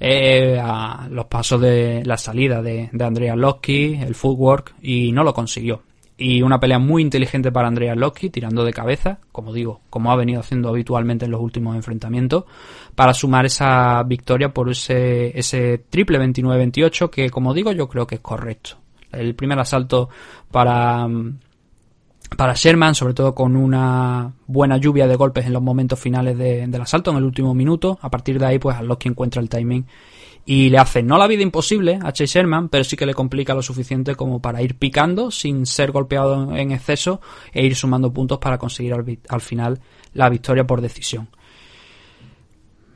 eh, a los pasos de la salida de, de Andrea el footwork, y no lo consiguió. Y una pelea muy inteligente para Andrea Loki, tirando de cabeza, como digo, como ha venido haciendo habitualmente en los últimos enfrentamientos, para sumar esa victoria por ese, ese triple 29-28, que como digo yo creo que es correcto. El primer asalto para, mm, para Sherman, sobre todo con una buena lluvia de golpes en los momentos finales de- del asalto, en el último minuto. A partir de ahí, pues Arlovsky encuentra el timing y le hace no la vida imposible a Chase Sherman, pero sí que le complica lo suficiente como para ir picando sin ser golpeado en- exceso e ir sumando puntos para conseguir al final la victoria por decisión.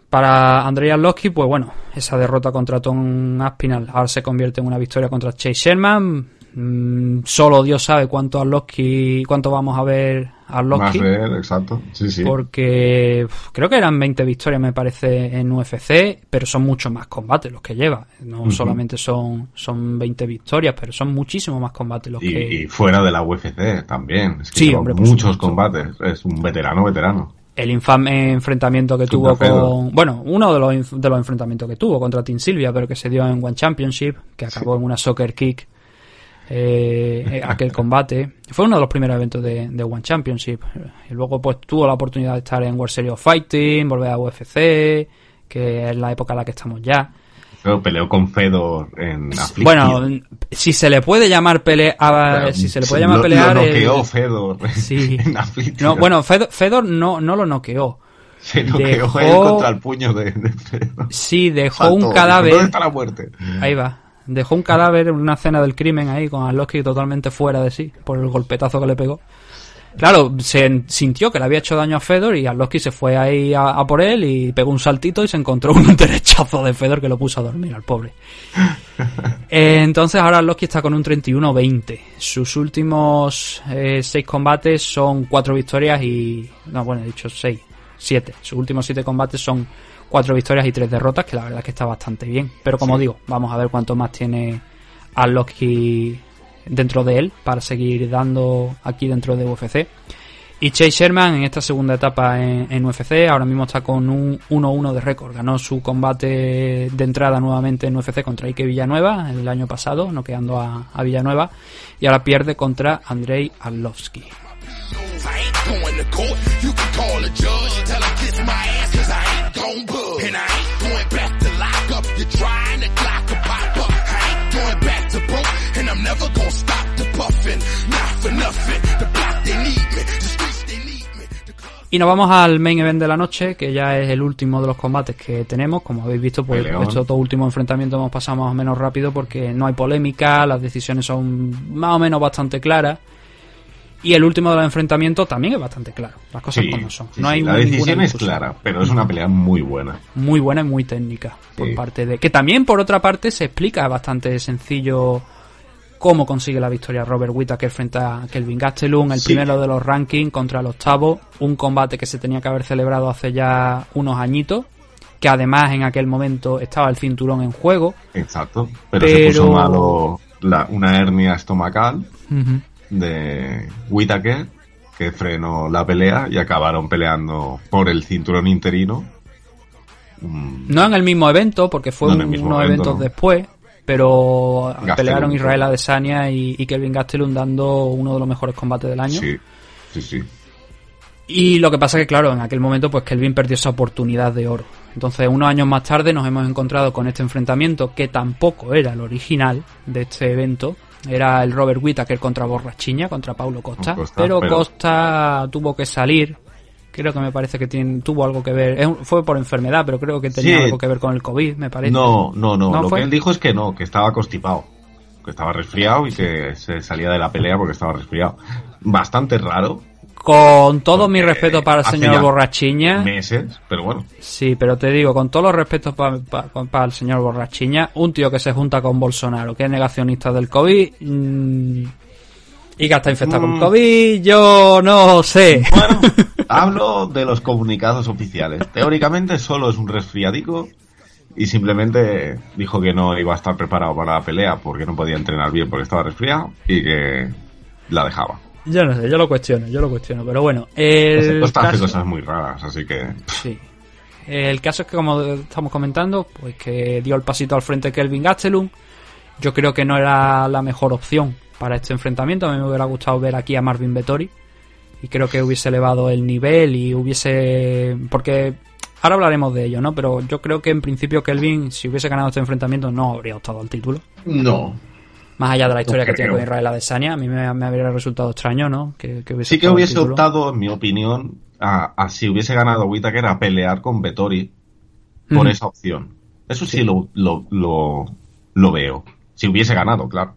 Para Andrei Arlovsky, pues bueno, esa derrota contra Tom Aspinall ahora se convierte en una victoria contra Chase Sherman. Mm, solo Dios sabe cuánto Arlovsky, cuánto vamos a ver a Más Arlovsky de él, exacto. Sí, sí. porque creo que eran 20 victorias me parece en UFC, pero son muchos más combates los que lleva. No solamente son, son 20 victorias, pero son muchísimos más combates los Y, que... y fuera de la UFC también. Es que Sí, hombre, muchos combates. Es un veterano, veterano. El infame enfrentamiento que tuvo con... Bueno, uno de los, de los enfrentamientos que tuvo contra Team Silvia, pero que se dio en One Championship, que acabó en una soccer kick. Eh, eh, aquel combate fue uno de los primeros eventos de, de One Championship y luego pues tuvo la oportunidad de estar en World Series of Fighting volver a UFC que es la época en la que estamos ya Pero peleó con Fedor en Affliction. bueno si se le puede llamar pelea si se le puede llamar Lo- pelear Lo el- noqueó Fedor Sí. en no, bueno Fedor, Fedor no, no lo noqueó Se noqueó dejó- él contra el puño de, de Fedor. sí dejó Saltó, un cadáver ¿Dónde está la muerte? Ahí va. Dejó un cadáver en una escena del crimen ahí con Arlovsky totalmente fuera de sí por el golpetazo que le pegó. Claro, se sintió que le había hecho daño a Fedor y Arlovsky se fue ahí a, a por él y pegó un saltito y se encontró un derechazo de Fedor que lo puso a dormir al pobre. Eh, entonces ahora Arlovsky está con un 31-20. Sus últimos eh, seis combates son cuatro victorias y... No, bueno, he dicho seis. siete. Sus últimos siete combates son cuatro victorias y tres derrotas, que la verdad es que está bastante bien. Pero como Sí. digo, vamos a ver cuánto más tiene Arlovski dentro de él para seguir dando aquí dentro de UFC. Y Chase Sherman en esta segunda etapa en, en UFC ahora mismo está con un 1-1 de récord. Ganó su combate de entrada nuevamente en UFC contra Ike Villanueva el año pasado, noqueando a, a Villanueva. Y ahora pierde contra Andrei Arlovski. I ain't going to court. You can call a judge, tell him kiss my ass, cause I ain't gon' budge. And I ain't going back to lock up. You're trying to clock a pop up. I ain't going back to broke, and I'm never gonna stop the puffin'. Not for nothing. The block, they need me. The streets, they need me. The clubs, Y nos vamos al main event de la noche, que ya es el último de los combates que tenemos. Como habéis visto, pues estos dos últimos enfrentamientos hemos pasado más o menos rápido porque no hay polémica, las decisiones son más o menos bastante claras. Y el último de los enfrentamientos también es bastante claro. Las cosas Sí, como son. sí, no sí, hay la ninguna decisión es clara, pero es una pelea muy buena. Muy buena y muy técnica por Sí. parte de. Que también, por otra parte, se explica bastante sencillo cómo consigue la victoria Robert Whittaker frente a Kelvin Gastelum, el Sí. primero de los rankings contra el octavo, un combate que se tenía que haber celebrado hace ya unos añitos, que además en aquel momento estaba el cinturón en juego. Exacto. Pero, se Pero- puso malo la- una hernia estomacal de Whitaker que frenó la pelea y acabaron peleando por el cinturón interino. Mm, No en el mismo evento, porque fue No unos evento, eventos no. después, pero Gastelum, pelearon Israel. Adesanya y, y Kelvin Gastelum dando uno de los mejores combates del año. Sí, sí, sí. Y lo que pasa es que, claro, en aquel momento, pues Kelvin perdió esa oportunidad de oro. Entonces, unos años más tarde nos hemos encontrado con este enfrentamiento que tampoco era el original de este evento. Era el Robert Whittaker contra Borrachiña, contra Paulo Costa. Costa, pero, pero- Costa tuvo que salir. Creo que me parece que tiene- tuvo algo que ver. Fue por enfermedad, pero creo que tenía Sí. algo que ver con el COVID, me parece. No, no, no. ¿No Lo fue? que él dijo es que no, que estaba constipado. Que estaba resfriado y que se salía de la pelea porque estaba resfriado. Bastante raro. Con todo mi respeto para el señor Borrachiña. Meses, pero bueno. Sí, pero te digo, con todos los respetos para el señor Borrachiña, un tío que se junta con Bolsonaro, que es negacionista del COVID, mm, y que está infectado con Mm. COVID, yo no sé. Bueno, hablo de los comunicados oficiales. Teóricamente solo es un resfriadico y simplemente dijo que no iba a estar preparado para la pelea porque no podía entrenar bien porque estaba resfriado y que la dejaba. Yo no sé, yo lo cuestiono, yo lo cuestiono, pero bueno. Costa El hace caso, cosas muy raras, así que... sí. El caso es que, como estamos comentando, pues que dio el pasito al frente Kelvin Gastelum. Yo creo que no era la mejor opción para este enfrentamiento. A mí me hubiera gustado ver aquí a Marvin Vettori. Y creo que hubiese elevado el nivel y hubiese. Porque ahora hablaremos de ello, ¿no? Pero yo creo que en principio Kelvin, si hubiese ganado este enfrentamiento, no habría optado al título. No. Más allá de la historia que tiene con Israel Adesanya, a mí me, me habría resultado extraño, ¿no? Que, que hubiese Sí que hubiese optado, en mi opinión, a, a si hubiese ganado Whittaker a pelear con Vettori por esa opción. Eso sí, Lo, lo, lo, lo veo. Si hubiese ganado, claro.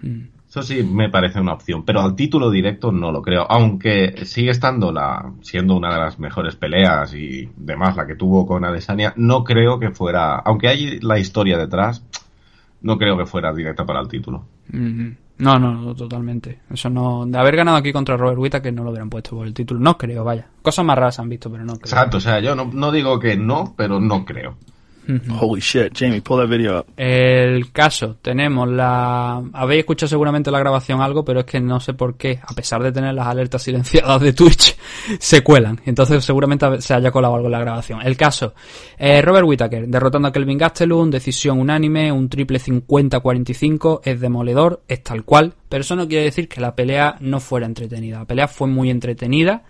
Mm. Eso sí me parece una opción, pero al título directo no lo creo. Aunque sigue estando la, siendo una de las mejores peleas y demás, la que tuvo con Adesanya, no creo que fuera, aunque hay la historia detrás, no creo que fuera directa para el título. No, no, no, totalmente. Eso no. De haber ganado aquí contra Robert Whittaker que no lo hubieran puesto por el título. No creo, vaya. Cosas más raras han visto, pero no creo. Exacto, o sea, yo no, no digo que no, pero no creo. Holy shit, Jamie, pull that video up. El caso, tenemos la... Habéis escuchado seguramente la grabación algo, pero es que no sé por qué, a pesar de tener las alertas silenciadas de Twitch, se cuelan. Entonces seguramente se haya colado algo en la grabación. El caso, eh, Robert Whittaker, derrotando a Kelvin Gastelum, decisión unánime, un triple 50-45, es demoledor, es tal cual, pero eso no quiere decir que la pelea no fuera entretenida. La pelea fue muy entretenida,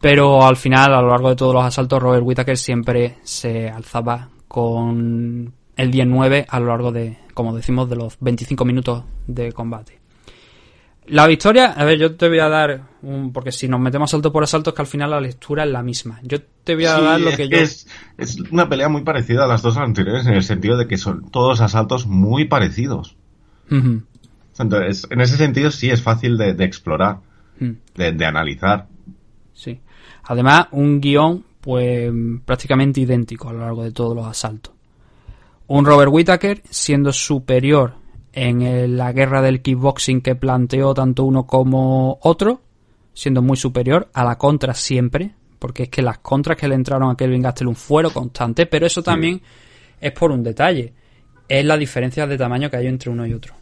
pero al final, a lo largo de todos los asaltos, Robert Whittaker siempre se alzaba con el 10-9 a lo largo de, como decimos, de los 25 minutos de combate. La victoria, a ver, yo te voy a dar un, porque si nos metemos asalto por asalto es que al final la lectura es la misma. Yo te voy a Sí, dar lo que yo... Es, es una pelea muy parecida a las dos anteriores en el sentido de que son todos asaltos muy parecidos. Entonces, en ese sentido sí es fácil de, de explorar, Mm. de, de analizar. Sí. Además, un guion, pues, prácticamente idéntico a lo largo de todos los asaltos. Un Robert Whittaker siendo superior en la guerra del kickboxing que planteó tanto uno como otro, siendo muy superior a la contra siempre, porque es que las contras que le entraron a Kelvin Gastelum fueron constantes, pero eso también es por un detalle. Es la diferencia de tamaño que hay entre uno y otro.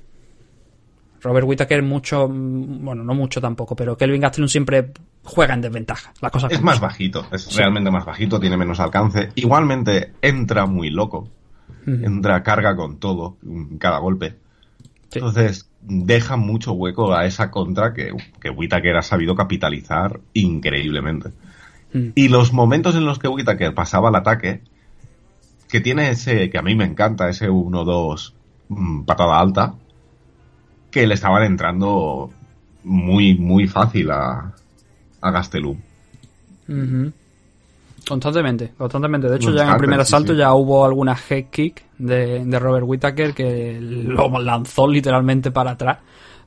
Robert Whittaker mucho, mm, bueno, no mucho tampoco, pero Kelvin Gastelum siempre juega en desventaja. Las cosas Es más bajito, es realmente más bajito, tiene menos alcance. Igualmente entra muy loco, entra carga con todo, mm, cada golpe. Sí. Entonces deja mucho hueco a esa contra que, que Whittaker ha sabido capitalizar increíblemente. Y los momentos en los que Whittaker pasaba al ataque, que tiene ese, que a mí me encanta, ese 1-2 mm, patada alta, que le estaban entrando muy, muy fácil a, a Gastelum. Constantemente, constantemente. De hecho, ya en el primer asalto sí. ya hubo alguna head kick de, de Robert Whittaker que lo lanzó literalmente para atrás.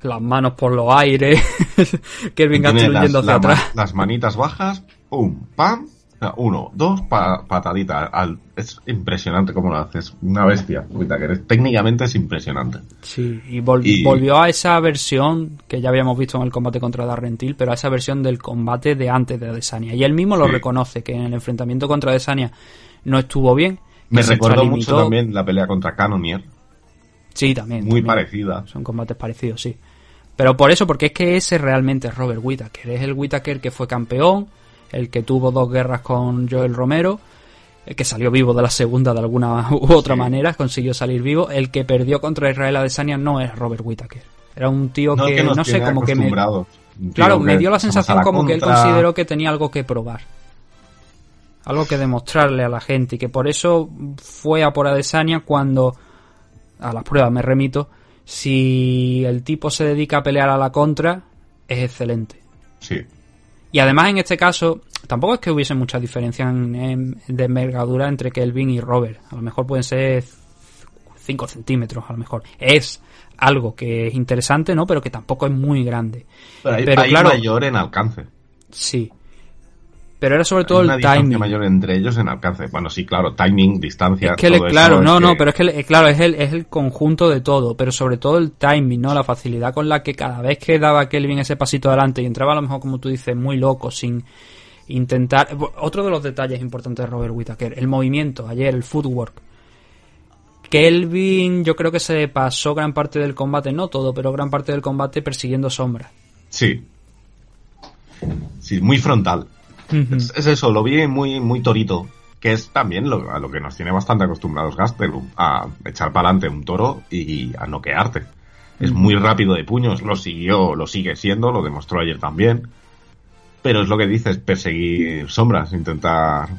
Las manos por los aires. Kelvin Gastelum yendo hacia atrás. las manitas bajas, pum, pam, uno, dos, pa- patadita. Al- es impresionante cómo lo haces. Una bestia, Whittaker. Es- Técnicamente es impresionante. Sí, y, vol- Y- volvió a esa versión que ya habíamos visto en el combate contra Darrentil, pero a esa versión del combate de antes de Adesanya. Y él mismo lo Sí. reconoce, que en el enfrentamiento contra Adesanya no estuvo bien. Me que recordó mucho también la pelea contra Cannonier. Sí, también. Muy también. parecida. Son combates parecidos, sí. Pero por eso, porque es que ese realmente es Robert Whittaker. Es el Whittaker que fue campeón, el que tuvo dos guerras con Joel Romero, el que salió vivo de la segunda de alguna u otra Sí. manera, consiguió salir vivo. El que perdió contra Israel Adesanya no es Robert Whittaker. Era un tío No, que, no sé, como que me... Claro, me dio la sensación la como que él consideró que tenía algo que probar. Algo que demostrarle a la gente y que por eso fue a por Adesanya cuando, a las pruebas me remito, si el tipo se dedica a pelear a la contra, es excelente. Sí. Y además en este caso, tampoco es que hubiese mucha diferencia en- en- de envergadura entre Kelvin y Robert. A lo mejor pueden ser 5 centímetros, a lo mejor. Es algo que es interesante, ¿no? Pero que tampoco es muy grande. Pero hay, Pero hay claro- mayor en alcance. Sí. Pero era sobre todo Hay una el timing. mayor entre ellos en alcance. Bueno, sí, claro, timing, distancia. Es que, le- todo eso claro, no, no, que- pero es que, le- claro, es el, es el conjunto de todo, pero sobre todo el timing, ¿no? La facilidad con la que cada vez que daba Kelvin ese pasito adelante y entraba a lo mejor, como tú dices, muy loco, sin intentar... Otro de los detalles importantes de Robert Whittaker, el movimiento, ayer, el footwork. Kelvin, yo creo que se pasó gran parte del combate, no todo, pero gran parte del combate persiguiendo sombras. Sí. Sí, muy frontal. Es, es eso, lo vi muy, muy torito. Que es también lo, a lo que nos tiene bastante acostumbrados Gastelum. A echar para adelante un toro y a noquearte. Es muy rápido de puños, lo siguió, lo sigue siendo, lo demostró ayer también. Pero es lo que dices, perseguir sombras, intentar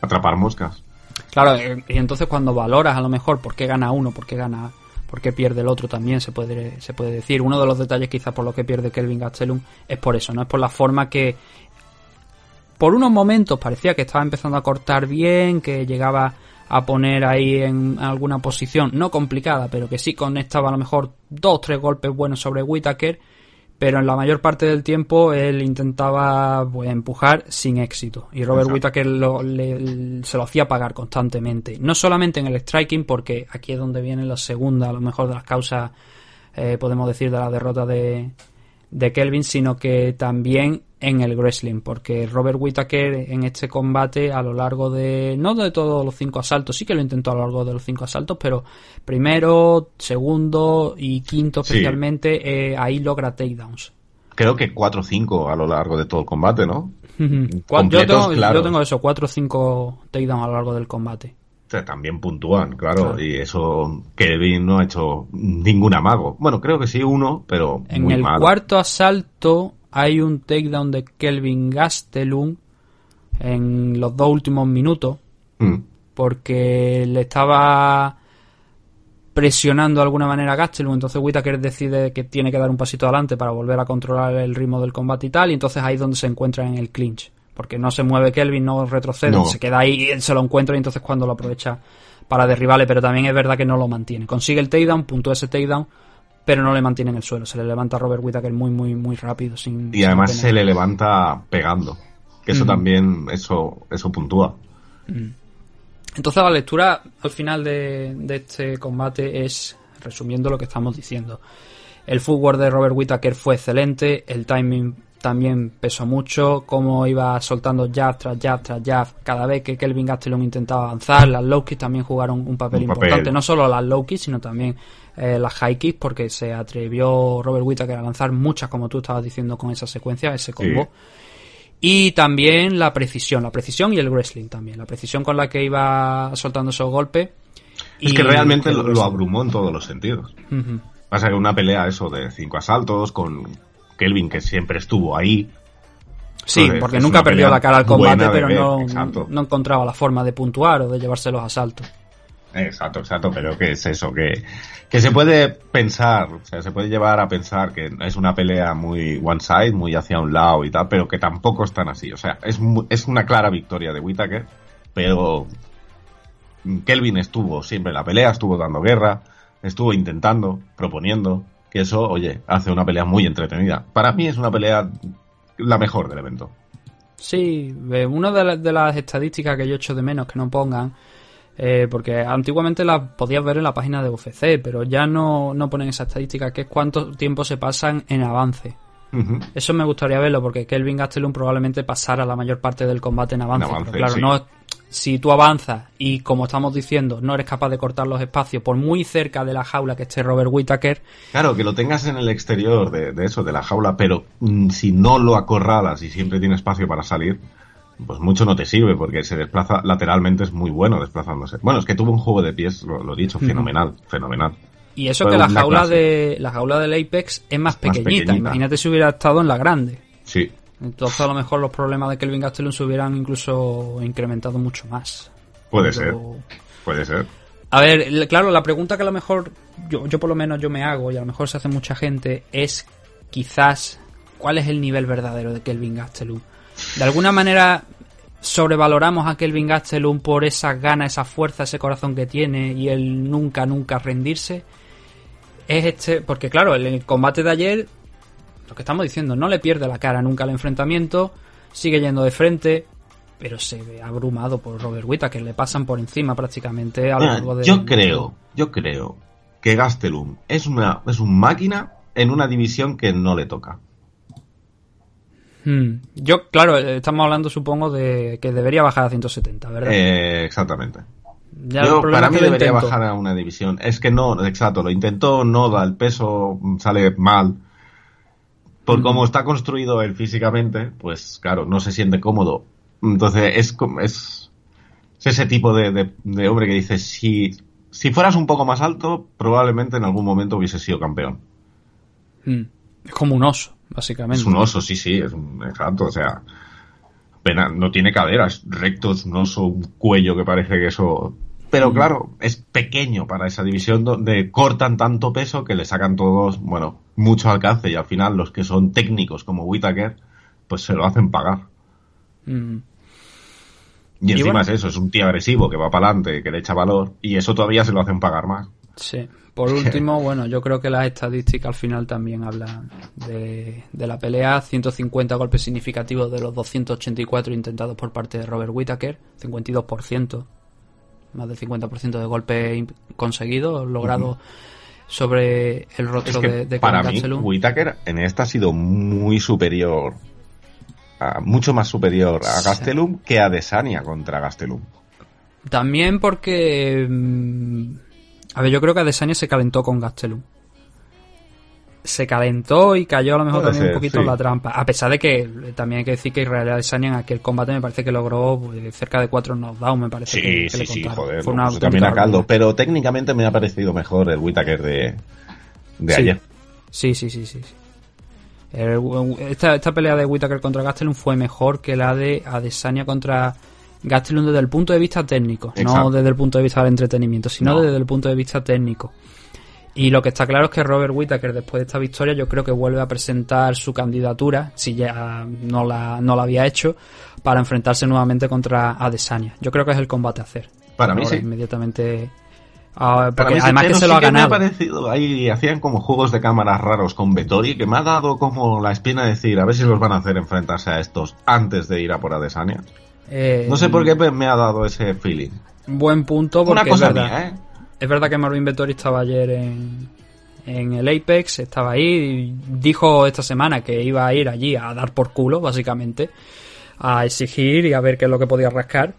atrapar moscas. Claro, eh, y entonces cuando valoras a lo mejor por qué gana uno, por qué gana, por qué pierde el otro también se puede, se puede decir. Uno de los detalles quizás por lo que pierde Kelvin Gastelum es por eso, no es por la forma que por unos momentos parecía que estaba empezando a cortar bien, que llegaba a poner ahí en alguna posición no complicada, pero que sí conectaba a lo mejor dos, tres golpes buenos sobre Whittaker, pero en la mayor parte del tiempo él intentaba pues, empujar sin éxito. Y Robert Exacto. Whittaker lo- le- se lo hacía pagar constantemente. No solamente en el striking, porque aquí es donde viene la segunda, a lo mejor de las causas, eh, podemos decir, de la derrota de, de Kelvin, sino que también en el wrestling, porque Robert Whittaker en este combate a lo largo de, no de todos los cinco asaltos, sí que lo intentó a lo largo de los cinco asaltos, pero primero, segundo y quinto Sí. especialmente, eh, ahí logra takedowns. Creo que 4 o 5 a lo largo de todo el combate, ¿no? Yo, Completos, tengo, claro. yo tengo eso, cuatro o cinco takedowns a lo largo del combate. Sea, también puntúan, claro, Claro. y eso Kelvin no ha hecho ningún amago. Bueno, creo que sí uno, pero En muy el cuarto asalto hay un takedown de Kelvin Gastelum en los dos últimos minutos Mm, porque le estaba presionando de alguna manera a Gastelum, entonces Whittaker decide que tiene que dar un pasito adelante para volver a controlar el ritmo del combate y tal, y entonces ahí es donde se encuentra en el clinch, porque no se mueve Kelvin, no retrocede, No. se queda ahí y él se lo encuentra y entonces cuando lo aprovecha para derribarle, pero también es verdad que no lo mantiene. Consigue el takedown, puntúa ese takedown, pero no le mantiene en el suelo, se le levanta a Robert Whittaker muy muy muy rápido sin Y además se le levanta pegando. Que eso también, eso, eso puntúa. Entonces la lectura al final de, de este combate es, resumiendo lo que estamos diciendo, El fútbol de Robert Whittaker fue excelente, el timing también pesó mucho, cómo iba soltando jab tras jab tras jab cada vez que Kelvin Gastelum intentaba avanzar. Las low kicks también jugaron un papel Un papel. importante, no solo las low kicks, sino también eh, las high kicks, porque se atrevió Robert Whittaker a lanzar muchas, como tú estabas diciendo con esa secuencia, ese combo. Y también la precisión, la precisión y el wrestling también, la precisión con la que iba soltando esos golpes. Es y que realmente lo, abrumó en todos los sentidos. Ujú. Pasa que una pelea eso de cinco asaltos con Kelvin que siempre estuvo ahí. Sí, porque nunca perdió la cara al combate, pero ver, no, exacto. no encontraba la forma de puntuar o de llevarse los asaltos. Exacto, exacto, pero que es eso, que, que se puede pensar, o sea, se puede llevar a pensar que es una pelea muy one side, muy hacia un lado y tal, pero que tampoco es tan así. O sea, es, es una clara victoria de Whittaker, pero Kelvin estuvo siempre en la pelea, estuvo dando guerra, estuvo intentando, proponiendo, que eso, oye, hace una pelea muy entretenida. Para mí es una pelea la mejor del evento. Sí, eh, una de, de las estadísticas que yo echo de menos que no pongan, eh, porque antiguamente las podías ver en la página de UFC, pero ya no, no ponen esa estadística, que es cuánto tiempo se pasan en avance. Eso me gustaría verlo, porque Kelvin Gastelum probablemente pasara la mayor parte del combate en avance. En avance, pero claro, sí. no, si tú avanzas y, como estamos diciendo, no eres capaz de cortar los espacios por muy cerca de la jaula que esté Robert Whittaker, Claro, que lo tengas en el exterior de, de eso, de la jaula, pero mm, si no lo acorralas y siempre tiene espacio para salir, pues mucho no te sirve, porque se desplaza lateralmente, es muy bueno desplazándose. Bueno, es que tuvo un juego de pies, lo, he dicho, fenomenal, fenomenal. Y eso Fue que la jaula clase. de la jaula del Apex es más Es más pequeñita. pequeñita. Imagínate si hubiera estado en la grande. Sí, Entonces a lo mejor los problemas de Kelvin Gastelum se hubieran incluso incrementado mucho más. puede Pero- ser, puede ser. A ver, el- claro, la pregunta que a lo mejor yo, yo por lo menos yo me hago y a lo mejor se hace mucha gente es quizás cuál es el nivel verdadero de Kelvin Gastelum. De alguna manera sobrevaloramos a Kelvin Gastelum por esas ganas, esa fuerza, ese corazón que tiene y el nunca, nunca rendirse. Es este, porque claro, en el combate de ayer, lo que estamos diciendo, no le pierde la cara nunca al enfrentamiento, sigue yendo de frente, pero se ve abrumado por Robert Whittaker, le pasan por encima prácticamente a lo largo de... yo creo, yo creo que Gastelum es una es un máquina en una división que no le toca. Hmm. Yo, claro, eh, estamos hablando, supongo, de que debería bajar a 170, ¿verdad? Eh, exactamente. Ya el Yo, problema para es mí que debería intento. bajar a una división. Es que no, exacto, lo intentó, no da el peso, sale mal. Por Mm. cómo está construido él físicamente, pues claro, no se siente cómodo. Entonces es, es, es ese tipo de, de- de hombre que dice, si, si fueras un poco más alto, probablemente en algún momento hubiese sido campeón. Hmm. Es como un oso, básicamente. Es un oso, sí, sí, es un, exacto, o sea, apenas, no tiene caderas, recto, es un oso, un cuello que parece que eso... Pero claro, es pequeño para esa división donde cortan tanto peso que le sacan todos, bueno, mucho alcance y al final los que son técnicos como Whitaker, pues se lo hacen pagar. Hmm. Y encima bueno. es eso, es un tío agresivo que va para adelante, que le echa valor y eso todavía se lo hacen pagar más. Sí. Por último, bueno, yo creo que las estadísticas al final también hablan de, de la pelea. 150 golpes significativos de los 284 intentados por parte de Robert Whittaker. 52%. Más del 50% de golpes conseguidos, logrados sobre el Es rostro que de, de para mí. Whittaker en esta ha sido muy superior, a- mucho más superior a Sí. Gastelum que a Desania contra Gastelum. También porque. mm, A ver, yo creo que Adesanya se calentó con Gastelum. Se calentó y cayó a lo mejor Puede también un poquito sí. en la trampa. A pesar de que eh, también hay que decir que Israel Adesanya en aquel combate me parece que logró pues, cerca de cuatro knockdowns, me parece Sí, que, que sí, le sí, joder, Fue una también a caldo. Pero técnicamente me ha parecido mejor el Whittaker de, de Sí. ayer. Sí, sí, sí, sí. El- esta, esta pelea de Whittaker contra Gastelum fue mejor que la de Adesanya contra Gastelum desde el punto de vista técnico, no desde el punto de vista del entretenimiento, sino No. desde el punto de vista técnico. Y lo que está claro es que Robert Whittaker después de esta victoria yo creo que vuelve a presentar su candidatura, si ya no la, no la había hecho, para enfrentarse nuevamente contra Adesanya. Yo creo que es el combate a hacer. Para mí sí. Inmediatamente. Ah, porque mí además que se lo ha que me ha ganado. parecido, ahí hacían como juegos de cámaras raros con Vettori que me ha dado como la espina de decir, a ver si los van a hacer enfrentarse a estos antes de ir a por Adesanya. Eh, No sé por qué me- me ha dado ese feeling. Buen punto porque Una cosa es verdad. mía, ¿eh? Es verdad que Marvin Vettori estaba ayer en, en el Apex, estaba ahí, dijo esta semana que iba a ir allí a dar por culo, básicamente, a exigir y a ver qué es lo que podía rascar.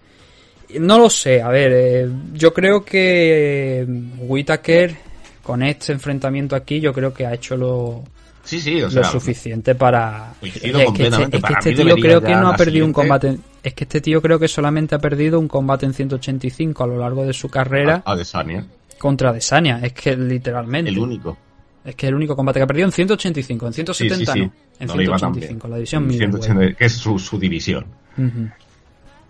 No lo sé, a ver, eh, yo creo que Whitaker con este enfrentamiento aquí, yo creo que ha hecho lo, Sí, sí, o lo sea, suficiente para. Coincido es que este, completamente. es que Para este tío creo que no ha perdido un combate. Es que este tío creo que solamente ha perdido un combate en 185 a lo largo de su carrera a Adesanya, contra Desania. Es que literalmente. el único. Es que el único combate que ha perdido en 185, en 170 Sí, sí, sí. no. En No le iba tan 185, bien. la división. 180, que es su, su división.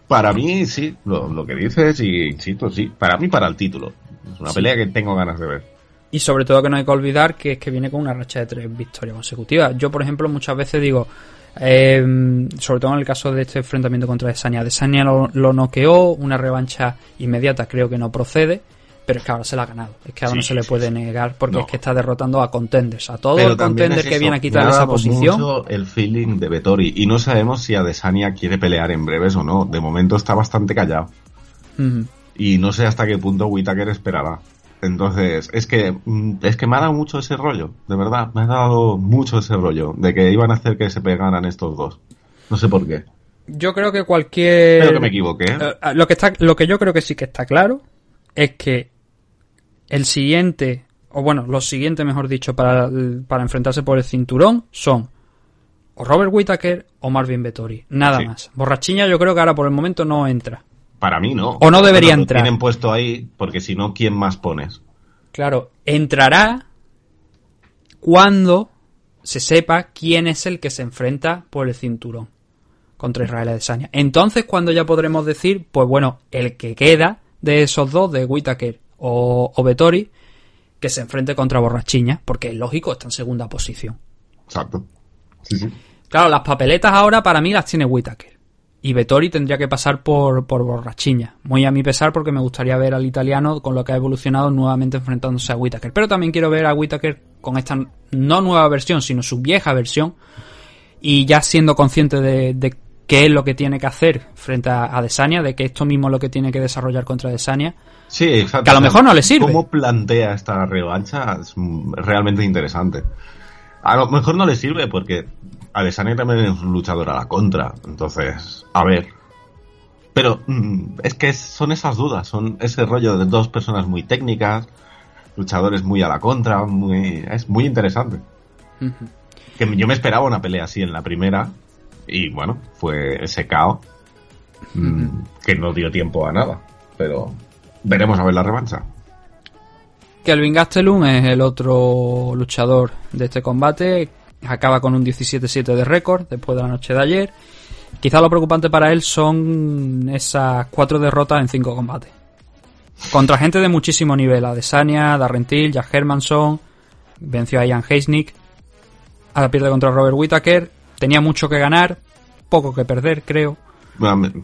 Para mí, sí, lo, lo que dices, y insisto, sí. Para mí, para el título. Es una pelea que tengo ganas de ver. Y sobre todo que no hay que olvidar que es que viene con una racha de tres victorias consecutivas. Yo, por ejemplo, muchas veces digo, eh, sobre todo en el caso de este enfrentamiento contra Desania, Desania lo, lo noqueó, una revancha inmediata creo que no procede, pero es que ahora se la ha ganado. Es que ahora Sí, no se le puede sí. negar porque No. es que está derrotando a contenders, a todo el contender es que viene a quitar esa posición. mucho el feeling de Vettori y no sabemos si Adesanya quiere pelear en breves o no. De momento está bastante callado y no sé hasta qué punto Whitaker esperará. Entonces, es que mm, es que me ha dado mucho ese rollo, de verdad, me ha dado mucho ese rollo de que iban a hacer que se pegaran estos dos. No sé por qué. Yo creo que cualquier... Espero que me equivoque, ¿eh? Eh, lo que está lo que yo creo que sí que está claro es que el siguiente o bueno los siguientes mejor dicho para, para enfrentarse por el cinturón son o Robert Whittaker o Marvin Vettori nada Sí. más borrachiña yo creo que ahora por el momento no entra Para mí no. O no debería entrar. Tienen puesto ahí porque si no, ¿quién más pones? claro entrará cuando se sepa quién es el que se enfrenta por el cinturón contra Israel Adesanya. Entonces, cuando ya podremos decir, pues bueno, el que queda de esos dos, de Whittaker o, o Vettori, que se enfrente contra Borrachiña, porque es lógico, está en segunda posición. Exacto. Sí, sí. Claro, las papeletas ahora para mí las tiene Whittaker. Y Vettori tendría que pasar por, por Borrachiña. Muy a mi pesar porque me gustaría ver al italiano con lo que ha evolucionado nuevamente enfrentándose a Whittaker. Pero también quiero ver a Whittaker con esta no nueva versión, sino su vieja versión. Y ya siendo consciente de, de qué es lo que tiene que hacer frente a, a Desania, de que esto mismo es lo que tiene que desarrollar contra Desania. Sí, exacto. Que a lo mejor no le sirve. Cómo plantea esta revancha es realmente interesante. A lo mejor no le sirve porque Adesanya también es un luchador a la contra. Entonces, a ver. Pero mm, es que son esas dudas, son ese rollo de dos personas muy técnicas, luchadores muy a la contra, muy, es muy interesante. Que yo me esperaba una pelea así en la primera y bueno, fue ese caos mm, que no dio tiempo a nada. Pero veremos a ver la revancha. Kelvin Gastelum es el otro luchador de este combate. Acaba con un 17-7 de récord después de la noche de ayer. Quizá lo preocupante para él son esas cuatro derrotas en cinco combates. Contra gente de muchísimo nivel. Adesanya, Darrentil, Jack Hermanson. Venció a Ian Heisnick. Ahora pierde contra Robert Whittaker. Tenía mucho que ganar. Poco que perder, creo.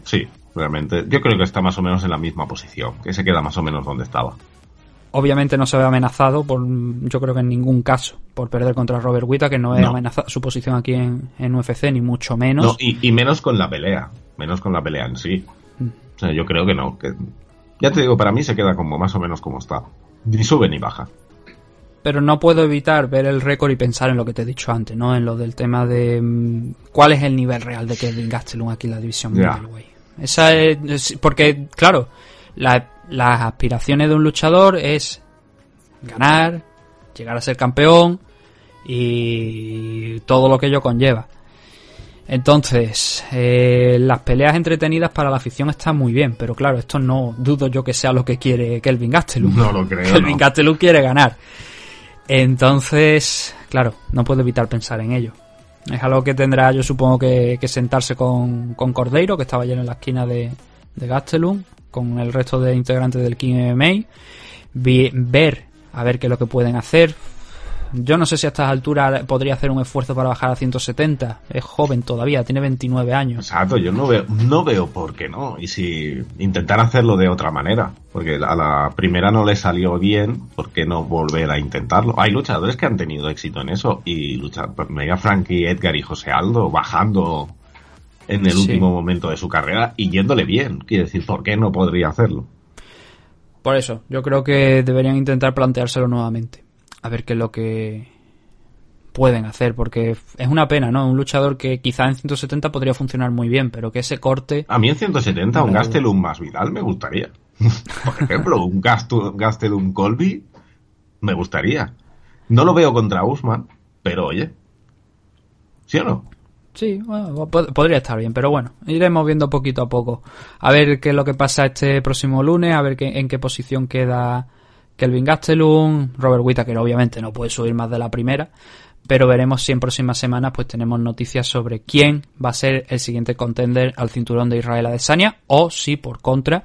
Sí, realmente. Yo creo que está más o menos en la misma posición, que se queda más o menos donde estaba. Obviamente no se ve amenazado, por, yo creo que en ningún caso, por perder contra Robert Whittaker, que no es No. amenazada su posición aquí en, en UFC, ni mucho menos. No, y, y menos con la pelea, menos con la pelea en sí. O sea, yo creo que no. Que, ya te digo, para mí se queda como más o menos como está. Ni sube ni baja. Pero no puedo evitar ver el récord y pensar en lo que te he dicho antes, ¿no? En lo del tema de mm, cuál es el nivel real de Kevin Gastelum aquí en la división Ya. middleweight. Esa es, es- porque, claro, la- las aspiraciones de un luchador es ganar, llegar a ser campeón y todo lo que ello conlleva. Entonces, eh, las peleas entretenidas para la afición están muy bien, pero claro, esto no dudo yo que sea lo que quiere Kelvin Gastelum. No lo creo, Kelvin no. Gastelum quiere ganar. Entonces, claro, no puedo evitar pensar en ello. Es algo que tendrá, yo supongo, que, que sentarse con, con Cordeiro, que estaba ayer en la esquina de, de Gastelum, con el resto de integrantes del King MMA, ver a ver qué es lo que pueden hacer. Yo no sé si a estas alturas podría hacer un esfuerzo para bajar a 170. Es joven todavía, tiene 29 años. Exacto, yo no veo, no veo por qué no. Y si intentar hacerlo de otra manera, porque a la primera no le salió bien, ¿por qué no volver a intentarlo? Hay luchadores que han tenido éxito en eso y luchar, pues, Mega Frankie, Edgar y José Aldo bajando en el Sí. último momento de su carrera y yéndole bien. Quiere decir, ¿por qué no podría hacerlo? Por eso, yo creo que deberían intentar planteárselo nuevamente. a ver qué es lo que pueden hacer, porque es una pena, ¿no? Un luchador que quizá en 170 podría funcionar muy bien, pero que ese corte... A mí en 170 un Gastelum más Vidal me gustaría. Por ejemplo, un Gastelum Colby me gustaría. No lo veo contra Usman, pero oye. ¿Sí o no? Sí, bueno, pod- podría estar bien, pero bueno, iremos viendo poquito a poco. A ver qué es lo que pasa este próximo lunes, a ver qué, en qué posición queda Kelvin Gastelum, Robert Whittaker obviamente no puede subir más de la primera, pero veremos si en próximas semanas pues tenemos noticias sobre quién va a ser el siguiente contender al cinturón de Israel Adesanya o si por contra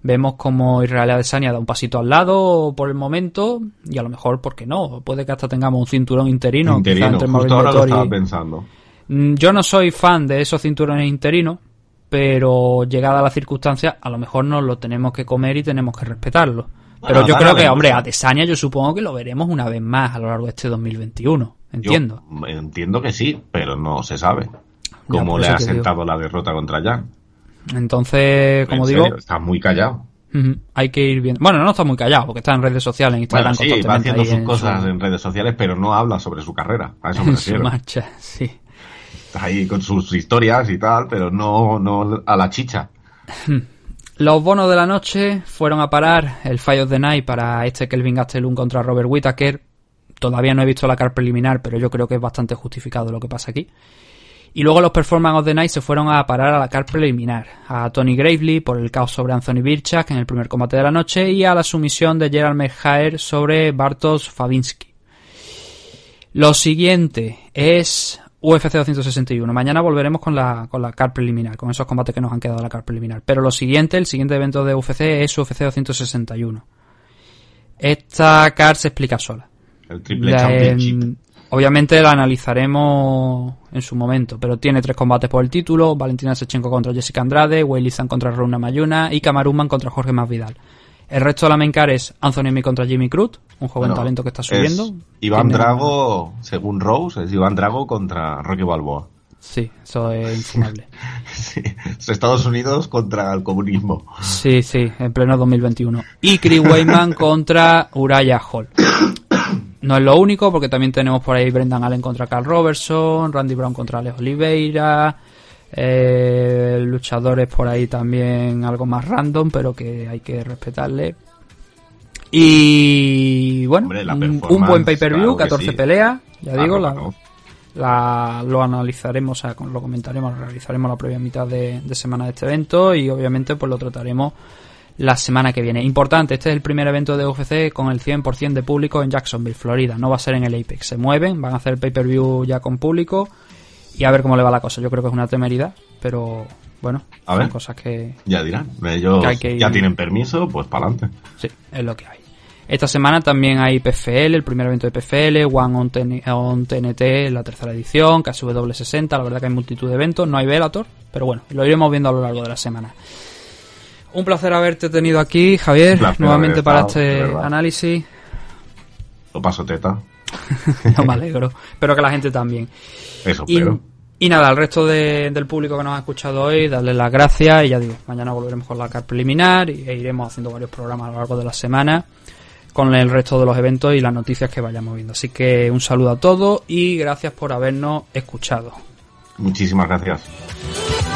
vemos como Israel Adesanya da un pasito al lado por el momento y a lo mejor, ¿por qué no? Puede que hasta tengamos un cinturón interino, Interino, entre justo ahora lo estaba pensando. Mm, Yo no soy fan de esos cinturones interinos, pero llegada la circunstancia, a lo mejor nos lo tenemos que comer y tenemos que respetarlo. Pero Bueno, yo creo que, hombre, a Desania yo supongo que lo veremos una vez más a lo largo de este 2021. Entiendo. Yo entiendo que sí, pero no se sabe. Cómo le ha digo. sentado la derrota contra Jan. Entonces, como En digo, serio, está muy callado. hay que ir viendo. Bueno, no está muy callado, porque está en redes sociales, en Instagram Bueno, sí, va haciendo sus en cosas su- en redes sociales, pero no habla sobre su carrera. A eso me en su refiero. marcha, sí. Ahí con sus historias y tal, pero no, no a la chicha. Los bonos de la noche fueron a parar el Fight of the Night para este Kelvin Gastelum contra Robert Whittaker. Todavía no he visto la car preliminar, pero yo creo que es bastante justificado lo que pasa aquí. Y luego los Performance of the Night se fueron a parar a la car preliminar. A Tony Gravely por el caos sobre Anthony Birchak en el primer combate de la noche y a la sumisión de Gerald Mechaer sobre Bartosz Fabinsky. Lo siguiente es UFC 261. Mañana volveremos con la, con la car preliminar, con esos combates que nos han quedado la car preliminar. Pero lo siguiente, el siguiente evento de UFC es UFC 261. Esta car se explica sola. El triple La, championship. em, obviamente la analizaremos en su momento, pero tiene tres combates por el título: Valentina Sechenko contra Jessica Andrade, Weili contra Runa Mayuna y Kamaruman contra Jorge Masvidal. El resto de la main car es Anthony Mi contra Jimmy Cruz, un joven Bueno, talento que está es subiendo. Iván Tiene- Drago, según Rose, es Iván Drago contra Rocky Balboa. Sí, eso es infumable. Sí, es Estados Unidos contra el comunismo. Sí, sí, en pleno 2021. Y Chris Weyman contra Uraya Hall. No es lo único, porque también tenemos por ahí Brendan Allen contra Carl Robertson, Randy Brown contra Alex Oliveira, eh, luchadores por ahí también algo más random, pero que hay que respetarle. Y bueno, Hombre, un, buen pay-per-view, claro que 14 sí. peleas, ya Claro, digo, la, claro. la- lo analizaremos, o sea, lo comentaremos, realizaremos la previa mitad de, de semana de este evento y obviamente pues lo trataremos la semana que viene. Importante, este es el primer evento de UFC con el 100% de público en Jacksonville, Florida. No va a ser en el Apex. Se mueven, van a hacer el pay-per-view ya con público y a ver cómo le va la cosa. Yo creo que es una temeridad, pero bueno, A son ver. cosas que, Ya dirán. Ellos Que hay que ir- ya tienen permiso, pues para adelante. Sí, es lo que hay. Esta semana también hay PFL, el primer evento de PFL, One on, TN on TNT, la tercera edición, KSW60, la verdad que hay multitud de eventos, no hay Velator, pero bueno, lo iremos viendo a lo largo de la semana. Un placer haberte tenido aquí, Javier, placer nuevamente para estado, este análisis. Lo paso teta. No me alegro, espero que la gente también. Eso, Y, pero. y nada, al resto de- del público que nos ha escuchado hoy, darle las gracias y ya digo, mañana volveremos con la car preliminar e iremos haciendo varios programas a lo largo de la semana con el resto de los eventos y las noticias que vayamos viendo. Así que un saludo a todos y gracias por habernos escuchado. Muchísimas gracias.